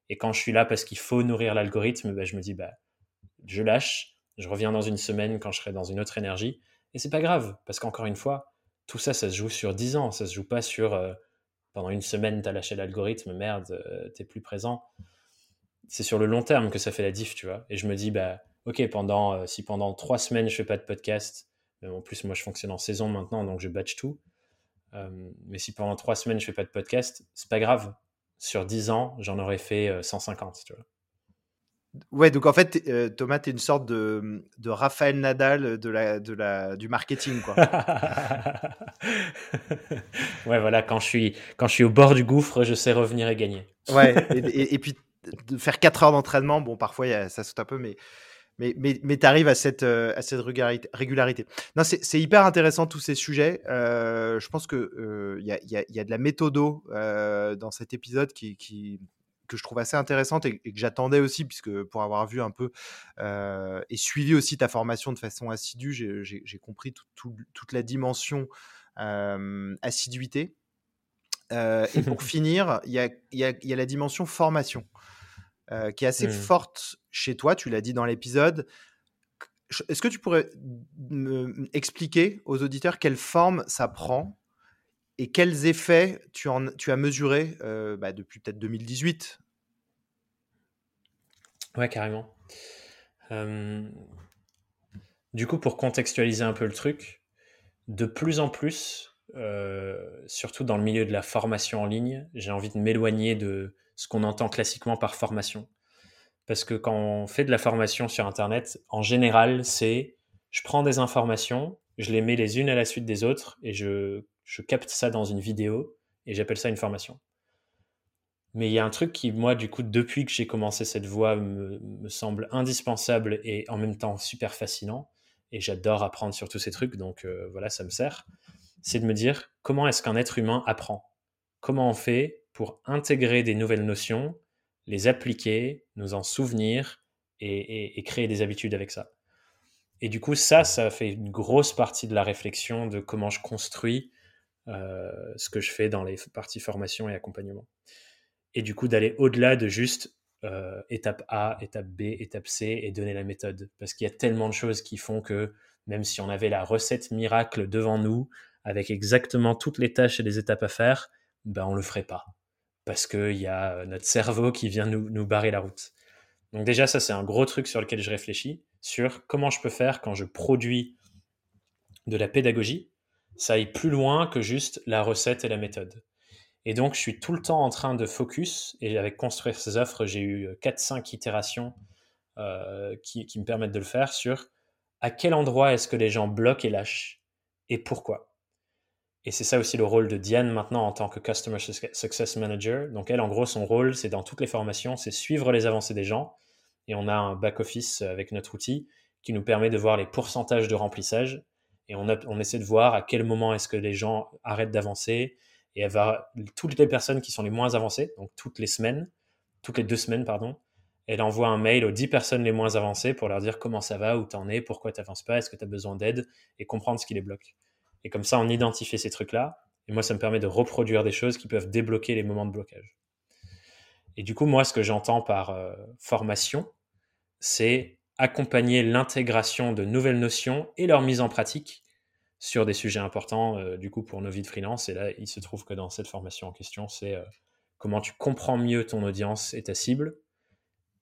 Et quand je suis là parce qu'il faut nourrir l'algorithme, bah, je me dis, bah, je lâche, je reviens dans une semaine quand je serai dans une autre énergie. Et c'est pas grave, parce qu'encore une fois, tout ça, ça se joue sur 10 ans. Ça se joue pas sur euh, pendant une semaine, tu as lâché l'algorithme, merde, euh, t'es plus présent. C'est sur le long terme que ça fait la diff, tu vois. Et je me dis, bah, ok, pendant, euh, si pendant trois semaines je fais pas de podcast, en plus, moi je fonctionne en saison maintenant, donc je batch tout. mais si pendant trois semaines je fais pas de podcast, c'est pas grave sur 10 ans, j'en aurais fait 150, euh, tu vois. Ouais, donc en fait, euh, Thomas, tu es une sorte de, de Raphaël Nadal de la, de la, du marketing, quoi. ouais, voilà, quand je, suis, quand je suis au bord du gouffre, je sais revenir et gagner. ouais, et, puis de faire 4 heures d'entraînement, bon, parfois ça saute un peu, mais mais, mais, mais tu arrives à cette, euh, à cette régularité. Non, c'est hyper intéressant tous ces sujets. Euh, je pense qu'il euh, y, a, y, a, y, a, de la méthodo dans cet épisode qui, qui, que je trouve assez intéressante et, que j'attendais aussi, puisque pour avoir vu un peu et suivi aussi ta formation de façon assidue, j'ai compris toute la dimension assiduité. et pour finir, il y, a, y a la dimension formation. Euh, qui est assez mmh. forte chez toi, tu l'as dit dans l'épisode. Est-ce que tu pourrais me expliquer aux auditeurs quelle forme ça prend et quels effets tu, en, tu as mesurés euh, bah, depuis peut-être 2018 Ouais, carrément. du coup, pour contextualiser un peu le truc, de plus en plus, euh, surtout dans le milieu de la formation en ligne, j'ai envie de m'éloigner de ce qu'on entend classiquement par formation. Parce que quand on fait de la formation sur Internet, en général, c'est je prends des informations, je les mets les unes à la suite des autres et je, je capte ça dans une vidéo et j'appelle ça une formation. Mais il y a un truc qui, moi, du coup, depuis que j'ai commencé cette voie, me, semble indispensable et en même temps super fascinant. Et j'adore apprendre sur tous ces trucs, donc euh, voilà, ça me sert. C'est de me dire comment est-ce qu'un être humain apprend? Comment on fait pour intégrer des nouvelles notions, les appliquer, nous en souvenir et, créer des habitudes avec ça. Et du coup, ça, ça fait une grosse partie de la réflexion de comment je construis euh, ce que je fais dans les parties formation et accompagnement. Et du coup, d'aller au-delà de juste euh, étape A, étape B, étape C et donner la méthode. Parce qu'il y a tellement de choses qui font que même si on avait la recette miracle devant nous, avec exactement toutes les tâches et les étapes à faire, ben on le ferait pas parce qu'il y a euh, notre cerveau qui vient nous, barrer la route. Donc déjà, ça, c'est un gros truc sur lequel je réfléchis, sur comment je peux faire quand je produis de la pédagogie, ça aille plus loin que juste la recette et la méthode. Et donc, je suis tout le temps en train de focus, et avec construire ces offres, j'ai eu 4-5 itérations euh, qui, qui, me permettent de le faire sur à quel endroit est-ce que les gens bloquent et lâchent, et pourquoi. Et c'est ça aussi le rôle de Diane maintenant en tant que Customer Success Manager. Donc elle, en gros, son rôle, c'est dans toutes les formations, c'est suivre les avancées des gens. Et on a un back-office avec notre outil qui nous permet de voir les pourcentages de remplissage. Et on, essaie de voir à quel moment est-ce que les gens arrêtent d'avancer. Et elle va, toutes les personnes qui sont les moins avancées, donc toutes les semaines, toutes les deux semaines, pardon, elle envoie un mail aux 10 personnes les moins avancées pour leur dire comment ça va, où tu en es, pourquoi tu n'avances pas, est-ce que tu as besoin d'aide, et comprendre ce qui les bloque. Et comme ça, on identifie ces trucs-là. Et moi, ça me permet de reproduire des choses qui peuvent débloquer les moments de blocage. Et du coup, moi, ce que j'entends par euh, formation, c'est accompagner l'intégration de nouvelles notions et leur mise en pratique sur des sujets importants, euh, du coup, pour nos vies de freelance. Et là, il se trouve que dans cette formation en question, c'est euh, comment tu comprends mieux ton audience et ta cible,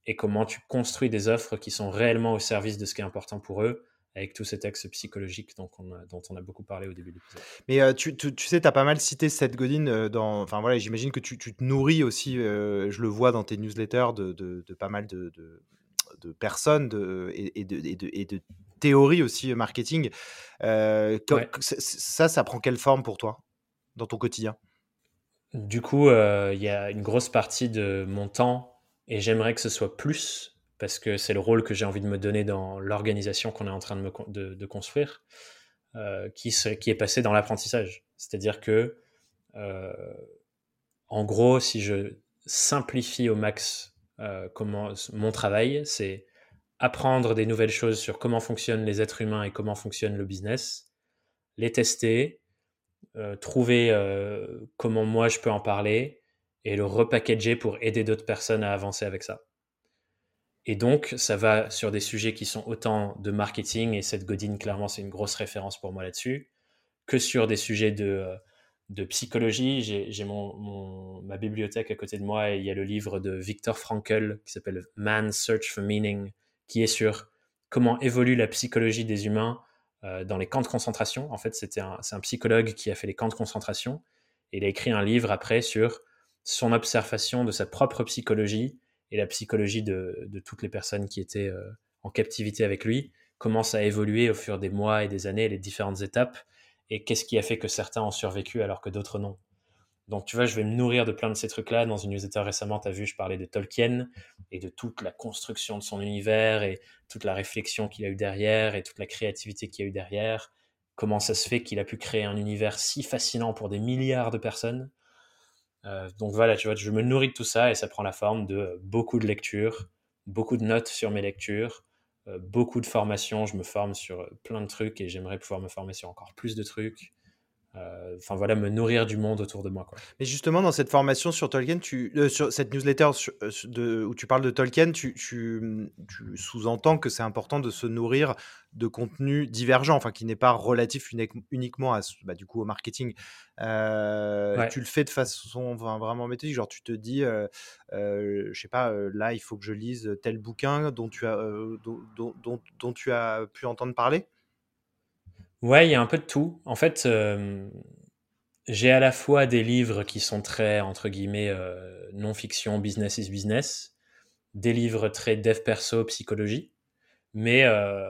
et comment tu construis des offres qui sont réellement au service de ce qui est important pour eux, avec tout cet axe psychologique dont on a, dont on a beaucoup parlé au début de l'épisode. Mais euh, tu, tu, sais, tu as pas mal cité Seth Godin euh, dans. Enfin voilà, j'imagine que tu, tu, te nourris aussi, euh, je le vois dans tes newsletters, de, de, de pas mal de, de personnes et, de, et, de, et de théories aussi marketing. Ouais. Ça, ça prend quelle forme pour toi dans ton quotidien? Du coup, il y a une grosse partie de mon temps et j'aimerais que ce soit plus parce que c'est le rôle que j'ai envie de me donner dans l'organisation qu'on est en train de, construire, euh, qui, est passé dans l'apprentissage. C'est-à-dire que, euh, en gros, si je simplifie au max euh, mon travail, c'est apprendre des nouvelles choses sur comment fonctionnent les êtres humains et comment fonctionne le business, les tester, trouver comment moi je peux en parler et le repackager pour aider d'autres personnes à avancer avec ça. Et donc, ça va sur des sujets qui sont autant de marketing, et cette Godin, clairement, c'est une grosse référence pour moi là-dessus, que sur des sujets de, euh, psychologie. J'ai ma bibliothèque à côté de moi et il y a le livre de Viktor Frankl qui s'appelle Man's Search for Meaning, qui est sur comment évolue la psychologie des humains euh, dans les camps de concentration. En fait, c'est un, un psychologue qui a fait les camps de concentration et il a écrit un livre après sur son observation de sa propre psychologie et la psychologie de, toutes les personnes qui étaient euh, en captivité avec lui commence à évoluer au fur des mois et des années, les différentes étapes, et qu'est-ce qui a fait que certains ont survécu alors que d'autres non? Donc tu vois, je vais me nourrir de plein de ces trucs-là. Dans une newsletter récemment, tu as vu, je parlais de Tolkien et de toute la construction de son univers et toute la réflexion qu'il a eu derrière et toute la créativité qu'il a eu derrière. Comment ça se fait qu'il a pu créer un univers si fascinant pour des milliards de personnes? Euh, donc voilà, tu vois, je me nourris de tout ça et ça prend la forme de beaucoup de lectures, beaucoup de notes sur mes lectures, euh, beaucoup de formations. Je me forme sur plein de trucs et j'aimerais pouvoir me former sur encore plus de trucs. Euh, enfin voilà, me nourrir du monde autour de moi. Quoi. Mais justement, dans cette formation sur Tolkien, tu, euh, sur cette newsletter euh, de, où tu parles de Tolkien, tu, tu, tu sous-entends que c'est important de se nourrir de contenus divergents, enfin qui n'est pas relatif uniquement à, bah, du coup, au marketing. Ouais. Tu le fais de façon vraiment méthodique, genre tu te dis, je sais pas, là il faut que je lise tel bouquin dont tu as, dont, dont, dont tu as pu entendre parler. Ouais, il y a un peu de tout. En fait, euh, j'ai à la fois des livres qui sont très, entre guillemets, euh, non-fiction, business is business, des livres très dev perso, psychologie, mais euh,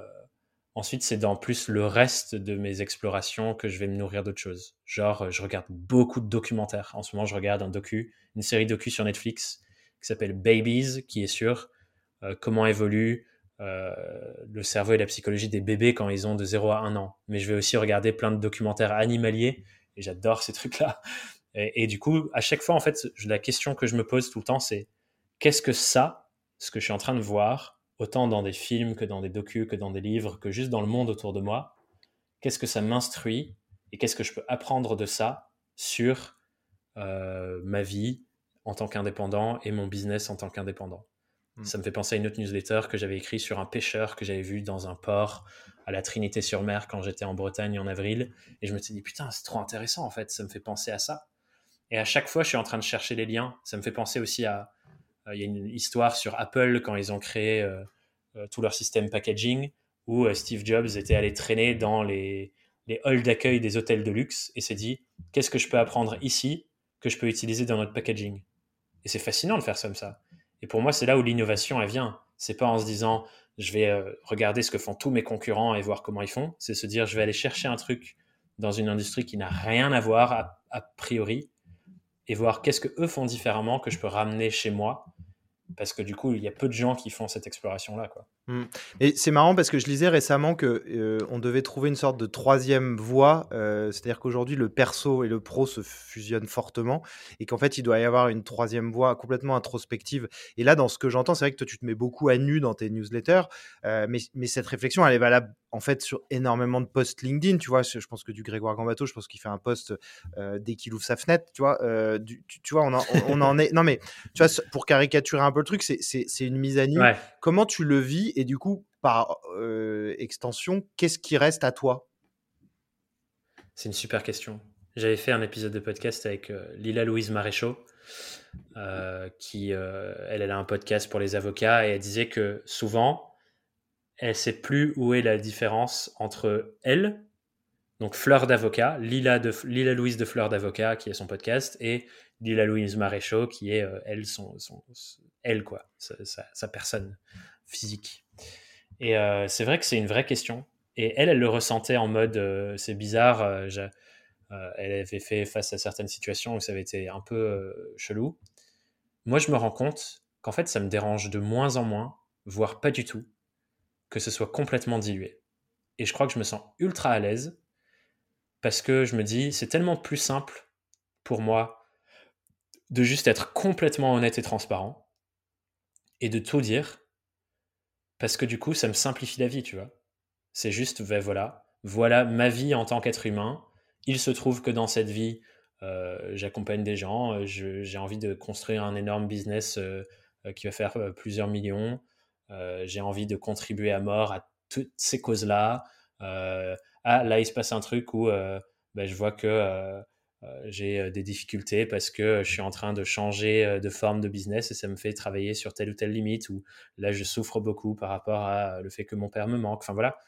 ensuite, c'est dans plus le reste de mes explorations que je vais me nourrir d'autres choses. Genre, je regarde beaucoup de documentaires. En ce moment, je regarde un docu, une série docu sur Netflix qui s'appelle Babies, qui est sur comment évolue euh, le cerveau et la psychologie des bébés quand ils ont de 0 à 1 an. Mais je vais aussi regarder plein de documentaires animaliers et j'adore ces trucs-là. Et, du coup, à chaque fois, en fait, la question que je me pose tout le temps, c'est qu'est-ce que ça, ce que je suis en train de voir, autant dans des films que dans des docus, que dans des livres, que juste dans le monde autour de moi, qu'est-ce que ça m'instruit et qu'est-ce que je peux apprendre de ça sur euh, ma vie en tant qu'indépendant et mon business en tant qu'indépendant? Mm. Ça me fait penser à une autre newsletter que j'avais écrit sur un pêcheur que j'avais vu dans un port à la Trinité-sur-Mer quand j'étais en Bretagne en avril. Et je me suis dit, putain, c'est trop intéressant en fait, ça me fait penser à ça. Et à chaque fois, je suis en train de chercher les liens. Ça me fait penser aussi à il y a une histoire sur Apple quand ils ont créé tout leur système packaging où Steve Jobs était allé traîner dans les, les halls d'accueil des hôtels de luxe et s'est dit qu'est-ce que je peux apprendre ici que je peux utiliser dans notre packaging? Et c'est fascinant de faire comme ça. Et pour moi, c'est là où l'innovation elle vient. C'est pas en se disant je vais euh, regarder ce que font tous mes concurrents et voir comment ils font. C'est se dire je vais aller chercher un truc dans une industrie qui n'a rien à voir a, priori et voir qu'est-ce que eux font différemment que je peux ramener chez moi parce que du coup, il y a peu de gens qui font cette exploration-là. Quoi. Mmh. Et c'est marrant parce que je lisais récemment que euh, on devait trouver une sorte de troisième voie, euh, c'est-à-dire qu'aujourd'hui le perso et le pro se fusionnent fortement et qu'en fait il doit y avoir une troisième voie complètement introspective. Et là, dans ce que j'entends, c'est vrai que toi tu te mets beaucoup à nu dans tes newsletters, euh, mais, mais, cette réflexion elle est valable en fait sur énormément de posts LinkedIn. Tu vois, je pense que du Grégoire Gambato, je pense qu'il fait un post dès qu'il ouvre sa fenêtre. Tu vois, tu, vois, on en, on en, est. Non mais tu vois, pour caricaturer un peu le truc, c'est une mise à nu. Comment tu le vis et du coup, par extension, qu'est-ce qui reste à toi? C'est une super question. J'avais fait un épisode de podcast avec Lila Louise Maréchaux, qui, elle, elle a un podcast pour les avocats, et elle disait que souvent, elle sait plus où est la différence entre elle, donc Fleur d'avocat, Lila, Lila Louise de Fleur d'avocat, qui est son podcast, et Lila Louise Maréchaux, qui est, elle, son, elle, quoi, sa, personne physique. Et euh, c'est vrai que c'est une vraie question. Et elle, elle le ressentait en mode, euh, c'est bizarre, euh, elle avait fait face à certaines situations où ça avait été un peu chelou. Moi, je me rends compte qu'en fait, ça me dérange de moins en moins, voire pas du tout, que ce soit complètement dilué. Et je crois que je me sens ultra à l'aise parce que je me dis, c'est tellement plus simple pour moi de juste être complètement honnête et transparent et de tout dire, parce que du coup, ça me simplifie la vie, tu vois. C'est juste, ben voilà, voilà ma vie en tant qu'être humain. Il se trouve que dans cette vie, euh, j'accompagne des gens, euh, j'ai envie de construire un énorme business euh, qui va faire plusieurs millions, j'ai envie de contribuer à mort à toutes ces causes-là. ah, là, il se passe un truc où ben, je vois que j'ai euh, des difficultés parce que je suis en train de changer euh, de forme de business et ça me fait travailler sur telle ou telle limite ou là je souffre beaucoup par rapport à le fait que mon père me manque. Enfin voilà,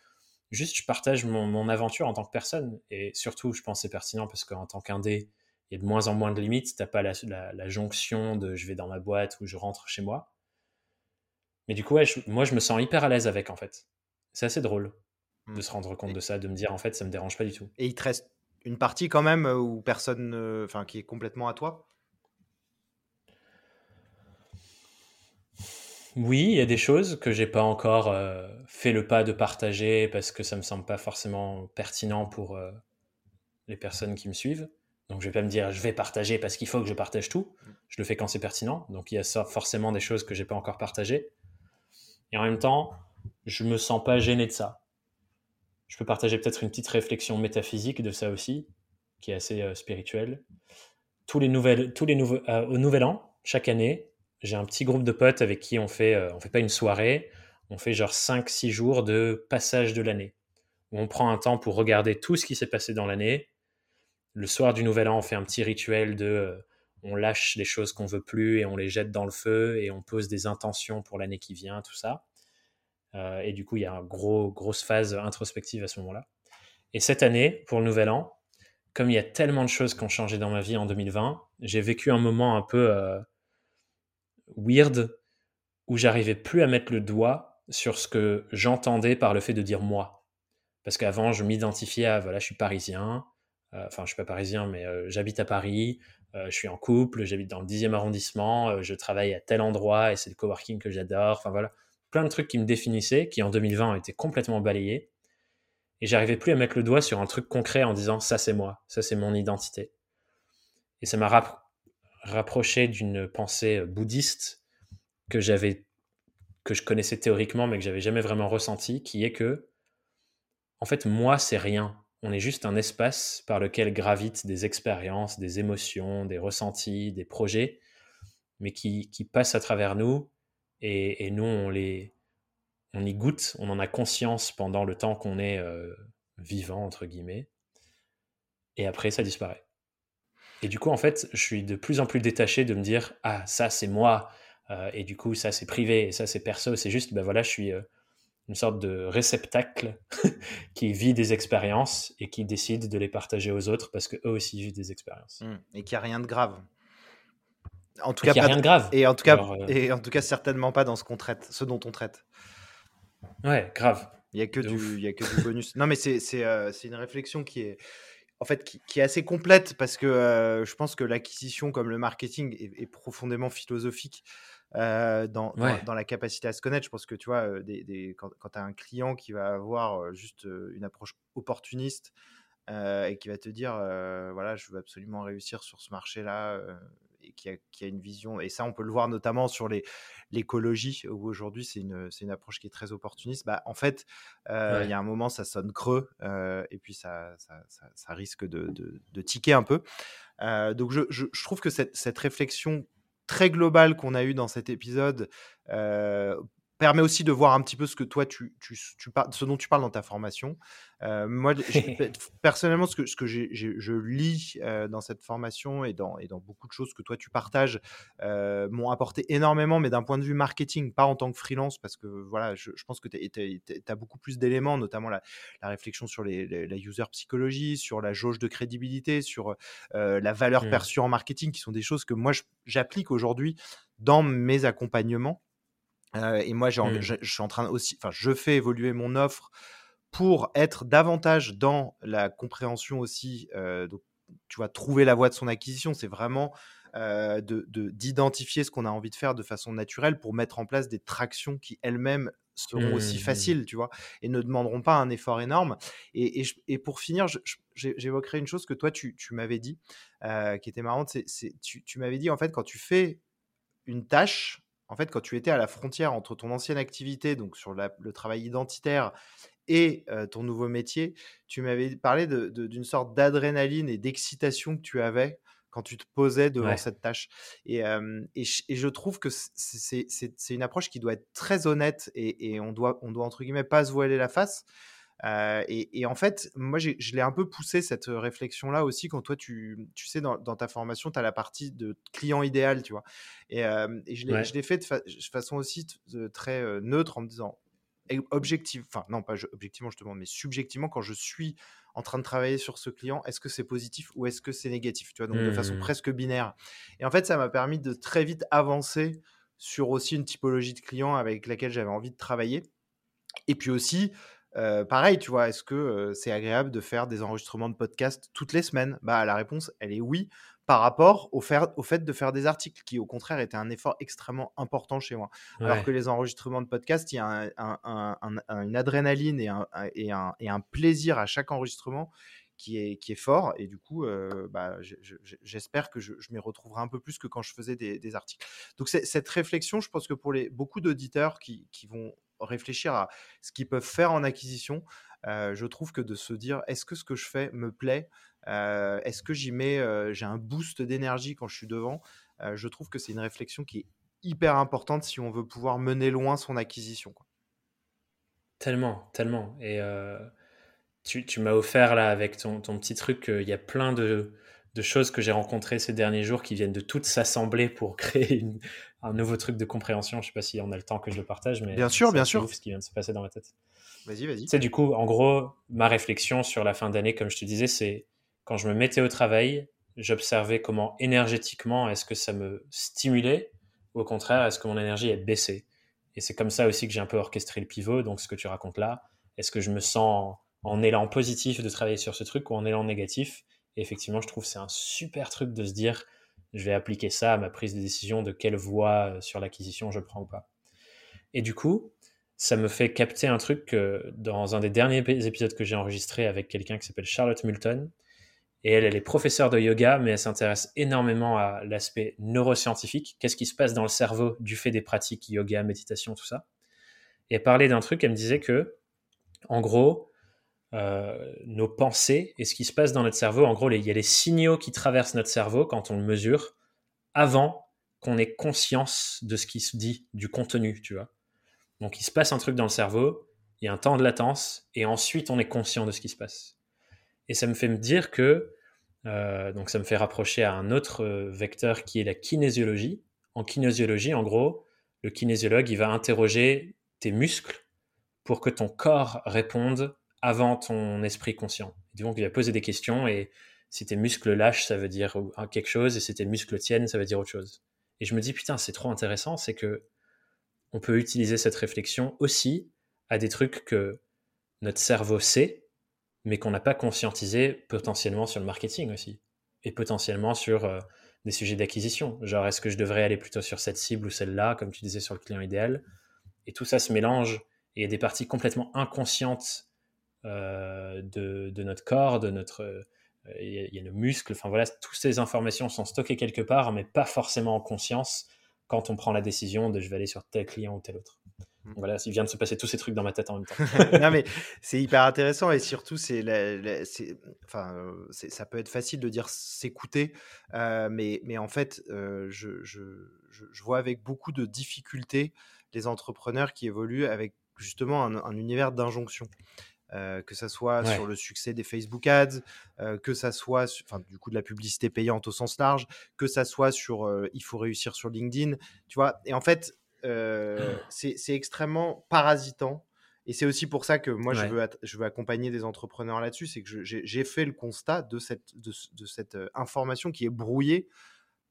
juste je partage mon, aventure en tant que personne et surtout je pense c'est pertinent parce qu'en tant qu'indé, il y a de moins en moins de limites. Tu n'as pas la, jonction de je vais dans ma boîte ou je rentre chez moi. Mais du coup, moi je me sens hyper à l'aise avec en fait. C'est assez drôle de mmh. se rendre compte de ça, de me dire en fait ça me dérange pas du tout. Et il te reste une partie quand même euh, où personne, enfin, qui est complètement à toi? Oui, il y a des choses que j'ai pas encore euh, fait le pas de partager parce que ça me semble pas forcément pertinent pour euh, les personnes qui me suivent. Donc je vais pas me dire je vais partager parce qu'il faut que je partage tout. Je le fais quand c'est pertinent. Donc il y a forcément des choses que j'ai pas encore partagées. Et en même temps, je me sens pas gêné de ça je peux partager peut-être une petite réflexion métaphysique de ça aussi, qui est assez euh, spirituelle. Tous les nouveaux, euh, au Nouvel An, chaque année, j'ai un petit groupe de potes avec qui on fait, euh, fait pas une soirée, on fait genre 5-6 jours de passage de l'année. Où on prend un temps pour regarder tout ce qui s'est passé dans l'année. Le soir du Nouvel An, on fait un petit rituel de on lâche les choses qu'on veut plus et on les jette dans le feu et on pose des intentions pour l'année qui vient, tout ça. Euh, et du coup, il y a une gros, grosse phase introspective à ce moment-là. Et cette année, pour le nouvel an, comme il y a tellement de choses qui ont changé dans ma vie en 2020, j'ai vécu un moment un peu euh, weird où j'arrivais plus à mettre le doigt sur ce que j'entendais par le fait de dire moi. Parce qu'avant, je m'identifiais à, voilà, je suis parisien, euh, enfin, je suis pas parisien, mais j'habite à Paris, je suis en couple, j'habite dans le 10e arrondissement, je travaille à tel endroit et c'est le coworking que j'adore, enfin voilà plein de trucs qui me définissaient, qui en 2020 ont été complètement balayés. Et j'arrivais plus à mettre le doigt sur un truc concret en disant ça c'est moi, ça c'est mon identité. Et ça m'a rapproché d'une pensée euh, bouddhiste que j'avais que je connaissais théoriquement mais que j'avais jamais vraiment ressenti qui est que en fait moi c'est rien. On est juste un espace par lequel gravitent des expériences, des émotions, des ressentis, des projets, mais qui, qui passent à travers nous et, nous, on, les, on y goûte, on en a conscience pendant le temps qu'on est euh, vivant, entre guillemets, et après, ça disparaît. Et du coup, en fait, je suis de plus en plus détaché de me dire, ah, ça, c'est moi, et du coup, ça, c'est privé et ça, c'est perso. C'est juste, ben voilà, je suis une sorte de réceptacle qui vit des expériences et qui décide de les partager aux autres parce qu'eux aussi vivent des expériences. Mmh. Et qu'il n'y a rien de grave. En tout cas, pas rien de grave. Et en tout cas, euh, et en tout cas, certainement pas dans ce qu'on traite, ce dont on traite. Ouais, grave. Il y a que du, il y a que du bonus. non, mais c'est c'est euh, une réflexion qui est en fait qui, qui est assez complète parce que euh, je pense que l'acquisition comme le marketing est, est profondément philosophique. Euh, dans, dans, la capacité à se connaître. Je pense que tu vois, des, des, quand, quand tu as un client qui va avoir juste une approche opportuniste et qui va te dire voilà, je veux absolument réussir sur ce marché-là qui a, qui a, une vision, et ça on peut le voir notamment sur l'écologie, où aujourd'hui c'est une, une, approche qui est très opportuniste, bah, en fait, il y a un moment ça sonne creux et puis ça, ça, ça, risque de, de, de, tiquer un peu. donc je, je, je, trouve que cette, cette réflexion très global qu'on a eu dans cet épisode euh, permet aussi de voir un petit peu ce que toi tu, tu, tu ce dont tu parles dans ta formation. Euh, moi, personnellement, ce que, ce que je lis euh, dans cette formation et dans, et dans beaucoup de choses que toi tu partages euh, m'ont apporté énormément, mais d'un point de vue marketing, pas en tant que freelance, parce que voilà, je, je pense que tu as beaucoup plus d'éléments, notamment la, la, réflexion sur les, la user psychologie, sur la jauge de crédibilité, sur la valeur mmh. perçue en marketing, qui sont des choses que moi j'applique aujourd'hui dans mes accompagnements et moi, mmh. je, suis en train aussi, enfin, je fais évoluer mon offre pour être davantage dans la compréhension aussi. donc, tu vois, trouver la voie de son acquisition, c'est vraiment de d'identifier ce qu'on a envie de faire de façon naturelle pour mettre en place des tractions qui elles-mêmes seront aussi mmh, mmh, faciles, tu vois, et ne demanderont pas un effort énorme. Et, et, pour finir, j'évoquerai une chose que toi, tu, tu m'avais dit, qui était marrante, c'est tu, tu m'avais dit, en fait, quand tu fais une tâche, en fait, quand tu étais à la frontière entre ton ancienne activité, donc sur le travail identitaire, et ton nouveau métier, tu m'avais parlé d'une sorte d'adrénaline et d'excitation que tu avais quand tu te posais devant cette tâche. Et, je trouve que c'est une approche qui doit être très honnête et, et, on, doit, on doit, entre guillemets, pas se voiler la face. Euh, et, en fait, moi, je l'ai un peu poussé cette réflexion-là aussi quand toi, tu, tu sais, dans, ta formation, tu as la partie de client idéal, tu vois. Et, et je l'ai fait de, façon aussi très neutre en me disant, objectif, enfin, non, pas objectivement, je te demande, mais subjectivement, quand je suis en train de travailler sur ce client, est-ce que c'est positif ou est-ce que c'est négatif, tu vois, donc de façon mmh. presque binaire. Et en fait, ça m'a permis de très vite avancer sur aussi une typologie de client avec laquelle j'avais envie de travailler. Et puis aussi, pareil, tu vois, est-ce que c'est agréable de faire des enregistrements de podcast toutes les semaines? Bah, la réponse, elle est oui, par rapport au, au, fait de faire des articles, qui au contraire était un effort extrêmement important chez moi. Alors que les enregistrements de podcast, il y a une adrénaline et un, et, et un, plaisir à chaque enregistrement qui est, qui est fort. Et du coup, bah, j'espère que je, m'y retrouverai un peu plus que quand je faisais des, articles. Donc, cette réflexion, je pense que pour les, beaucoup d'auditeurs qui, qui, vont réfléchir à ce qu'ils peuvent faire en acquisition. je trouve que de se dire est-ce que ce que je fais me plaît Est-ce que j'y mets, j'ai un boost d'énergie quand je suis devant Je trouve que c'est une réflexion qui est hyper importante si on veut pouvoir mener loin son acquisition. Tellement, tellement. Et tu, m'as offert là avec ton, ton petit truc, il y a plein de, de choses que j'ai rencontrées ces derniers jours qui viennent de toutes s'assembler pour créer une, un nouveau truc de compréhension. Je sais pas si on a le temps que je le partage, mais bien sûr, bien sûr. ce qui vient de se passer dans ma tête. Vas-y, vas-y. C'est du coup, en gros, ma réflexion sur la fin d'année, comme je te disais, c'est quand je me mettais au travail, j'observais comment énergétiquement est-ce que ça me stimulait, ou au contraire, est-ce que mon énergie est baissée. Et c'est comme ça aussi que j'ai un peu orchestré le pivot. Donc, ce que tu racontes là, est-ce que je me sens en élan positif de travailler sur ce truc ou en élan négatif? Et effectivement, je trouve que c'est un super truc de se dire je vais appliquer ça à ma prise de décision de quelle voie euh, sur l'acquisition je prends ou pas. Et du coup, ça me fait capter un truc dans un des derniers épisodes que j'ai enregistré avec quelqu'un qui s'appelle Charlotte Multon, et elle, elle est professeure de yoga, mais elle s'intéresse énormément à l'aspect neuroscientifique. Qu'est-ce qui se passe dans le cerveau du fait des pratiques yoga, méditation, tout ça. Et elle parlait d'un truc, elle me disait que, en gros, euh, nos pensées et ce qui se passe dans notre cerveau. En gros, il y a les signaux qui traversent notre cerveau quand on le mesure avant qu'on ait conscience de ce qui se dit, du contenu, tu vois. Donc, il se passe un truc dans le cerveau, il y a un temps de latence, et ensuite on est conscient de ce qui se passe. Et ça me fait me dire que, euh, donc ça me fait rapprocher à un autre euh, vecteur qui est la kinésiologie. en kinésiologie, en gros, le kinésiologue, il va interroger tes muscles pour que ton corps réponde avant ton esprit conscient. Donc, il va poser des questions et si tes muscles lâchent, ça veut dire quelque chose, et si tes muscles tiennent, ça veut dire autre chose. Et je me dis, putain, c'est trop intéressant, c'est que on peut utiliser cette réflexion aussi à des trucs que notre cerveau sait, mais qu'on n'a pas conscientisé potentiellement sur le marketing aussi, et potentiellement sur euh, des sujets d'acquisition. Genre, est-ce que je devrais aller plutôt sur cette cible ou celle-là, comme tu disais sur le client idéal? Et tout ça se mélange, et il y a des parties complètement inconscientes de, de, notre corps, de notre il y, a, nos muscles, enfin voilà, toutes ces informations sont stockées quelque part, mais pas forcément en conscience quand on prend la décision de je vais aller sur tel client ou tel autre. Mmh. voilà, il vient de se passer tous ces trucs dans ma tête en même temps. non, mais c'est hyper intéressant et surtout, c'est, enfin, ça peut être facile de dire s'écouter, euh, mais, mais en fait, euh, je, je, je, vois avec beaucoup de difficultés les entrepreneurs qui évoluent avec justement un, un univers d'injonction. Euh, que ça soit sur le succès des Facebook Ads, euh, que ça soit, du coup, de la publicité payante au sens large, que ça soit sur euh, il faut réussir sur LinkedIn, tu vois. Et en fait, c'est extrêmement parasitant. Et c'est aussi pour ça que moi, je, veux je veux accompagner des entrepreneurs là-dessus. C'est que j'ai fait le constat de cette, de, de cette information qui est brouillée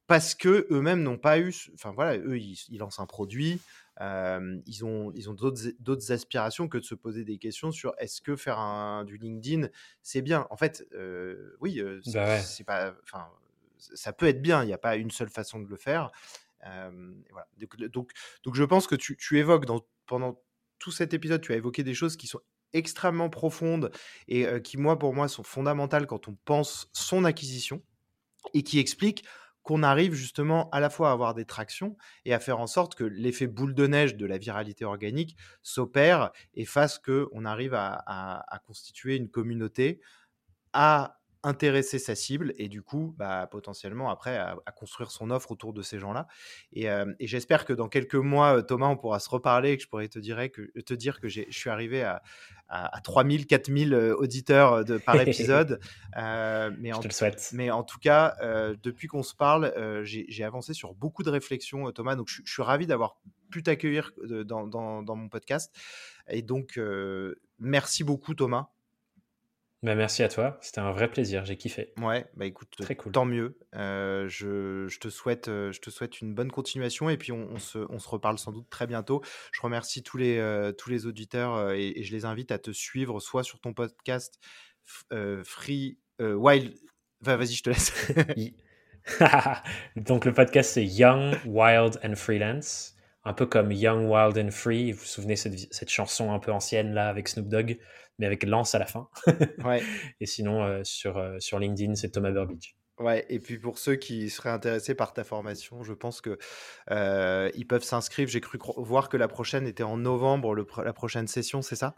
parce que eux-mêmes n'ont pas eu. Enfin voilà, eux, ils, ils lancent un produit ils ont, ils ont d'autres aspirations que de se poser des questions sur est-ce que faire un, du LinkedIn, c'est bien? En fait, oui, bah c'est pas, enfin, ça peut être bien. Il n'y a pas une seule façon de le faire. voilà. donc, donc, je pense que tu, tu évoques dans, pendant tout cet épisode, tu as évoqué des choses qui sont extrêmement profondes et qui, moi, pour moi, sont fondamentales quand on pense son acquisition et qui expliquent qu'on arrive justement à la fois à avoir des tractions et à faire en sorte que l'effet boule de neige de la viralité organique s'opère et fasse qu'on arrive à, à, constituer une communauté, à intéresser sa cible et du coup, bah, potentiellement après, à, construire son offre autour de ces gens-là. Et, euh, j'espère que dans quelques mois, Thomas, on pourra se reparler et que je pourrai te dire que, te dire que je suis arrivé à, à, 3000, 4000 euh, auditeurs de, par épisode. mais, en, te le souhaite. mais en tout cas, depuis qu'on se parle, j'ai avancé sur beaucoup de réflexions, Thomas. Donc, je, suis ravi d'avoir pu t'accueillir dans, dans, dans, mon podcast. Et donc, merci beaucoup, Thomas. Bah, merci à toi, c'était un vrai plaisir, j'ai kiffé. Ouais, bah écoute, Très cool. tant mieux. Euh, je, je, te souhaite, euh, je te souhaite une bonne continuation et puis on, on, se, on se, reparle sans doute très bientôt. Je remercie tous les, euh, tous les auditeurs et, et, je les invite à te suivre soit sur ton podcast Free Wild. Vas-y, je te laisse. Donc le podcast c'est Young, Wild and Freelance, un peu comme Young, Wild and Free. Vous vous souvenez cette, cette chanson un peu ancienne là avec Snoop Dogg mais avec Lance à la fin. ouais. Et sinon, euh, sur, euh, sur LinkedIn, c'est Thomas Burbidge. Ouais, et puis pour ceux qui seraient intéressés par ta formation, je pense que euh, ils peuvent s'inscrire. J'ai cru voir que la prochaine était en novembre, le, la prochaine session, c'est ça?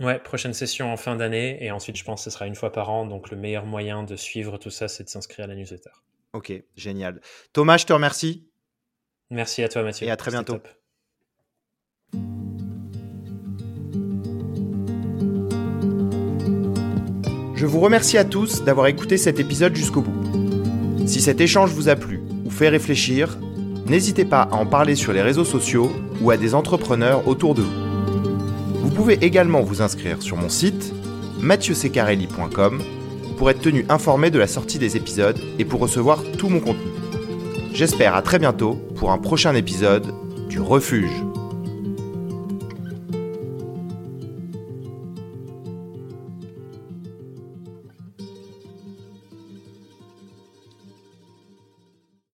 Ouais, prochaine session en fin d'année, et ensuite je pense que ce sera une fois par an. Donc le meilleur moyen de suivre tout ça, c'est de s'inscrire à la newsletter. Ok, génial. Thomas, je te remercie. Merci à toi, Mathieu. Et à très bientôt. Je vous remercie à tous d'avoir écouté cet épisode jusqu'au bout. Si cet échange vous a plu ou fait réfléchir, n'hésitez pas à en parler sur les réseaux sociaux ou à des entrepreneurs autour de vous. Vous pouvez également vous inscrire sur mon site mathieusecarelli.com pour être tenu informé de la sortie des épisodes et pour recevoir tout mon contenu. J'espère à très bientôt pour un prochain épisode du Refuge.